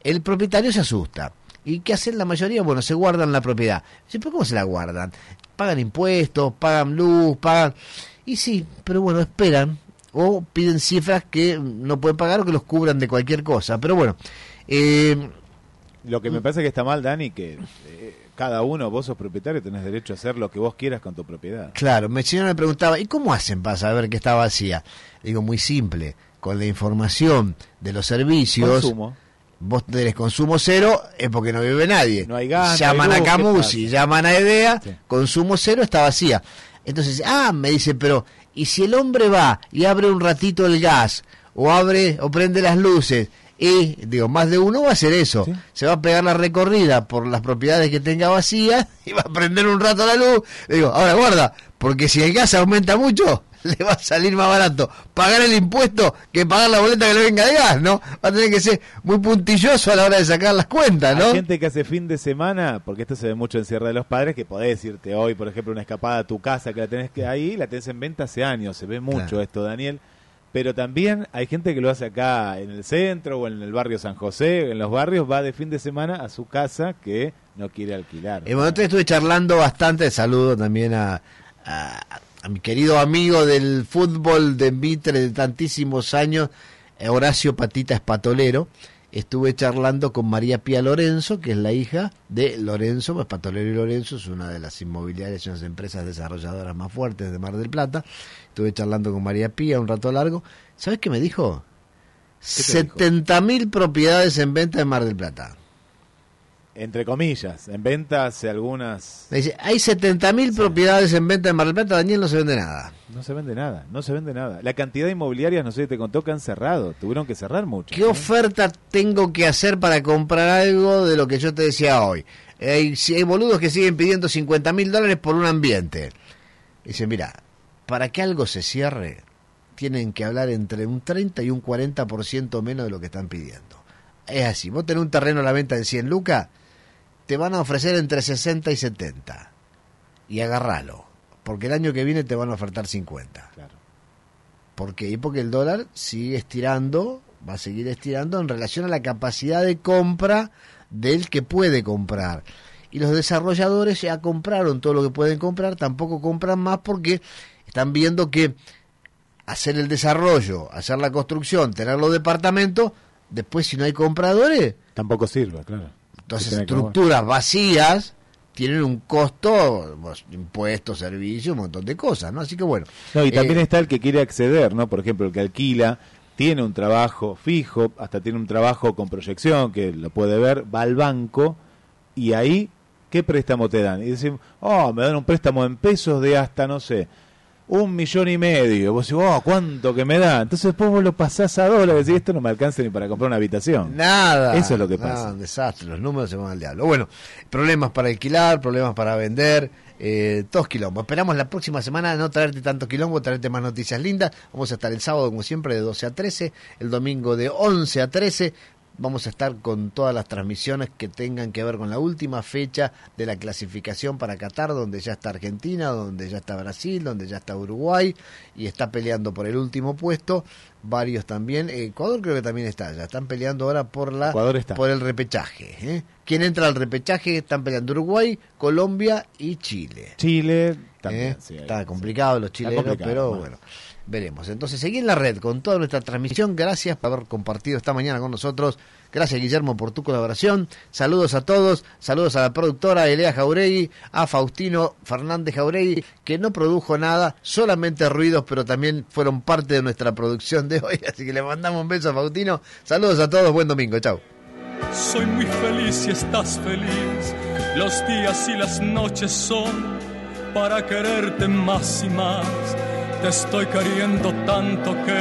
el propietario se asusta. ¿Y qué hacen la mayoría? Bueno, se guardan la propiedad. ¿Pero cómo se la guardan? Pagan impuestos, pagan luz, pagan... Y sí, pero bueno, esperan o piden cifras que no pueden pagar o que los cubran de cualquier cosa. Pero bueno, eh, Lo que me parece que está mal, Dani, que eh, cada uno, vos sos propietario, tenés derecho a hacer lo que vos quieras con tu propiedad. Claro, mi señora me preguntaba, ¿y cómo hacen para saber que está vacía? Digo, muy simple, con la información de los servicios. Consumo. Vos tenés consumo cero, es porque no vive nadie. No hay gas, no Llaman hay a luz, ¿qué Camusi, llaman a Edea, consumo cero está vacía. Entonces, ah, me dice, pero, ¿y si el hombre va y abre un ratito el gas, o abre, o prende las luces, y, digo, más de uno va a hacer eso. Se va a pegar la recorrida por las propiedades que tenga vacías y va a prender un rato la luz. Le digo, ahora guarda, porque si el gas aumenta mucho, le va a salir más barato pagar el impuesto que pagar la boleta que le venga de gas, ¿no? Va a tener que ser muy puntilloso a la hora de sacar las cuentas, ¿no? Hay gente que hace fin de semana, porque esto se ve mucho en Sierra de los Padres, que podés irte hoy, por ejemplo, una escapada a tu casa que la tenés que ahí, la tenés en venta hace años, se ve mucho Claro. esto, Daniel. Pero también hay gente que lo hace acá en el centro o en el barrio San José, en los barrios, va de fin de semana a su casa que no quiere alquilar. Eh, bueno, te estuve charlando bastante, saludo también a, a, a mi querido amigo del fútbol de Mitre de tantísimos años, Horacio Patita Espatolero. Estuve charlando con María Pía Lorenzo, que es la hija de Lorenzo, pues Patolero y Lorenzo es una de las inmobiliarias y unas empresas desarrolladoras más fuertes de Mar del Plata. Estuve charlando con María Pía un rato largo. ¿Sabes qué me dijo? te dijo? 70 mil propiedades en venta en Mar del Plata. Entre comillas, en venta hace algunas... Dice, hay 70.000 propiedades en venta en Mar del Plata, Daniel, no se vende nada. No se vende nada, no se vende nada. La cantidad de inmobiliarias, no sé si te contó que han cerrado, tuvieron que cerrar mucho. ¿Qué oferta tengo que hacer para comprar algo de lo que yo te decía hoy? Hay, hay boludos que siguen pidiendo 50 mil dólares por un ambiente. Dice, mira, para que algo se cierre, tienen que hablar entre un 30 y un 40% menos de lo que están pidiendo. Es así, vos tenés un terreno a la venta en 100 lucas, te van a ofrecer entre 60 y 70. Y agarralo, porque el año que viene te van a ofertar 50. Claro. ¿Por qué? Y porque el dólar sigue estirando, va a seguir estirando en relación a la capacidad de compra del que puede comprar. Y los desarrolladores ya compraron todo lo que pueden comprar, tampoco compran más porque están viendo que hacer el desarrollo, hacer la construcción, tener los departamentos, después si no hay compradores, Tampoco sirve, claro. Entonces estructuras vacías tienen un costo, pues, impuestos, servicios, un montón de cosas, ¿no? Así que bueno. No, y también eh, está el que quiere acceder, ¿no? Por ejemplo, el que alquila, tiene un trabajo fijo, hasta tiene un trabajo con proyección, que lo puede ver, va al banco y ahí, ¿qué préstamo te dan? Y dicen, oh, me dan un préstamo en pesos de hasta, no sé, un millón y medio. Vos decís, oh, ¿cuánto que me da? Entonces después vos lo pasás a dólares y esto no me alcanza ni para comprar una habitación. Nada. Eso es lo que Nada, pasa. un desastre, los números se van al diablo. Bueno, problemas para alquilar, problemas para vender, eh, todos quilombos. Esperamos la próxima semana no traerte tanto quilombo, traerte más noticias lindas. Vamos a estar el sábado, como siempre, de 12 a 13, el domingo de 11 a 13. Vamos a estar con todas las transmisiones que tengan que ver con la última fecha de la clasificación para Qatar, donde ya está Argentina, donde ya está Brasil, donde ya está Uruguay y está peleando por el último puesto. Varios también. Ecuador creo que también está. Ya están peleando ahora por la Ecuador está. por el repechaje. ¿eh? ¿Quién entra al repechaje? Están peleando Uruguay, Colombia y Chile. Chile también. ¿Eh? sí, ahí, Está complicado los chilenos, complicado, pero bueno, veremos. Entonces, seguí en la red con toda nuestra transmisión. Gracias por haber compartido esta mañana con nosotros. Gracias, Guillermo, por tu colaboración. Saludos a todos. Saludos a la productora Elea Jauregui, a Faustino Fernández Jauregui, que no produjo nada, solamente ruidos, pero también fueron parte de nuestra producción de hoy. Así que le mandamos un beso a Faustino. Saludos a todos. Buen domingo. Chau. Soy muy feliz si estás feliz. Los días y las noches son para quererte más y más. Te estoy queriendo tanto que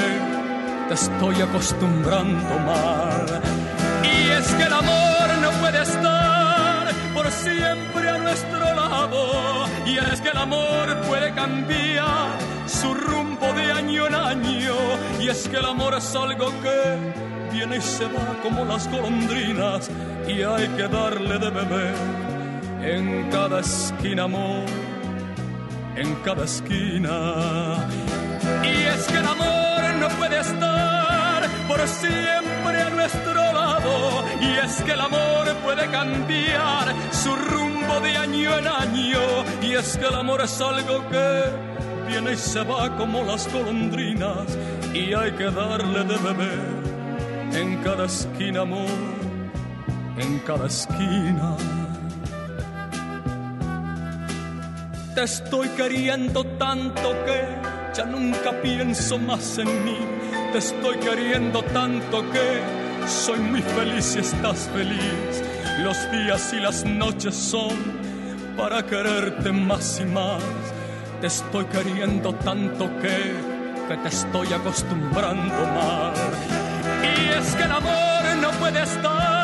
te estoy acostumbrando mal. Y es que el amor no puede estar por siempre a nuestro lado. Y es que el amor puede cambiar su rumbo de año en año. Y es que el amor es algo que viene y se va como las golondrinas. Y hay que darle de beber en cada esquina, amor. En cada esquina. Y es que el amor no puede estar por siempre a nuestro lado. Y es que el amor puede cambiar su rumbo de año en año. Y es que el amor es algo que viene y se va como las golondrinas. Y hay que darle de beber en cada esquina, amor. En cada esquina. Te estoy queriendo tanto que ya nunca pienso más en mí. Te estoy queriendo tanto que soy muy feliz si estás feliz. Los días y las noches son para quererte más y más. Te estoy queriendo tanto que, que te estoy acostumbrando mal. Y es que el amor no puede estar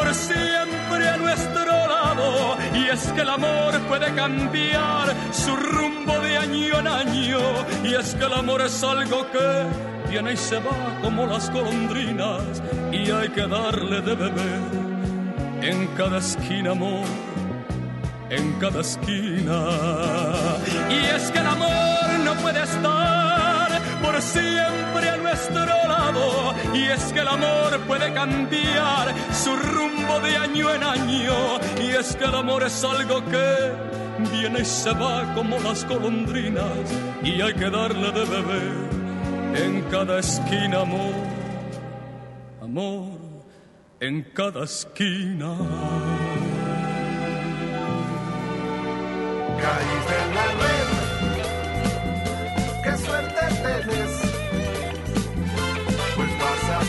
por siempre a nuestro lado. Y es que el amor puede cambiar su rumbo de año en año. Y es que el amor es algo que viene y se va como las golondrinas. Y hay que darle de beber en cada esquina, amor. En cada esquina. Y es que el amor no puede estar por siempre a nuestro lado. Y es que el amor puede cambiar su rumbo de año en año. Y es que el amor es algo que viene y se va como las golondrinas. Y hay que darle de beber en cada esquina, amor. Amor, en cada esquina. Caíste en la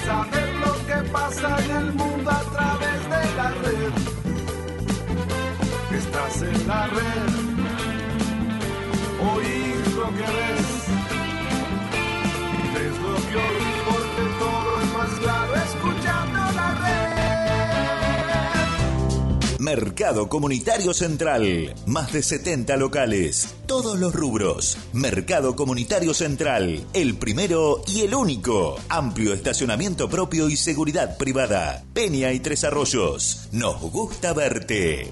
Saber lo que pasa en el mundo a través de la red. Estás en la red, oír lo que ves. Ves lo que oís porque todo es más claro Mercado Comunitario Central. Más de 70 locales. Todos los rubros. Mercado Comunitario Central. El primero y el único. Amplio estacionamiento propio y seguridad privada. Peña y Tres Arroyos. Nos gusta verte.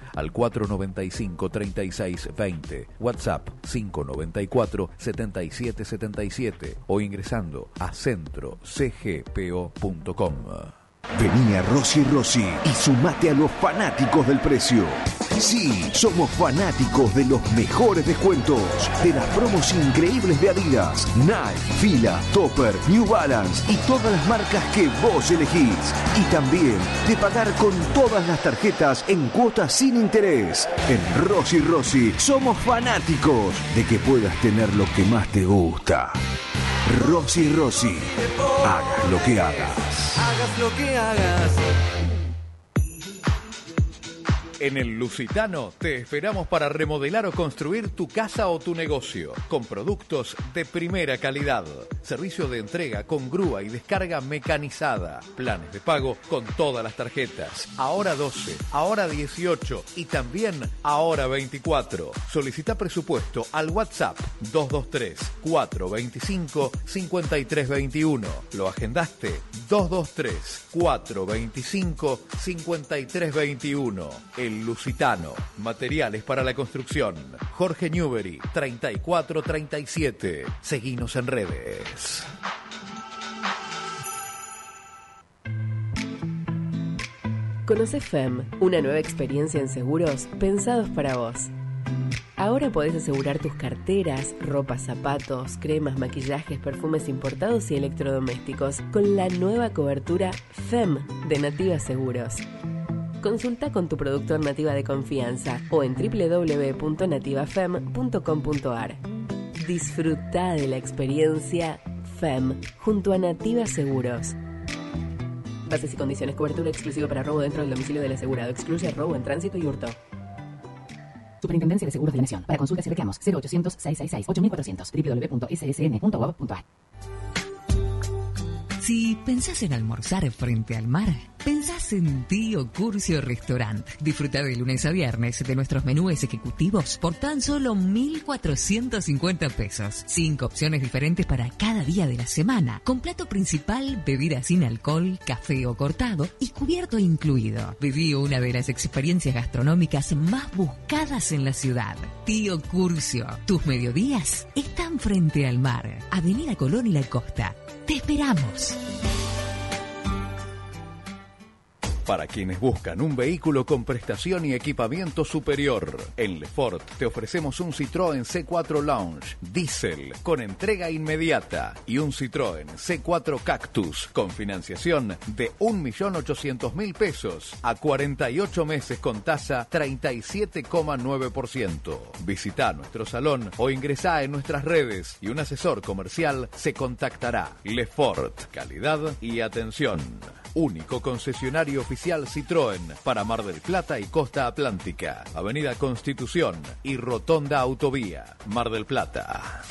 al 495-3620, WhatsApp 594-7777 o ingresando a centrocgpo.com. Vení a Rossi Rossi y sumate a los fanáticos del precio. Sí, somos fanáticos de los mejores descuentos, de las promos increíbles de Adidas, Nike, Fila, Topper, New Balance y todas las marcas que vos elegís. Y también de pagar con todas las tarjetas en cuotas sin interés. En Rossi Rossi somos fanáticos de que puedas tener lo que más te gusta. Rosy Rossi. Hagas lo que hagas. Hagas lo que hagas. En el Lusitano te esperamos para remodelar o construir tu casa o tu negocio con productos de primera calidad. Servicio de entrega con grúa y descarga mecanizada. Planes de pago con todas las tarjetas. Ahora 12, ahora 18 y también ahora 24. Solicita presupuesto al WhatsApp 223 425 5321. ¿Lo agendaste? 223 425 5321. El Lusitano. Materiales para la construcción. Jorge Newbery, 3437. Seguinos en redes. Conoce FEM, una nueva experiencia en seguros pensados para vos. Ahora podés asegurar tus carteras, ropa, zapatos, cremas, maquillajes, perfumes importados y electrodomésticos con la nueva cobertura FEM de Nativa Seguros. Consulta con tu productor Nativa de confianza o en www.nativafem.com.ar. Disfruta de la experiencia FEM junto a Nativa Seguros. Bases y condiciones. Cobertura exclusiva para robo dentro del domicilio del asegurado. Excluye robo en tránsito y hurto. Superintendencia de Seguros de la Nación. Para consultas y reclamos 0800 666 8400 www.ssn.gov.ar. Si pensás en almorzar frente al mar, pensás en Tío Curcio Restaurant. Disfruta de lunes a viernes de nuestros menús ejecutivos por tan solo 1.450 pesos. Cinco opciones diferentes para cada día de la semana. Con plato principal, bebida sin alcohol, café o cortado y cubierto incluido. Viví una de las experiencias gastronómicas más buscadas en la ciudad. Tío Curcio, tus mediodías están frente al mar. Avenida Colón y la Costa. Te esperamos. Para quienes buscan un vehículo con prestación y equipamiento superior, en Lefort te ofrecemos un Citroën C4 Lounge Diesel con entrega inmediata y un Citroën C4 Cactus con financiación de 1.800.000 pesos a 48 meses con tasa 37,9%. Visita nuestro salón o ingresá en nuestras redes y un asesor comercial se contactará. Lefort, calidad y atención. Único concesionario oficial Citroën para Mar del Plata y Costa Atlántica. Avenida Constitución y Rotonda Autovía. Mar del Plata.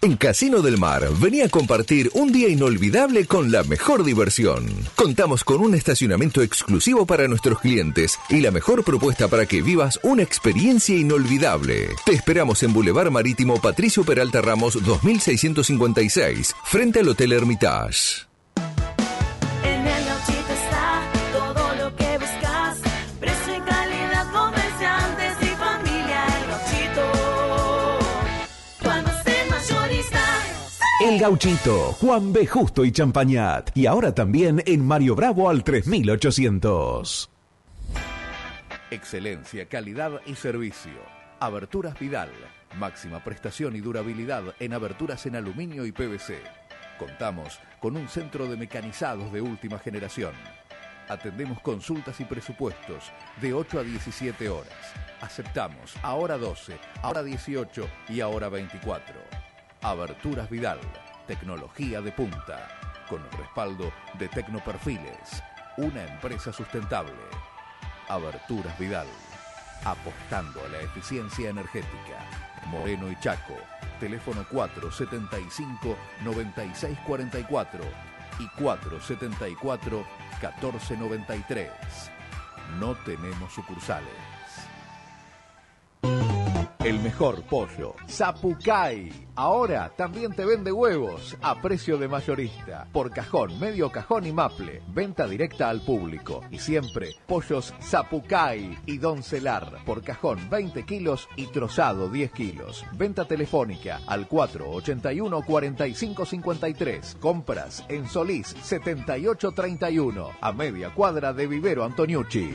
En Casino del Mar, venía a compartir un día inolvidable con la mejor diversión. Contamos con un estacionamiento exclusivo para nuestros clientes y la mejor propuesta para que vivas una experiencia inolvidable. Te esperamos en Boulevard Marítimo Patricio Peralta Ramos 2656, frente al Hotel Hermitage. El Gauchito, Juan B. Justo y Champañat. Y ahora también en Mario Bravo al 3800. Excelencia, calidad y servicio. Aberturas Vidal. Máxima prestación y durabilidad en aberturas en aluminio y PVC. Contamos con un centro de mecanizados de última generación. Atendemos consultas y presupuestos de 8 a 17 horas. Aceptamos ahora 12, ahora 18 y ahora 24. Aberturas Vidal. Tecnología de punta. Con el respaldo de Tecnoperfiles. Una empresa sustentable. Aberturas Vidal. Apostando a la eficiencia energética. Moreno y Chaco. Teléfono 475-9644 y 474-1493. No tenemos sucursales. El mejor pollo, Zapucay. Ahora también te vende huevos a precio de mayorista. Por cajón, medio cajón y maple. Venta directa al público. Y siempre pollos Zapucay y Doncelar. Por cajón 20 kilos y trozado 10 kilos. Venta telefónica al 481-4553. Compras en Solís 7831. A media cuadra de Vivero Antoniucci.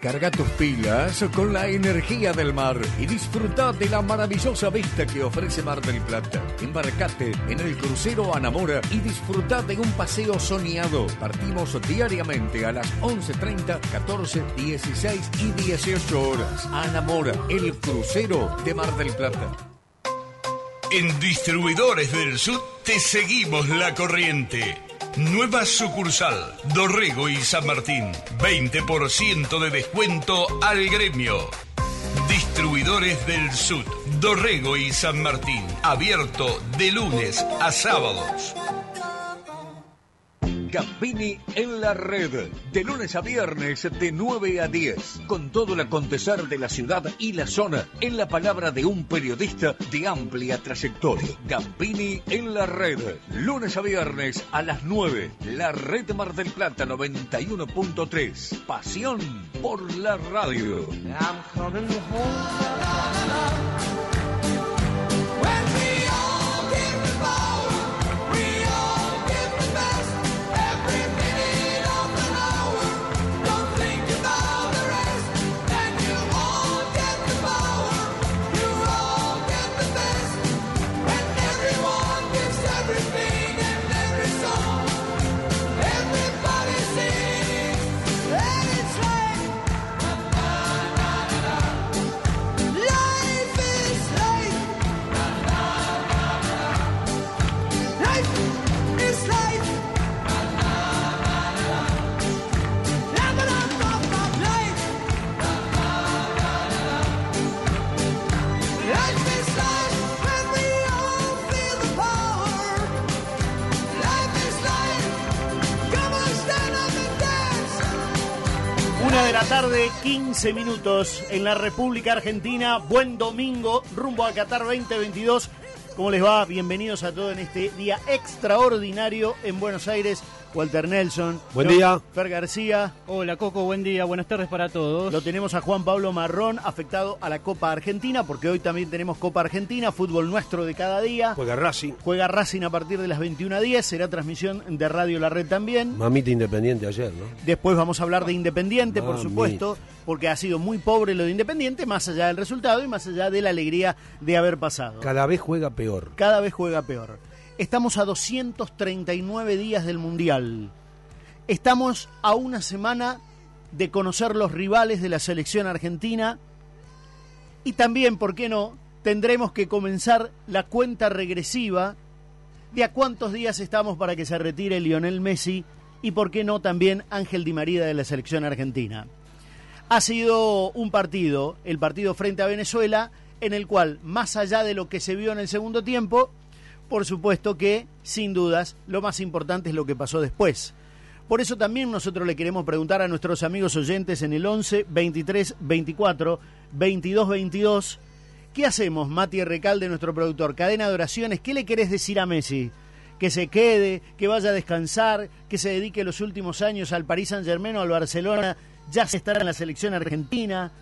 Carga tus pilas con la energía del mar y disfruta de la maravillosa vista que ofrece Mar del Plata. Embarcate en el crucero Anamora y disfruta de un paseo soñado. Partimos diariamente a las 11.30, 14, 16 y 18 horas. Anamora, el crucero de Mar del Plata. En Distribuidores del Sur te seguimos la corriente. Nueva sucursal, Dorrego y San Martín. 20% de descuento al gremio. Distribuidores del Sud, Dorrego y San Martín. Abierto de lunes a sábados. Gambini en la red, de lunes a viernes de 9 a 10, con todo el acontecer de la ciudad y la zona, en la palabra de un periodista de amplia trayectoria. Gambini en la red, lunes a viernes a las 9, la red Mar del Plata 91.3, pasión por la radio. Tarde, 15 minutos en la República Argentina. Buen domingo, rumbo a Qatar 2022. ¿Cómo les va? Bienvenidos a todos en este día extraordinario en Buenos Aires. Walter Nelson. Buen Yo- día. Fer García. Hola Coco, buen día, buenas tardes para todos. Lo tenemos a Juan Pablo Marrón, afectado a la Copa Argentina, porque hoy también tenemos Copa Argentina, fútbol nuestro de cada día. Juega Racing. Juega Racing a partir de las 21.10, será transmisión de Radio La Red también. Mamita Independiente ayer, ¿no? Después vamos a hablar de Independiente, por supuesto, porque ha sido muy pobre lo de Independiente, más allá del resultado y más allá de la alegría de haber pasado. Cada vez juega peor. Cada vez juega peor. Estamos a 239 días del Mundial. Estamos a una semana de conocer los rivales de la selección argentina y también, ¿por qué no?, tendremos que comenzar la cuenta regresiva de a cuántos días estamos para que se retire Lionel Messi y, ¿por qué no?, también Ángel Di María de la selección argentina. Ha sido un partido, el partido frente a Venezuela, en el cual, más allá de lo que se vio en el segundo tiempo, por supuesto que, sin dudas, lo más importante es lo que pasó después. Por eso también nosotros le queremos preguntar a nuestros amigos oyentes en el 11 23 24 22 22 ¿Qué hacemos, Mati Recalde, nuestro productor? Cadena de oraciones, ¿qué le querés decir a Messi? Que se quede, que vaya a descansar, que se dedique los últimos años al Paris Saint Germain o al Barcelona, ya se estará en la selección argentina,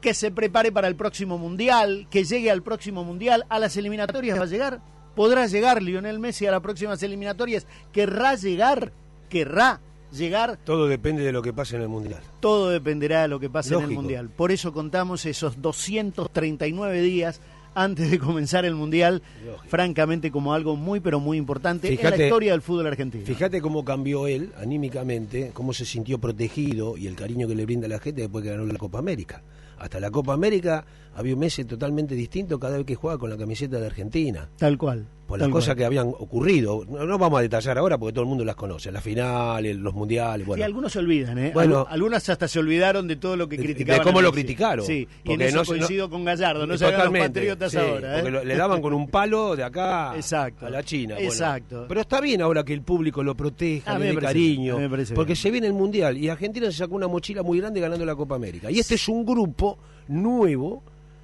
que se prepare para el próximo Mundial, que llegue al próximo Mundial, a las eliminatorias va a llegar. ¿Podrá llegar Lionel Messi a las próximas eliminatorias? ¿Querrá llegar? ¿Querrá llegar, Todo depende de lo que pase en el Mundial. todo dependerá de lo que pase en el. Mundial. Por eso contamos esos 239 días antes de comenzar el Mundial, francamente como algo muy pero muy importante en la Fíjate- historia del fútbol argentino. Fíjate cómo cambió él anímicamente, cómo se sintió protegido y el cariño que le brinda la gente después que ganó la Copa América. Hasta la Copa América había un Messi totalmente distinto cada vez que jugaba con la camiseta de Argentina. Tal cual. Por las cosas cual. que habían ocurrido. No, no vamos a detallar ahora porque todo el mundo las conoce. Las finales, los mundiales. Bueno, Sí, algunos se olvidan, ¿eh? Bueno. Algu- algunas hasta se olvidaron de todo lo que De- de criticaban. cómo lo criticaron. Sí, y en Porque eso no coincido con Gallardo, no se hagan los patriotas sí, ahora. ¿eh? porque lo- le daban con un palo de acá Exacto. a la China. bueno. Exacto. Pero está bien ahora que el público lo proteja, le dé cariño, porque bien. se viene el Mundial y Argentina se sacó una mochila muy grande ganando la Copa América. Y este es un grupo nuevo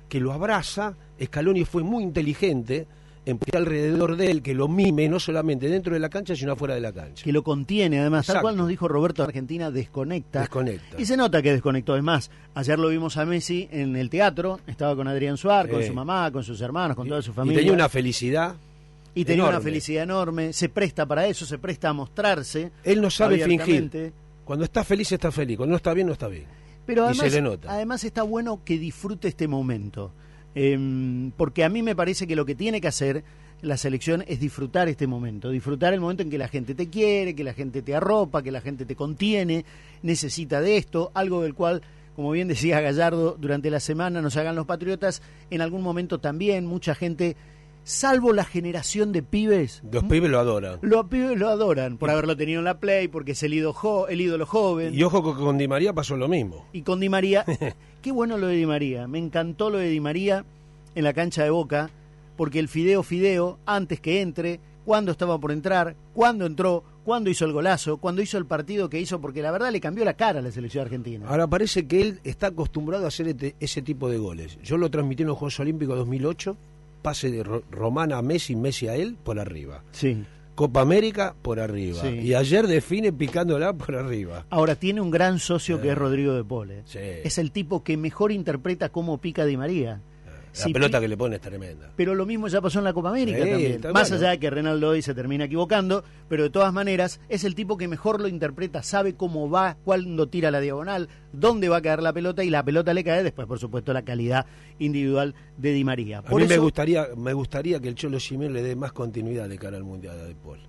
que lo abraza. Scaloni fue muy inteligente en poner alrededor de él que lo mime no solamente dentro de la cancha sino afuera de la cancha. que lo contiene, además, tal cual nos dijo Roberto, Argentina desconecta. Desconecta. Y se nota que desconectó. Es más, ayer lo vimos a Messi en el teatro, estaba con Adrián Suárez, con su mamá, con sus hermanos, con toda su Y familia. tenía una felicidad. Y tenía una enorme. felicidad enorme, se presta para eso, se presta a mostrarse. Él no sabe fingir. Cuando está feliz está feliz, cuando no está bien no está bien. Pero y además, se le nota. además está bueno que disfrute este momento. Em, porque a mí me parece que lo que tiene que hacer la selección es disfrutar este momento, disfrutar el momento en que la gente te quiere, que la gente te arropa, que la gente te contiene, necesita de esto, algo del cual, como bien decía Gallardo, durante la semana nos hagan los patriotas, en algún momento también mucha gente, salvo la generación de pibes, Los pibes lo adoran. los pibes lo adoran por haberlo tenido en la play, porque es el ídolo, el ídolo joven. Y ojo que con Di María pasó lo mismo. Y con Di María, qué bueno lo de Di María. Me encantó lo de Di María en la cancha de Boca, porque el Fideo Fideo, antes que entre, cuando estaba por entrar, cuando entró, cuando hizo el golazo, cuando hizo el partido que hizo, porque la verdad le cambió la cara a la selección argentina. Ahora parece que él está acostumbrado a hacer este- ese tipo de goles. Yo lo transmití en los Juegos Olímpicos 2008, pase de Ro- Román a Messi, Messi a él, por arriba. Sí. Copa América, por arriba. Sí. Y ayer define picándola por arriba. Ahora tiene un gran socio que es Rodrigo de Pole. Sí. Es el tipo que mejor interpreta cómo pica Di María. La pelota que le pone es tremenda. Pero lo mismo ya pasó en la Copa América Sí, también. Más bueno. allá de que Renaldo hoy se termina equivocando, pero de todas maneras es el tipo que mejor lo interpreta, sabe cómo va, cuándo tira la diagonal, dónde va a caer la pelota y la pelota le cae después, por supuesto, la calidad individual de Di María. A Por mí me gustaría, me gustaría que el Cholo Simeone le dé más continuidad de cara al Mundial a De Paul.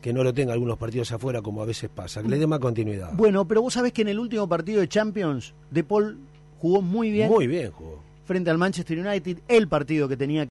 Que no lo tenga algunos partidos afuera como a veces pasa, que le dé más continuidad. Bueno, pero vos sabés que en el último partido de Champions, De Paul jugó muy bien. Muy bien jugó. Frente al Manchester United, el partido que tenía